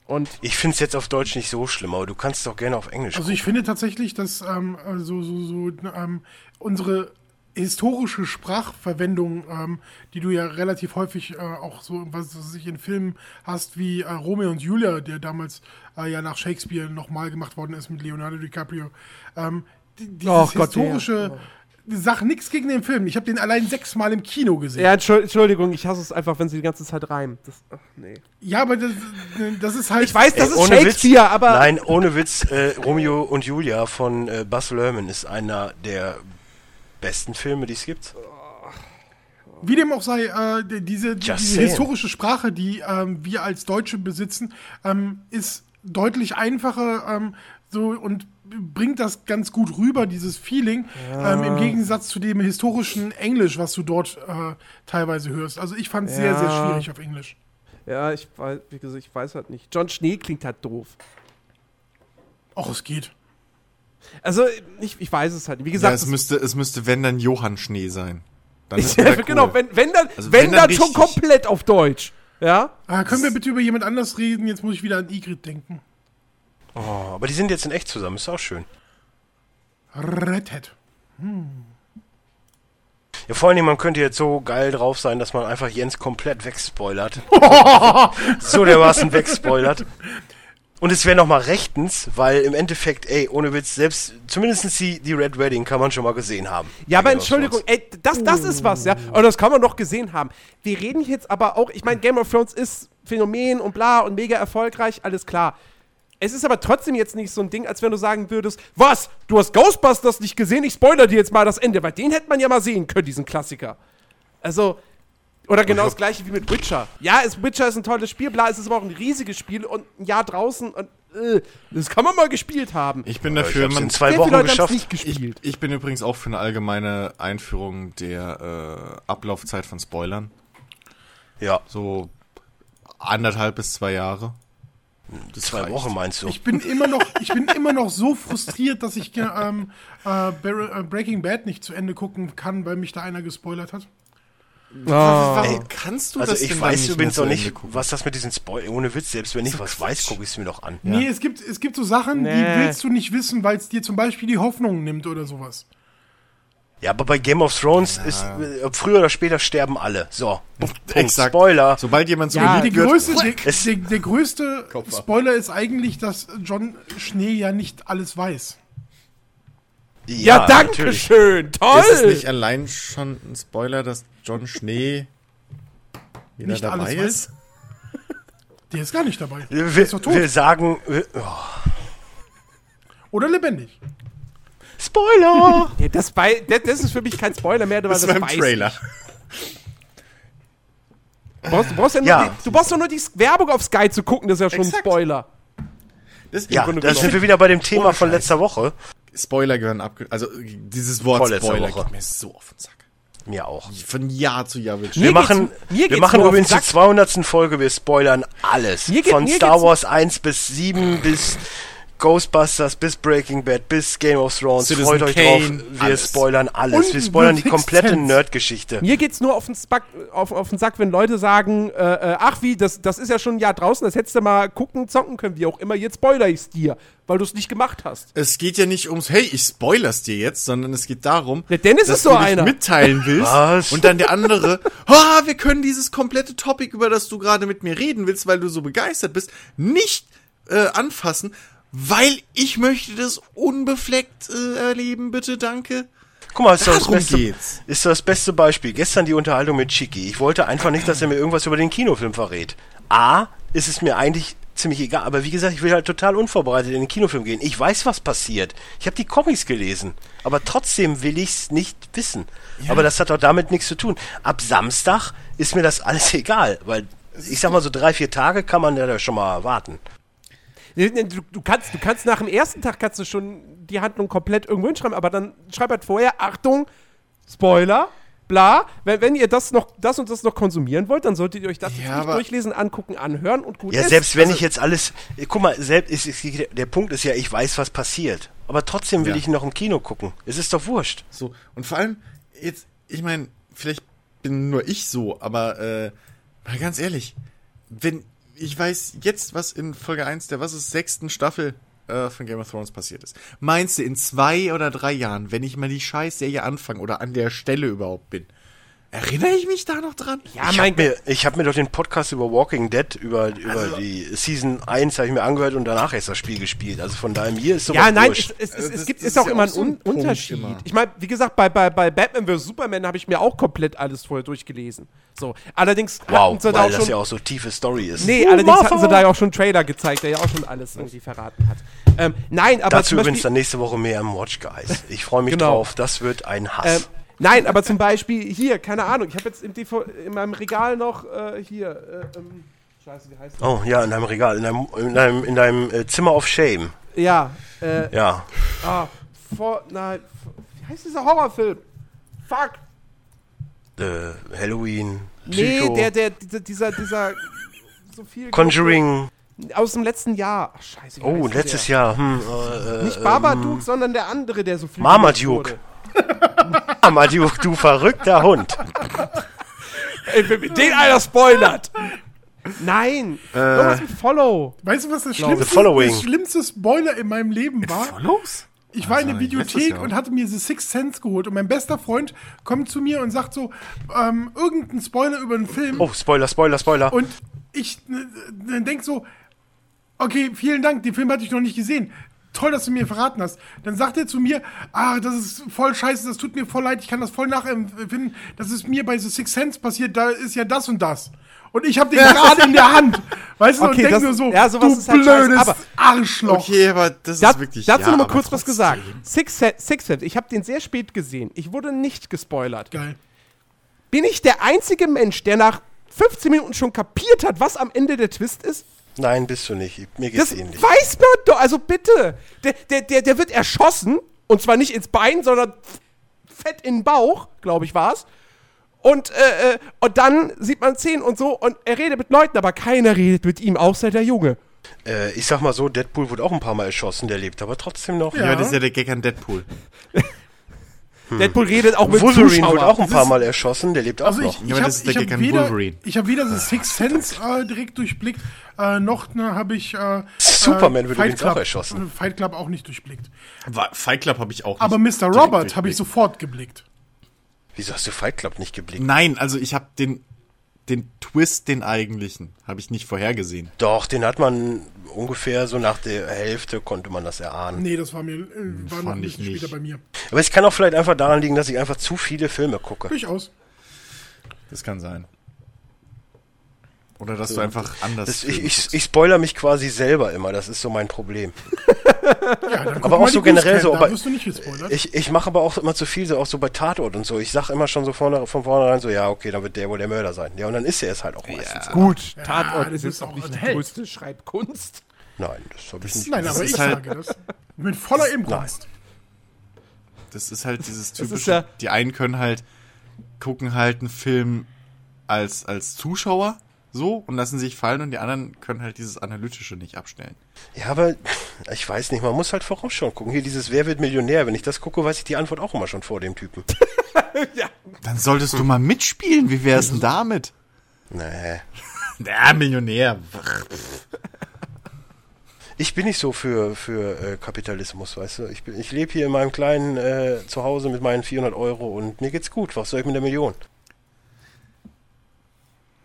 Und Ich find's jetzt auf Deutsch nicht so schlimm, aber du kannst es auch gerne auf Englisch Also ich finde tatsächlich, dass ähm, also so, so ähm, unsere historische Sprachverwendung, ähm, die du ja relativ häufig äh, auch so, was weiß ich in Filmen hast, wie äh, Romeo und Julia, der damals äh, ja nach Shakespeare nochmal gemacht worden ist mit Leonardo DiCaprio. Ähm, die, dieses Och Gott, historische Sach nichts gegen den Film. Ich habe den allein sechsmal im Kino gesehen. Ja, Entschuld- Entschuldigung, ich hasse es einfach, wenn sie die ganze Zeit reimen. Das, ach, nee. Ja, aber das, das ist halt. Ich weiß, das Ey, ist ohne Shakespeare, Witz, aber. Nein, ohne Witz, äh, Romeo und Julia von äh, Buzz Lerman ist einer der besten Filme, die es gibt. Wie dem auch sei, äh, die- diese, diese historische Sprache, die ähm, wir als Deutsche besitzen, ähm, ist deutlich einfacher ähm, so und bringt das ganz gut rüber, dieses Feeling, ähm, im Gegensatz zu dem historischen Englisch, was du dort äh, teilweise hörst. Also ich fand es sehr, sehr Ja. schwierig auf Englisch. Ja, ich weiß, wie gesagt, ich weiß halt nicht. John Schnee klingt halt doof. Auch es geht. Also, ich, ich weiß es halt nicht. Wie ja, gesagt, es das- müsste, es müsste, wenn dann Johann Schnee sein. Dann ist ja, wieder cool. genau, wenn, wenn dann, Also wenn, wenn dann dann schon komplett auf Deutsch. Ja? Äh, können wir bitte über jemand anders reden? Jetzt muss ich wieder an Igrit denken. Oh, aber die sind jetzt in echt zusammen, ist auch schön. Red Hat. Ja, vor allen Dingen, man könnte jetzt so geil drauf sein, dass man einfach Jens komplett wegspoilert. so dermaßen wegspoilert. Und es wäre nochmal rechtens, weil im Endeffekt, ey, ohne Witz, selbst zumindest die, die Red Wedding kann man schon mal gesehen haben. Ja, aber Entschuldigung, ey, das, das ist was, ja. Und das kann man doch gesehen haben. Wir reden jetzt aber auch, ich meine, Game of Thrones ist Phänomen und bla und mega erfolgreich, alles klar. Es ist aber trotzdem jetzt nicht so ein Ding, als wenn du sagen würdest, was, du hast Ghostbusters nicht gesehen, ich spoiler dir jetzt mal das Ende, weil den hätte man ja mal sehen können, diesen Klassiker. Also, oder genau das gleiche wie mit Witcher. Ja, es, Witcher ist ein tolles Spiel, bla, es ist aber auch ein riesiges Spiel und ein Jahr draußen und äh, das kann man mal gespielt haben. Ich bin dafür, ich man, in zwei Wochen geschafft. nicht ich, gespielt. ich bin übrigens auch für eine allgemeine Einführung der äh, Ablaufzeit von Spoilern. Ja, So anderthalb bis zwei Jahre. Das zwei reicht. Wochen meinst du? Ich bin immer noch, ich bin immer noch so frustriert, dass ich ähm, äh, äh, Breaking Bad nicht zu Ende gucken kann, weil mich da einer gespoilert hat. Warum kannst du Also das ich denn weiß übrigens zu nicht, was das mit diesen Spoilern, ohne Witz, selbst wenn ich was weiß, gucke ich es mir doch an. Nee, es gibt, es gibt so Sachen, die Nee. willst du nicht wissen, weil es dir zum Beispiel die Hoffnung nimmt oder sowas. Ja, aber bei Game of Thrones ist, äh, früher oder später sterben alle. So. Exakt. Spoiler. Sobald jemand so Ja, Der geliebt wird, größte, der, Es- der, der größte Kopf ab. Spoiler ist eigentlich, dass John Schnee ja nicht alles weiß. Ja, danke natürlich. schön, toll! ist es nicht allein schon ein Spoiler, dass John Schnee wieder Nicht dabei alles ist? Der ist gar nicht dabei. Der Wir, ist doch tot. wir sagen, wir, oh, Oder lebendig. Spoiler! Ja, das, bei, das, das ist für mich kein Spoiler mehr, weil das, Das war im Trailer. Du brauchst, du, brauchst ja nur Ja. die, du brauchst doch nur die Werbung auf Sky zu gucken, das ist ja schon Exakt. ein Spoiler. Das ja, da sind wir wieder bei dem Thema von letzter Woche. Spoiler gehören abge... Also dieses Wort Vorletzte Spoiler Woche. geht mir so auf den Sack. Mir auch. Von Jahr zu Jahr wird Mir Wir machen, mir wir machen übrigens zur Sack. 200. Folge, wir spoilern alles. Geht- Von Star Wars 1 bis 7 bis Ghostbusters bis Breaking Bad bis Game of Thrones. Citizen Freut euch Kane, drauf, wir alles. spoilern alles. Und wir spoilern die komplette. Nerdgeschichte. Mir geht's nur auf den, Spack, auf, auf den Sack, wenn Leute sagen, äh, äh, ach wie, das, das ist ja schon ein Jahr draußen, das hättest du mal gucken, zocken können, wie auch immer, jetzt spoiler ich's dir, weil du es nicht gemacht hast. Es geht ja nicht ums, hey, ich spoiler's dir jetzt, sondern es geht darum, Der Dennis dass ist so du einer. mitteilen willst Was? und dann der andere, ah, wir können dieses komplette Topic, über das du gerade mit mir reden willst, weil du so begeistert bist, nicht äh, anfassen, weil ich möchte das unbefleckt äh, erleben, bitte, danke. Guck mal, ist das, beste, geht's. ist das beste Beispiel. Gestern die Unterhaltung mit Chiki. Ich wollte einfach nicht, dass er mir irgendwas über den Kinofilm verrät. A, ist es mir eigentlich ziemlich egal, aber wie gesagt, ich will halt total unvorbereitet in den Kinofilm gehen. Ich weiß, was passiert. Ich habe die Comics gelesen, aber trotzdem will ich's nicht wissen. Aber das hat doch damit nichts zu tun. Ab Samstag ist mir das alles egal, weil ich sag mal so drei, vier Tage kann man ja schon mal warten. Du, du, kannst, du kannst nach dem ersten Tag kannst du schon die Handlung komplett irgendwo hinschreiben, aber dann schreib halt vorher, Achtung, Spoiler, bla. Wenn, wenn ihr das noch, das und das noch konsumieren wollt, dann solltet ihr euch das Ja, jetzt nicht durchlesen, angucken, anhören und gut Ja, ist. selbst wenn Also, ich jetzt alles, guck mal, selbst ist, ist, der Punkt ist ja, ich weiß, was passiert. Aber trotzdem will Ja. ich noch im Kino gucken. Es ist doch wurscht. So, und vor allem, jetzt, ich meine, vielleicht bin nur ich so, aber äh, mal ganz ehrlich, wenn ich weiß jetzt, was in Folge 1 der was ist, sechsten Staffel äh, von Game of Thrones passiert ist. Meinst du, in zwei oder drei Jahren, wenn ich mal die Scheißserie anfange oder an der Stelle überhaupt bin, erinnere ich mich da noch dran? Ja, ich mein habe mir, ich hab mir doch den Podcast über Walking Dead, über, über die Season 1 habe ich mir angehört und danach erst das Spiel gespielt. Also von daher, mir ist sowas Ja, nein, es, es, es, Also es gibt ist ist auch ja immer auch ein so ein Punkt Unterschied. immer. Ich meine, wie gesagt, bei, bei, bei Batman vs. Superman habe ich mir auch komplett alles vorher durchgelesen. So, allerdings wow, hatten sie da weil auch das schon, ja auch so tiefe Story ist. Nee, Uh, allerdings Martha! hatten sie da ja auch schon einen Trailer gezeigt, der ja auch schon alles irgendwie verraten hat. Ähm, nein, aber Dazu übrigens dann nächste Woche mehr im Watch Guys. Ich freue mich Genau. drauf. Das wird ein ähm, Hass. Nein, aber zum Beispiel hier, keine Ahnung, ich habe jetzt in meinem Regal noch äh, hier, äh, ähm, scheiße, wie heißt das? oh ja, in deinem Regal, in deinem, in deinem, in deinem äh, Zimmer of Shame. Ja, äh, Ja. ah, vor, nein, wie heißt dieser Horrorfilm? Fuck. Äh, Halloween. Nee, Psycho, der, der, dieser, dieser, dieser, so viel. Conjuring. Aus dem letzten Jahr. Ach, scheiße. Oh, letztes der? Jahr. Hm, äh, Nicht Babadook, sondern der andere, der so viel. Marmaduke. wurde. Marmaduke, du verrückter Hund. Ey, wenn mir den einer spoilert. Nein. Äh. Irgendwas mit Follow. Weißt du, was das Glaube, schlimmste, das schlimmste Spoiler in meinem Leben war? Los? Ich war in der Also, ich weiß das Videothek und hatte mir The Sixth Sense geholt und mein bester Freund kommt zu mir und sagt so, ähm, irgendein Spoiler über einen Film Oh, Spoiler, Spoiler, Spoiler. und ich äh, denk so, okay, vielen Dank, den Film hatte ich noch nicht gesehen. Toll, dass du mir verraten hast. Dann sagt er zu mir, ah, das ist voll scheiße, das tut mir voll leid, ich kann das voll nachempfinden. Das ist mir bei The Sixth Sense passiert, da ist ja das und das. Und ich habe den gerade in der Hand. Weißt du, Okay, und denk das- nur so, ja, sowas du ist halt scheiße, blödes aber- Arschloch. Okay, aber das Da, ist wirklich. dazu ja, noch mal aber kurz was gesagt. Six, Six Sense, ich habe den sehr spät gesehen. Ich wurde nicht gespoilert. Geil. Bin ich der einzige Mensch, der nach 15 Minuten schon kapiert hat, was am Ende der Twist ist? Nein, bist du nicht. Mir geht's Das ähnlich. weiß man doch. Also bitte. Der, der, der, der wird erschossen. Und zwar nicht ins Bein, sondern fett in den Bauch, glaube ich, war's. Und, äh, äh, und dann sieht man Szenen und so. Und er redet mit Leuten, aber keiner redet mit ihm, außer der Junge. Äh, ich sag mal so, Deadpool wurde auch ein paar Mal erschossen, der lebt aber trotzdem noch. Ja, aber das ist ja der Gag an Deadpool. Deadpool redet auch mit Wolverine Zuschauern. wurde auch ein paar Mal erschossen, der lebt auch Also noch. ich, ich habe das ist der ich hab ich hab weder The Sixth Sense äh, direkt durchblickt, äh, noch ne, habe ich äh, Superman wird Fight übrigens auch erschossen. äh, Fight Club auch nicht durchblickt. War- Fight Club habe ich auch. Aber nicht Mr. Robert habe ich sofort geblickt. Wieso hast du Fight Club nicht geblickt? Nein, also ich habe den den Twist, den eigentlichen, habe ich nicht vorhergesehen. Doch, den hat man ungefähr so nach der Hälfte konnte man das erahnen. Nee, das war mir äh, war noch ein bisschen nicht. später bei mir. Aber es kann auch vielleicht einfach daran liegen, dass ich einfach zu viele Filme gucke. Durchaus. Das kann sein. Oder dass du einfach anders. Das, ich, ich, ich spoiler mich quasi selber immer, das ist so mein Problem. Ja, Aber auch so generell so, gespoilert. Ich, ich mache aber auch immer zu viel, so auch so bei Tatort und so. Ich sag immer schon so vorne, von vornherein so, ja, okay, dann wird der wohl der Mörder sein. Ja, und dann ist er es halt auch meistens. Gut, Tatort das ist ist jetzt auch nicht die größte Schreibkunst. Nein, das habe ich nicht. Nein, aber ist ich halt- sage das. Mit voller Inbrunst. Das ist halt dieses typische. ja- die einen können halt gucken halt einen Film als als Zuschauer so und lassen sich fallen und die anderen können halt dieses analytische nicht abstellen. Ja, aber ich weiß nicht, man muss halt vorausschauen gucken. Hier dieses Wer wird Millionär? Wenn ich das gucke, weiß ich die Antwort auch immer schon vor dem Typen. Dann solltest du mal mitspielen. Wie wär's denn damit? nee. Der Millionär. Ich bin nicht so für, für äh, Kapitalismus, weißt du. Ich, bin- ich lebe hier in meinem kleinen äh, Zuhause mit meinen 400 Euro und mir geht's gut. Was soll ich mit der Million?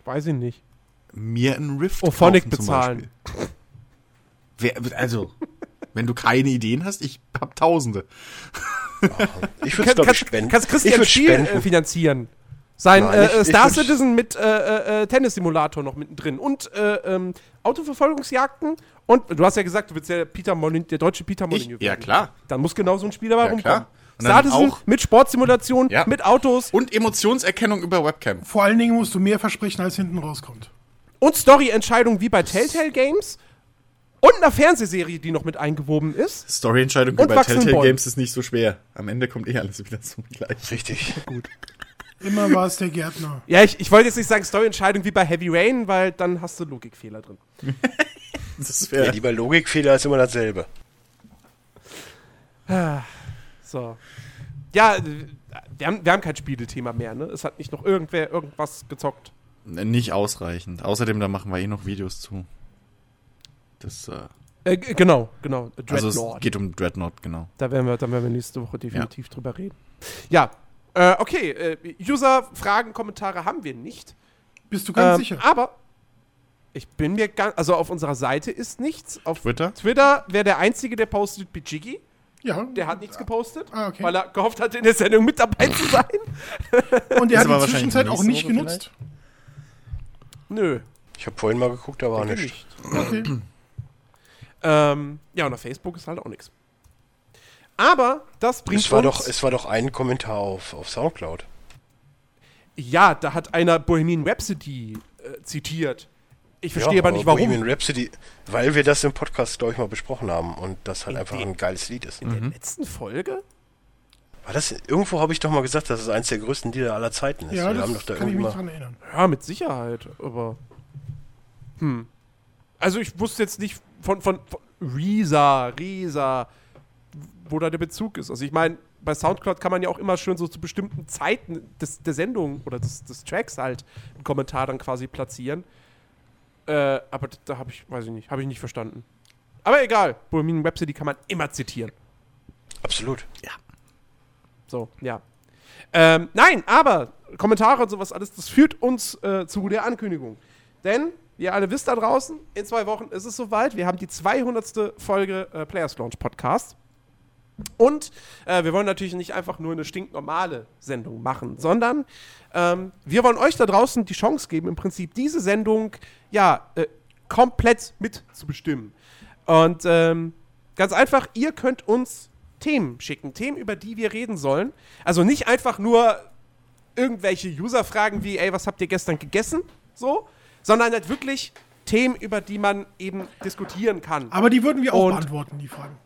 Weiß ich nicht. Mir einen Rift Oh, Phonic kaufen zum bezahlen. Beispiel. Wer, also, wenn du keine Ideen hast, ich hab tausende. Ich würde ich, kannst, spenden. kannst ich Christian Spiel äh, spenden. finanzieren. Sein Nein, ich- äh, ich Star würd's- Citizen mit äh, äh, Tennis-Simulator noch mittendrin und äh, ähm, Autoverfolgungsjagden. Und du hast ja gesagt, du willst ja Peter Molyneux, der deutsche Peter Ich, Molyneux. ja, klar. Dann muss genau so ein Spiel dabei Ja, rumkommen. klar. Star Citizen mit Sportsimulation, Ja. mit Autos Und Emotionserkennung über Webcam. Vor allen Dingen musst du mehr versprechen, als hinten rauskommt. Und Story-Entscheidungen wie bei Telltale Games und einer Fernsehserie, die noch mit eingewoben ist. Storyentscheidung über wachsenden Telltale Bäumen. Games ist nicht so schwer. Am Ende kommt eh alles wieder zum gleichen. Richtig. Immer war es der Gärtner. Ja, ich, ich wollte jetzt nicht sagen Story-Entscheidung wie bei Heavy Rain, weil dann hast du Logikfehler drin. Das Ja, wäre. lieber Logikfehler ist immer dasselbe. So. Ja, wir haben, wir haben kein Spielethema mehr, ne? Es hat nicht noch irgendwer irgendwas gezockt. Nicht ausreichend. Außerdem, da machen wir eh noch Videos zu. Das, äh, Äh, genau, genau. also Dreadnought. es geht um Dreadnought, genau. Da werden wir, da werden wir nächste Woche definitiv drüber reden. Ja, äh, okay. Äh, User, Fragen, Kommentare haben wir nicht. Bist du ganz Ähm, sicher? Aber ich bin mir ganz, also auf unserer Seite ist nichts. Auf Twitter? Twitter wäre der einzige, der postet Bijiggy. Ja. Der hat nichts gepostet, Ah, okay. weil er gehofft hatte, in der Sendung mit dabei zu sein. Und er Ist hat die wahrscheinlich Zwischenzeit auch nicht genutzt. Nö, Ich habe vorhin mal geguckt, da war nichts. nicht. Okay. Ähm, ja, und auf Facebook ist halt auch nichts. Aber das bringt Es war, uns... doch, es war doch ein Kommentar auf, auf Soundcloud. ja, da hat einer Bohemian Rhapsody äh, zitiert. Ich verstehe aber nicht, warum. Bohemian Rhapsody, weil wir das im Podcast, glaube ich, mal besprochen haben und das halt In einfach dem- ein geiles Lied ist. In der letzten Folge? War das, irgendwo habe ich doch mal gesagt, dass es eines der größten Lieder aller Zeiten ist. Ja, wir haben doch das da kann ich mich mal, dran erinnern. Ja, mit Sicherheit, aber. Hm. Also ich wusste jetzt nicht von, von, von Risa, Risa, wo da der Bezug ist. Also ich meine, bei Soundcloud kann man ja auch immer schön so zu bestimmten Zeiten des, der Sendung oder des, des Tracks halt einen Kommentar dann quasi platzieren. Äh, aber da habe ich, weiß ich nicht, habe ich nicht verstanden. Aber egal, Bohemian Rhapsody kann man immer zitieren. absolut. So, ja. Ähm, nein, aber Kommentare und sowas alles, das führt uns äh, zu der Ankündigung. Denn, ihr alle wisst da draußen, in zwei Wochen ist es soweit. Wir haben die 200. Folge äh, Players Launch Podcast. Und äh, wir wollen natürlich nicht einfach nur eine stinknormale Sendung machen, sondern ähm, wir wollen euch da draußen die Chance geben, im Prinzip diese Sendung ja äh, komplett mitzubestimmen. Und ähm, ganz einfach, ihr könnt uns Themen schicken, Themen, über die wir reden sollen. Also nicht einfach nur irgendwelche User-Fragen wie, ey, was habt ihr gestern gegessen? So, sondern halt wirklich Themen, über die man eben diskutieren kann. Aber die würden wir auch Und- beantworten, die Fragen.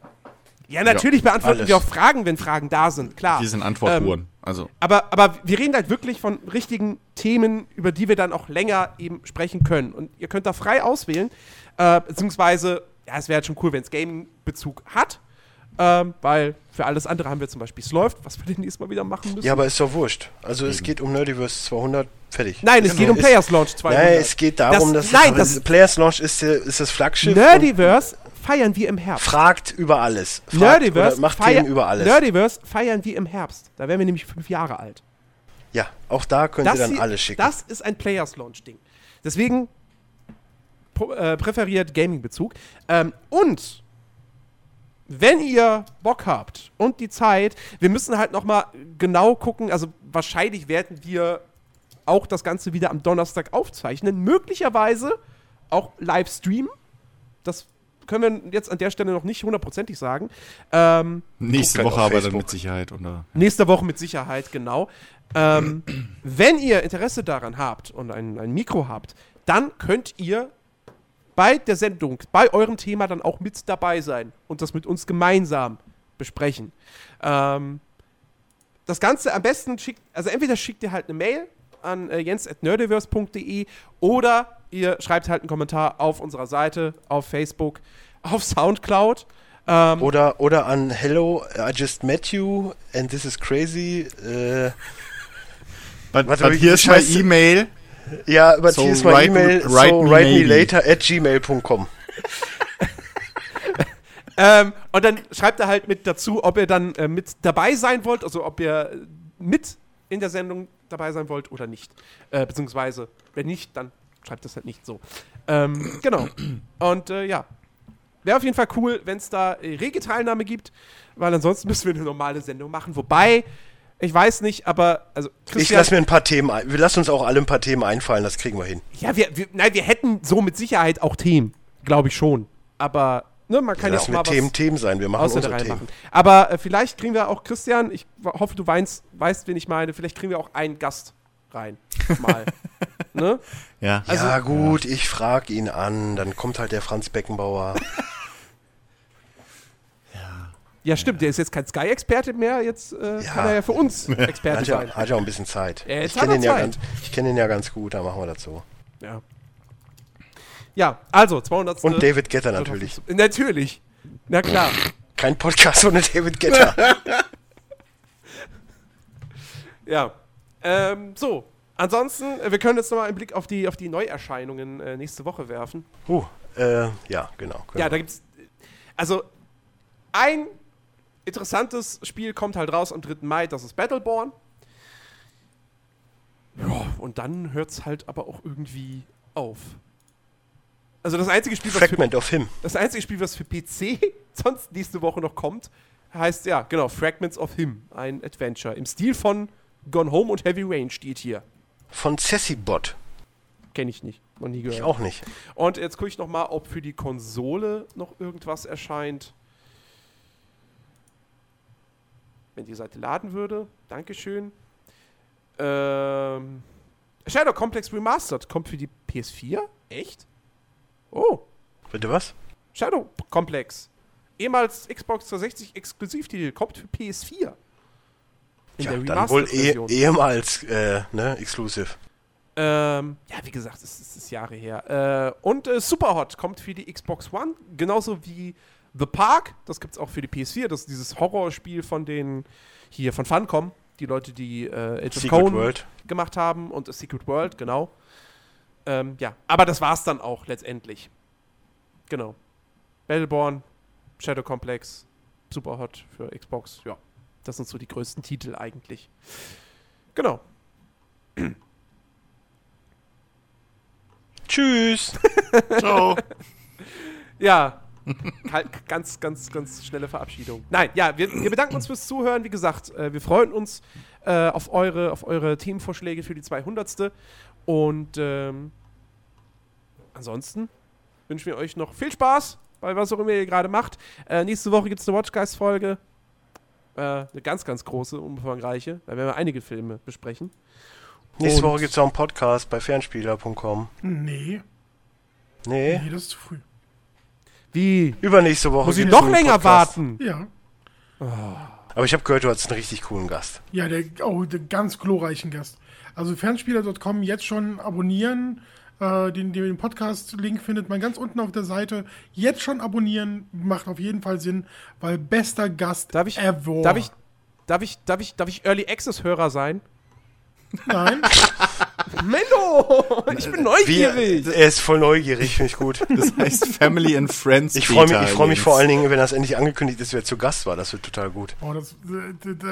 Ja, natürlich beantworten alles. wir auch Fragen, wenn Fragen da sind, klar. Wir sind Ähm, Antwortuhren. also, aber, aber wir reden halt wirklich von richtigen Themen, über die wir dann auch länger eben sprechen können. Und ihr könnt da frei auswählen, äh, beziehungsweise, ja, es wäre halt schon cool, wenn es Gaming-Bezug hat. Ähm, weil für alles andere haben wir zum Beispiel Läuft, was wir demnächst mal wieder machen müssen. Ja, aber ist doch wurscht. Also es geht um Nerdiverse 200, fertig. nein, es geht um Es- Players Launch 200. Nein, es geht darum, Das- dass nein, das- Players Launch ist, der- ist das Flaggschiff. Nerdiverse feiern wir im Herbst. Fragt über alles. Fragt Nerdiverse, macht feier- Themen über alles. Nerdiverse feiern wir im Herbst. Da werden wir nämlich fünf Jahre alt. ja, auch da könnt ihr dann hier- alles schicken. Das ist ein Players Launch Ding. Deswegen äh, präferiert Gaming-Bezug. Ähm, und wenn ihr Bock habt und die Zeit, wir müssen halt noch mal genau gucken. Also wahrscheinlich werden wir auch das Ganze wieder am Donnerstag aufzeichnen. Möglicherweise auch live streamen. Das können wir jetzt an der Stelle noch nicht hundertprozentig sagen. Ähm, nächste halt Woche aber dann mit Sicherheit. Oder, Nächste Woche mit Sicherheit, genau. Ähm, wenn ihr Interesse daran habt und ein, ein Mikro habt, dann könnt ihr bei der Sendung, bei eurem Thema dann auch mit dabei sein und das mit uns gemeinsam besprechen. Ähm, das Ganze am besten schickt, also entweder schickt ihr halt eine Mail an äh, jens.nerdiverse.de oder ihr schreibt halt einen Kommentar auf unserer Seite, auf Facebook, auf Soundcloud. Ähm, Oder, oder an Hello, I just met you and this is crazy. Äh, but wie- here's wie my heißt- E-Mail. Ja, aber So hier ist mein E-Mail, so write me later at gmail.com. Ähm, und dann schreibt er halt mit dazu, ob ihr dann äh, mit dabei sein wollt, also ob ihr mit in der Sendung dabei sein wollt oder nicht. Äh, beziehungsweise, wenn nicht, dann schreibt das halt nicht so. Ähm, genau. Und äh, ja, wäre auf jeden Fall cool, wenn es da äh, rege Teilnahme gibt, weil ansonsten müssen wir eine normale Sendung machen. Wobei, ich weiß nicht, aber also Ich lasse mir ein paar Themen ein. Wir lassen uns auch alle ein paar Themen einfallen, das kriegen wir hin. ja, wir, wir, nein, wir hätten so mit Sicherheit auch Themen, glaube ich schon. Aber ne, man kann ja auch Lassen mal wir Themen was Themen sein. Wir machen unsere Themen. machen. Aber äh, vielleicht kriegen wir auch Christian, ich hoffe, du weinst, weißt, wen ich meine, vielleicht kriegen wir auch einen Gast rein. Mal. ne? Ja. Also- ja gut, ich frage ihn an, dann kommt halt der Franz Beckenbauer. Ja, stimmt, der ist jetzt kein Sky-Experte mehr, jetzt äh, Ja. kann er ja für uns Experte Hat sein. ja, hat ja auch ein bisschen Zeit. Ja, ich kenne ihn, ja ganz, ich kenn ihn ja ganz gut, da machen wir das so. Ja. Ja, also 200. Und David Getter natürlich. Natürlich. Na klar. Kein Podcast ohne David Getter. Ja. Ähm, so. Ansonsten, äh, wir können jetzt nochmal einen Blick auf die, auf die Neuerscheinungen äh, nächste Woche werfen. uh, äh, ja, genau. Ja, da gibt's. Also, ein interessantes Spiel kommt halt raus am 3. Mai, das ist Battleborn. Ja, und dann hört's halt aber auch irgendwie auf. Also das einzige Spiel, was für, of Him. das einzige Spiel, was für PC sonst nächste Woche noch kommt, heißt ja, genau, Fragments of Him, ein Adventure im Stil von Gone Home und Heavy Rain steht hier. Von Cessibot. Kenne ich nicht, noch nie gehört. Ich auch nicht. Und jetzt gucke ich noch mal, ob für die Konsole noch irgendwas erscheint. Wenn die Seite laden würde. Dankeschön. Ähm, Shadow Complex Remastered kommt für die PS4? Echt? Oh, Bitte was? Shadow Complex. Ehemals Xbox 360 Exklusivtitel kommt für PS4. In Tja, dann wohl eh, ehemals, äh, ne, Exclusive. Ähm, ja, wie gesagt, es ist, es ist Jahre her. Äh, und äh, Superhot kommt für die Xbox One, genauso wie The Park. Das gibt's auch für die PS4. Das ist dieses Horrorspiel von den hier von Funcom, die Leute, die äh, Age of Cone World. gemacht haben und A Secret World, genau. Ähm, ja, aber das war's dann auch letztendlich. Genau. Battleborn, Shadow Complex, Superhot für Xbox. Ja, das sind so die größten Titel eigentlich. Genau. Tschüss. Ciao. Ja. Ganz, ganz, ganz schnelle Verabschiedung. Nein, ja, wir, wir bedanken uns fürs Zuhören. Wie gesagt, äh, wir freuen uns äh, auf, eure, auf eure Themenvorschläge für die 200. Und ähm, ansonsten wünschen wir euch noch viel Spaß bei was auch immer ihr gerade macht. Äh, nächste Woche gibt es eine Watchgeist-Folge. Äh, eine ganz, ganz große, umfangreiche. Da werden wir einige Filme besprechen. Nächste Und- Woche gibt es auch einen Podcast bei fernspieler.com. Nee, Nee, nee, das ist zu früh. Wie? übernächste Woche. Muss ich noch länger Podcast. warten? Ja. Aber ich habe gehört, du hast einen richtig coolen Gast. Ja, der, oh, der ganz glorreichen Gast. Also Fernspieler.com jetzt schon abonnieren. Äh, den, den Podcast-Link findet man ganz unten auf der Seite. Jetzt schon abonnieren macht auf jeden Fall Sinn, weil bester Gast Darf ich, ever. darf ich, darf ich, darf ich, darf ich Early Access Hörer sein? Nein. Menno, ich bin neugierig. er ist voll neugierig, finde ich gut. Das heißt Family and Friends. Ich freue mich, ich freu mich vor allen Dingen, wenn das endlich angekündigt ist, wer zu Gast war. Das wird total gut. Oh, das,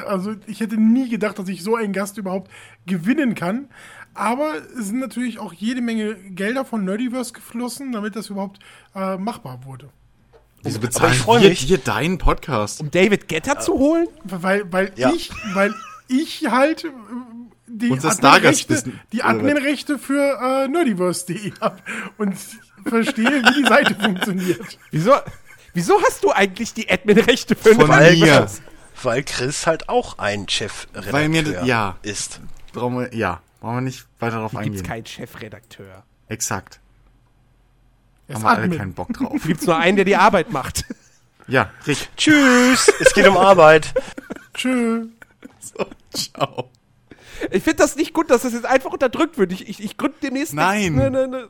also ich hätte nie gedacht, dass ich so einen Gast überhaupt gewinnen kann. Aber es sind natürlich auch jede Menge Gelder von Nerdiverse geflossen, damit das überhaupt äh, machbar wurde. Wieso bezahlen ich freu wir mich. dir deinen Podcast? Um David Getter zu holen? Weil, weil Ja. ich, weil ich halt die Adminrechte, die? Adminrechte für äh, Nerdiverse.de habe und verstehe, wie die Seite funktioniert. Wieso, wieso hast du eigentlich die Admin-Rechte für Von mir. Weil Chris halt auch ein Chefredakteur Weil mir das- ja. ist. Brauchen wir, ja, brauchen wir nicht weiter darauf Hier gibt's eingehen. keinen Chefredakteur. Exakt. Er Haben wir alle keinen Bock drauf. Gibt's nur einen, der die Arbeit macht. ja, Rick. Tschüss. es geht um Arbeit. Tschö. So, ciao. Ich finde das nicht gut, dass das jetzt einfach unterdrückt wird. Ich, ich, ich gründe demnächst Nein. ne, ne, ne.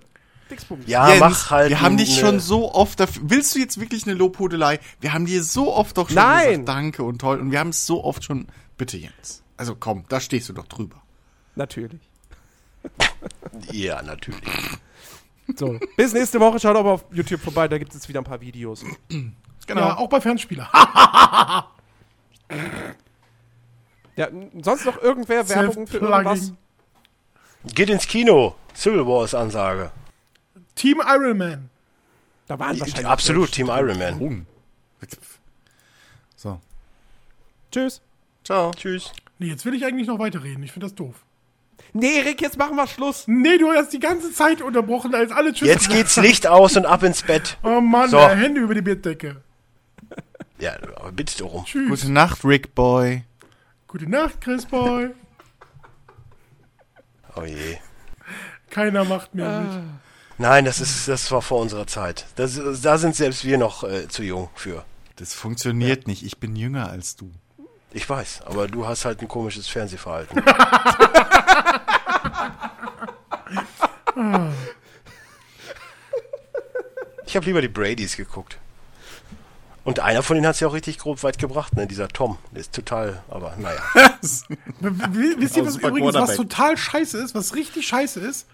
Ja, Jens, mach halt. wir haben dich eine- schon so oft dafür. Willst du jetzt wirklich eine Lobhudelei? Wir haben dir so oft doch schon Nein. gesagt, danke und toll. Und wir haben es so oft schon. Bitte, Jens. Also komm, da stehst du doch drüber. Natürlich. Ja, natürlich. So. Bis nächste Woche. Schaut auch auf YouTube vorbei, da gibt es wieder ein paar Videos. Genau. Ja, auch bei Fernspieler. Ja, sonst noch irgendwer Werbung für irgendwas? Geht ins Kino. Civil Wars Ansage. Team Iron Man. Da waren wahrscheinlich Absolut. Team Iron Man. So. Tschüss. Ciao. Tschüss. Nee, jetzt will ich eigentlich noch weiterreden. Ich finde das doof. Nee, Rick, jetzt machen wir Schluss. Nee, du hast die ganze Zeit unterbrochen, als alle Tschüss Jetzt geht's Licht aus und ab ins Bett. Oh Mann, So. Hände über die Bettdecke. Ja, aber bitte darum. Tschüss. Gute Nacht, Rick Boy. Gute Nacht, Chris Boy. Oh je. Keiner macht mehr mit. Nein, das ist, das war vor unserer Zeit. Das, da sind selbst wir noch äh, zu jung für. Das funktioniert nicht. Ich bin jünger als du. Ich weiß, aber du hast halt ein komisches Fernsehverhalten. ich habe lieber die Bradys geguckt. Und einer von denen hat sie auch richtig grob weit gebracht, ne? Dieser Tom. Der ist total, aber naja. Wisst ihr, Oh, was übrigens was total scheiße ist, was richtig scheiße ist?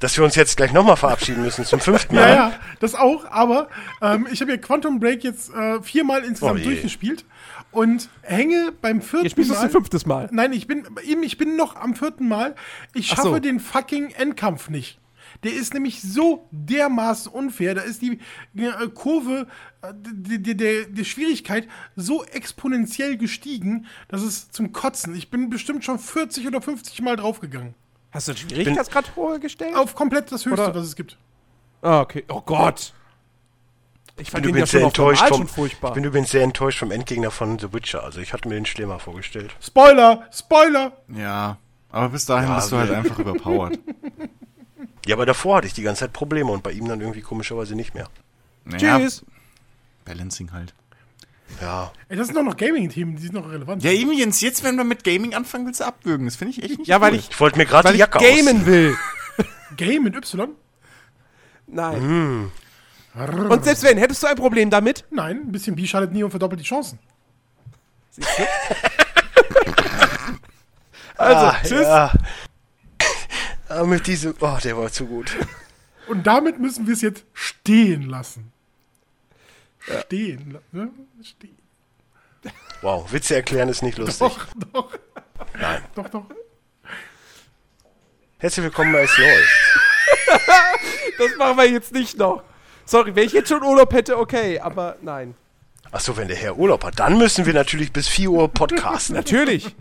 Dass wir uns jetzt gleich nochmal verabschieden müssen zum fünften Mal. Ja, ja, das auch, aber ähm, ich habe ja Quantum Break jetzt äh, viermal insgesamt Oh durchgespielt und hänge beim vierten Jetzt spielst du es Mal. ein fünftes Mal. Nein, ich bin eben, ich bin noch am vierten Mal. Ich schaffe so. den fucking Endkampf nicht. Der ist nämlich so dermaßen unfair. Da ist die äh, Kurve äh, die, die, der, der Schwierigkeit so exponentiell gestiegen, dass es zum Kotzen. Ich bin bestimmt schon 40 oder 50 Mal draufgegangen. Hast du den Schwierigkeitsgrad hoher gestellt? Auf komplett das Höchste, Oder- was es gibt. Ah, okay. Oh Gott. Ich Ich fand bin übrigens schon sehr enttäuscht vom, schon ich furchtbar. bin übrigens sehr enttäuscht vom Endgegner von The Witcher. Also ich hatte mir den schlimmer vorgestellt. Spoiler! Spoiler! Ja. Aber bis dahin Ja, bist du halt einfach überpowered. Ja, aber davor hatte ich die ganze Zeit Probleme und bei ihm dann irgendwie komischerweise nicht mehr. Naja, Tschüss. Balancing halt. Ja. Ey, das sind doch noch Gaming-Themen, die sind noch relevant. Ja, eben Jens, jetzt, wenn wir mit Gaming anfangen, willst du abwürgen. Das finde ich echt nicht Ja, weil cool. ich, Ich wollte mir gerade weil die ich Jacke gamen will. Game mit Y? Nein. Und selbst wenn, hättest du ein Problem damit? Nein, ein bisschen B schadet nie und verdoppelt die Chancen. Also, ah, tschüss. Ja. Ah, mit diesem. Oh, der war zu gut. Und damit müssen wir es jetzt stehen lassen. Stehen. la- Ne? Stehen. Wow, Witze erklären ist nicht lustig. Doch, doch. Nein. Doch, doch. Herzlich willkommen bei Es läuft. Das machen wir jetzt nicht noch. Sorry, wenn ich jetzt schon Urlaub hätte, okay, aber nein. Achso, wenn der Herr Urlaub hat, dann müssen wir natürlich bis 4 Uhr podcasten. Natürlich.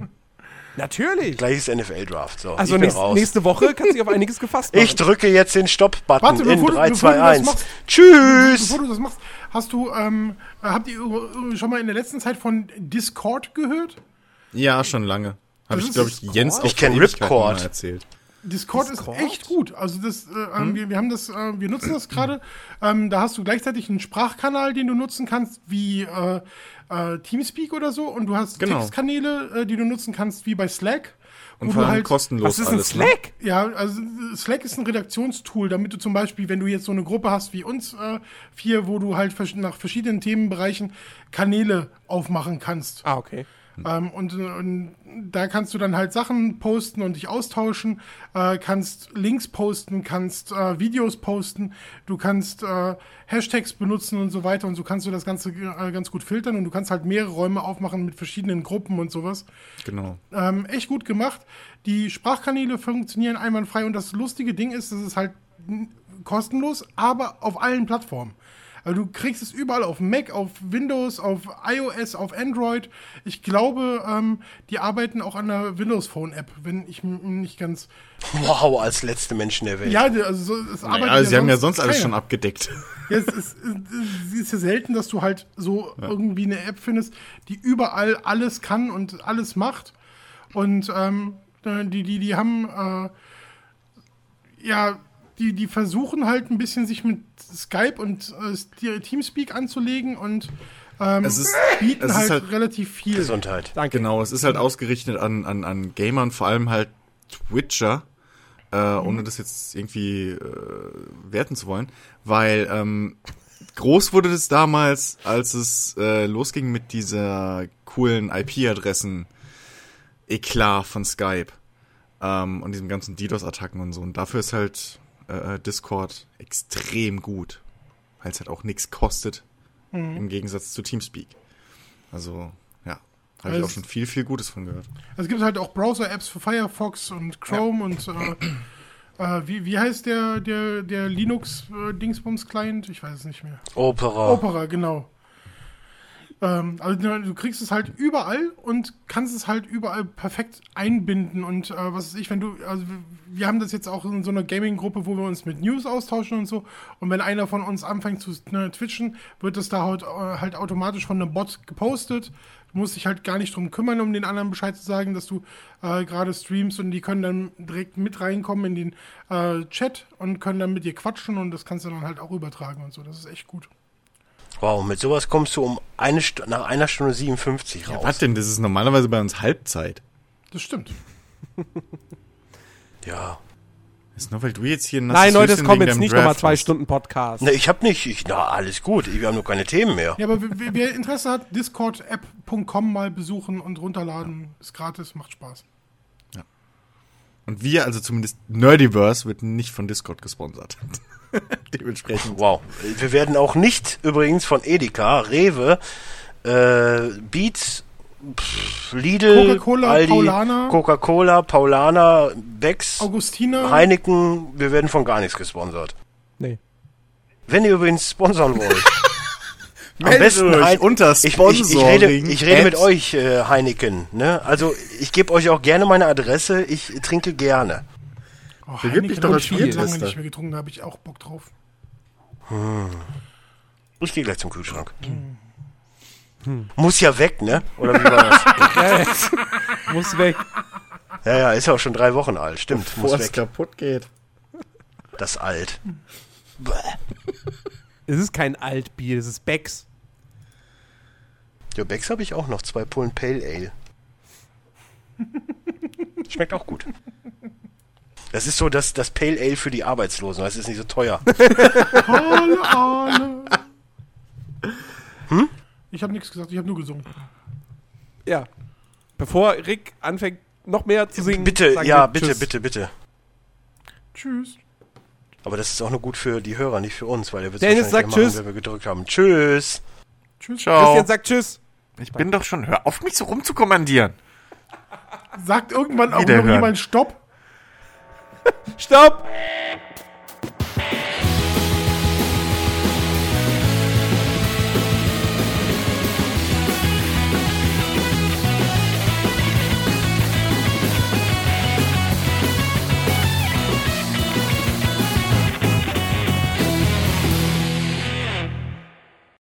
Natürlich. Gleiches NFL-Draft. So, Also nächst, raus. nächste Woche kannst du dich auf einiges gefasst machen. Ich drücke jetzt den Stopp-Button Warte, in bevor du- 3, bevor 2, du das 1. machst- Tschüss! Bevor du das machst, hast du, ähm, äh, habt ihr äh, schon mal in der letzten Zeit von Discord gehört? Ja, schon lange. Habe ich, ist glaube ich? Jens auch Ich kenn vor Ewigkeiten Ripcord. mal erzählt. Discord, Discord? ist echt gut. Also das, äh, ähm, wir, wir haben das, äh, wir nutzen das gerade. Ähm, da hast du gleichzeitig einen Sprachkanal, den du nutzen kannst, wie äh, äh, Teamspeak oder so, und du hast Genau. Textkanäle, äh, die du nutzen kannst, wie bei Slack. Und wo vor du allem halt, kostenlos Was ist ein alles. ne? Slack? Ja, also Slack ist ein Redaktionstool, damit du zum Beispiel, wenn du jetzt so eine Gruppe hast wie uns äh, vier, wo du halt versch- nach verschiedenen Themenbereichen Kanäle aufmachen kannst. Ah, okay. Ähm, und, und da kannst du dann halt Sachen posten und dich austauschen, äh, kannst Links posten, kannst äh, Videos posten, du kannst äh, Hashtags benutzen und so weiter und so kannst du das Ganze äh, ganz gut filtern und du kannst halt mehrere Räume aufmachen mit verschiedenen Gruppen und sowas. Genau. Ähm, echt gut gemacht. Die Sprachkanäle funktionieren einwandfrei und das lustige Ding ist, es ist halt kostenlos, aber auf allen Plattformen. Also du kriegst es überall auf Mac, auf Windows, auf iOS, auf Android. Ich glaube, ähm, die arbeiten auch an der Windows Phone App, wenn ich nicht ganz. Wow, als letzte Menschen der Welt. Ja, also so, es arbeitet Ja, sie haben ja sonst alles keiner. schon abgedeckt. Ja, es ist, es ist ja selten, dass du halt so irgendwie eine App findest, die überall alles kann und alles macht. Und ähm, äh, die, die, die haben äh, ja, die, die versuchen halt ein bisschen sich mit Skype und äh, Teamspeak anzulegen und ähm, Es ist- bieten es ist halt, halt- relativ viel. Gesundheit. Danke. Genau, es ist halt ausgerichtet an, an, an Gamern, vor allem halt Twitcher, äh, ohne das jetzt irgendwie äh, werten zu wollen, weil ähm, groß wurde das damals, als es äh, losging mit dieser coolen IP-Adressen Eklat von Skype ähm, und diesem ganzen DDoS-Attacken und so. Und dafür ist halt äh, Discord extrem gut, weil es halt auch nichts kostet, im Gegensatz zu Teamspeak. Also, ja, habe ich Also auch schon viel, viel Gutes von gehört. Es gibt halt auch Browser-Apps für Firefox und Chrome und äh, Äh, wie, wie heißt der, der, der Linux-Dingsbums-Client? Ich weiß es nicht mehr. Opera. Opera, genau. Ähm, also du kriegst es halt überall und kannst es halt überall perfekt einbinden und äh, was weiß ich, wenn du, also wir- haben das jetzt auch in so einer Gaming-Gruppe, wo wir uns mit News austauschen und so und wenn einer von uns anfängt zu ne, twitchen, wird das da halt, halt automatisch von einem Bot gepostet. Du musst dich halt gar nicht drum kümmern, um den anderen Bescheid zu sagen, dass du äh, gerade streamst und die können dann direkt mit reinkommen in den äh, Chat und können dann mit dir quatschen und das kannst du dann halt auch übertragen und so. Das ist echt gut. Wow, mit sowas kommst du um eine Stu nach einer Stunde 57 raus. Was denn? Das ist normalerweise bei uns Halbzeit. Das stimmt. Ja. Das ist nur, weil du jetzt hier ein Nein, Leute, es kommen jetzt nicht nochmal zwei. Stunden Podcast. Ne, ich hab nicht. Ich, na, alles gut. Wir haben nur keine Themen mehr. Ja, aber wer, wer Interesse hat, discordapp.com mal besuchen und runterladen. Ist gratis, macht Spaß. Und wir, also zumindest Nerdiverse, wird nicht von Discord gesponsert. Dementsprechend. Wow. Wir werden auch nicht übrigens von Edeka, Rewe, äh, Beats, pff, Lidl, Coca-Cola, Aldi, Paulaner. Coca-Cola, Paulaner, Becks, Augustina. Heineken, wir werden von gar nichts gesponsert. Nee. Wenn ihr übrigens sponsern wollt, am Meldet besten Hein- unter ich, ich, ich rede, ich rede mit euch, äh, Heineken. Ne? Also ich gebe euch auch gerne meine Adresse. Ich trinke gerne. Oh, Bewirb dich doch als ich schon lange Spieltester. nicht mehr getrunken, da habe ich auch Bock drauf. Ich gehe gleich zum Kühlschrank. Muss ja weg, ne? Oder wie war das? Muss weg. ja, ja, ist ja auch schon drei Wochen alt. Stimmt, Bevor muss es weg. kaputt geht. Das alt. Es ist kein Altbier, es ist Becks. Ja, Becks habe ich auch noch. Zwei Pullen Pale Ale. Schmeckt auch gut. Das ist so das, das Pale Ale für die Arbeitslosen. Das ist nicht so teuer. Hm? Ich habe nichts gesagt, ich habe nur gesungen. Ja. Bevor Rick anfängt, noch mehr zu singen. Bitte, sagen ja, wir bitte, Tschüss. bitte, bitte. Tschüss. Aber das ist auch nur gut für die Hörer, nicht für uns, weil er wird Dennis sagt machen, Tschüss. wenn wir gedrückt haben. Tschüss. Tschüss. Christian sagt Tschüss. Ich bin doch schon, hör auf mich so rumzukommandieren. Sagt irgendwann auch noch jemand Stopp? Stopp!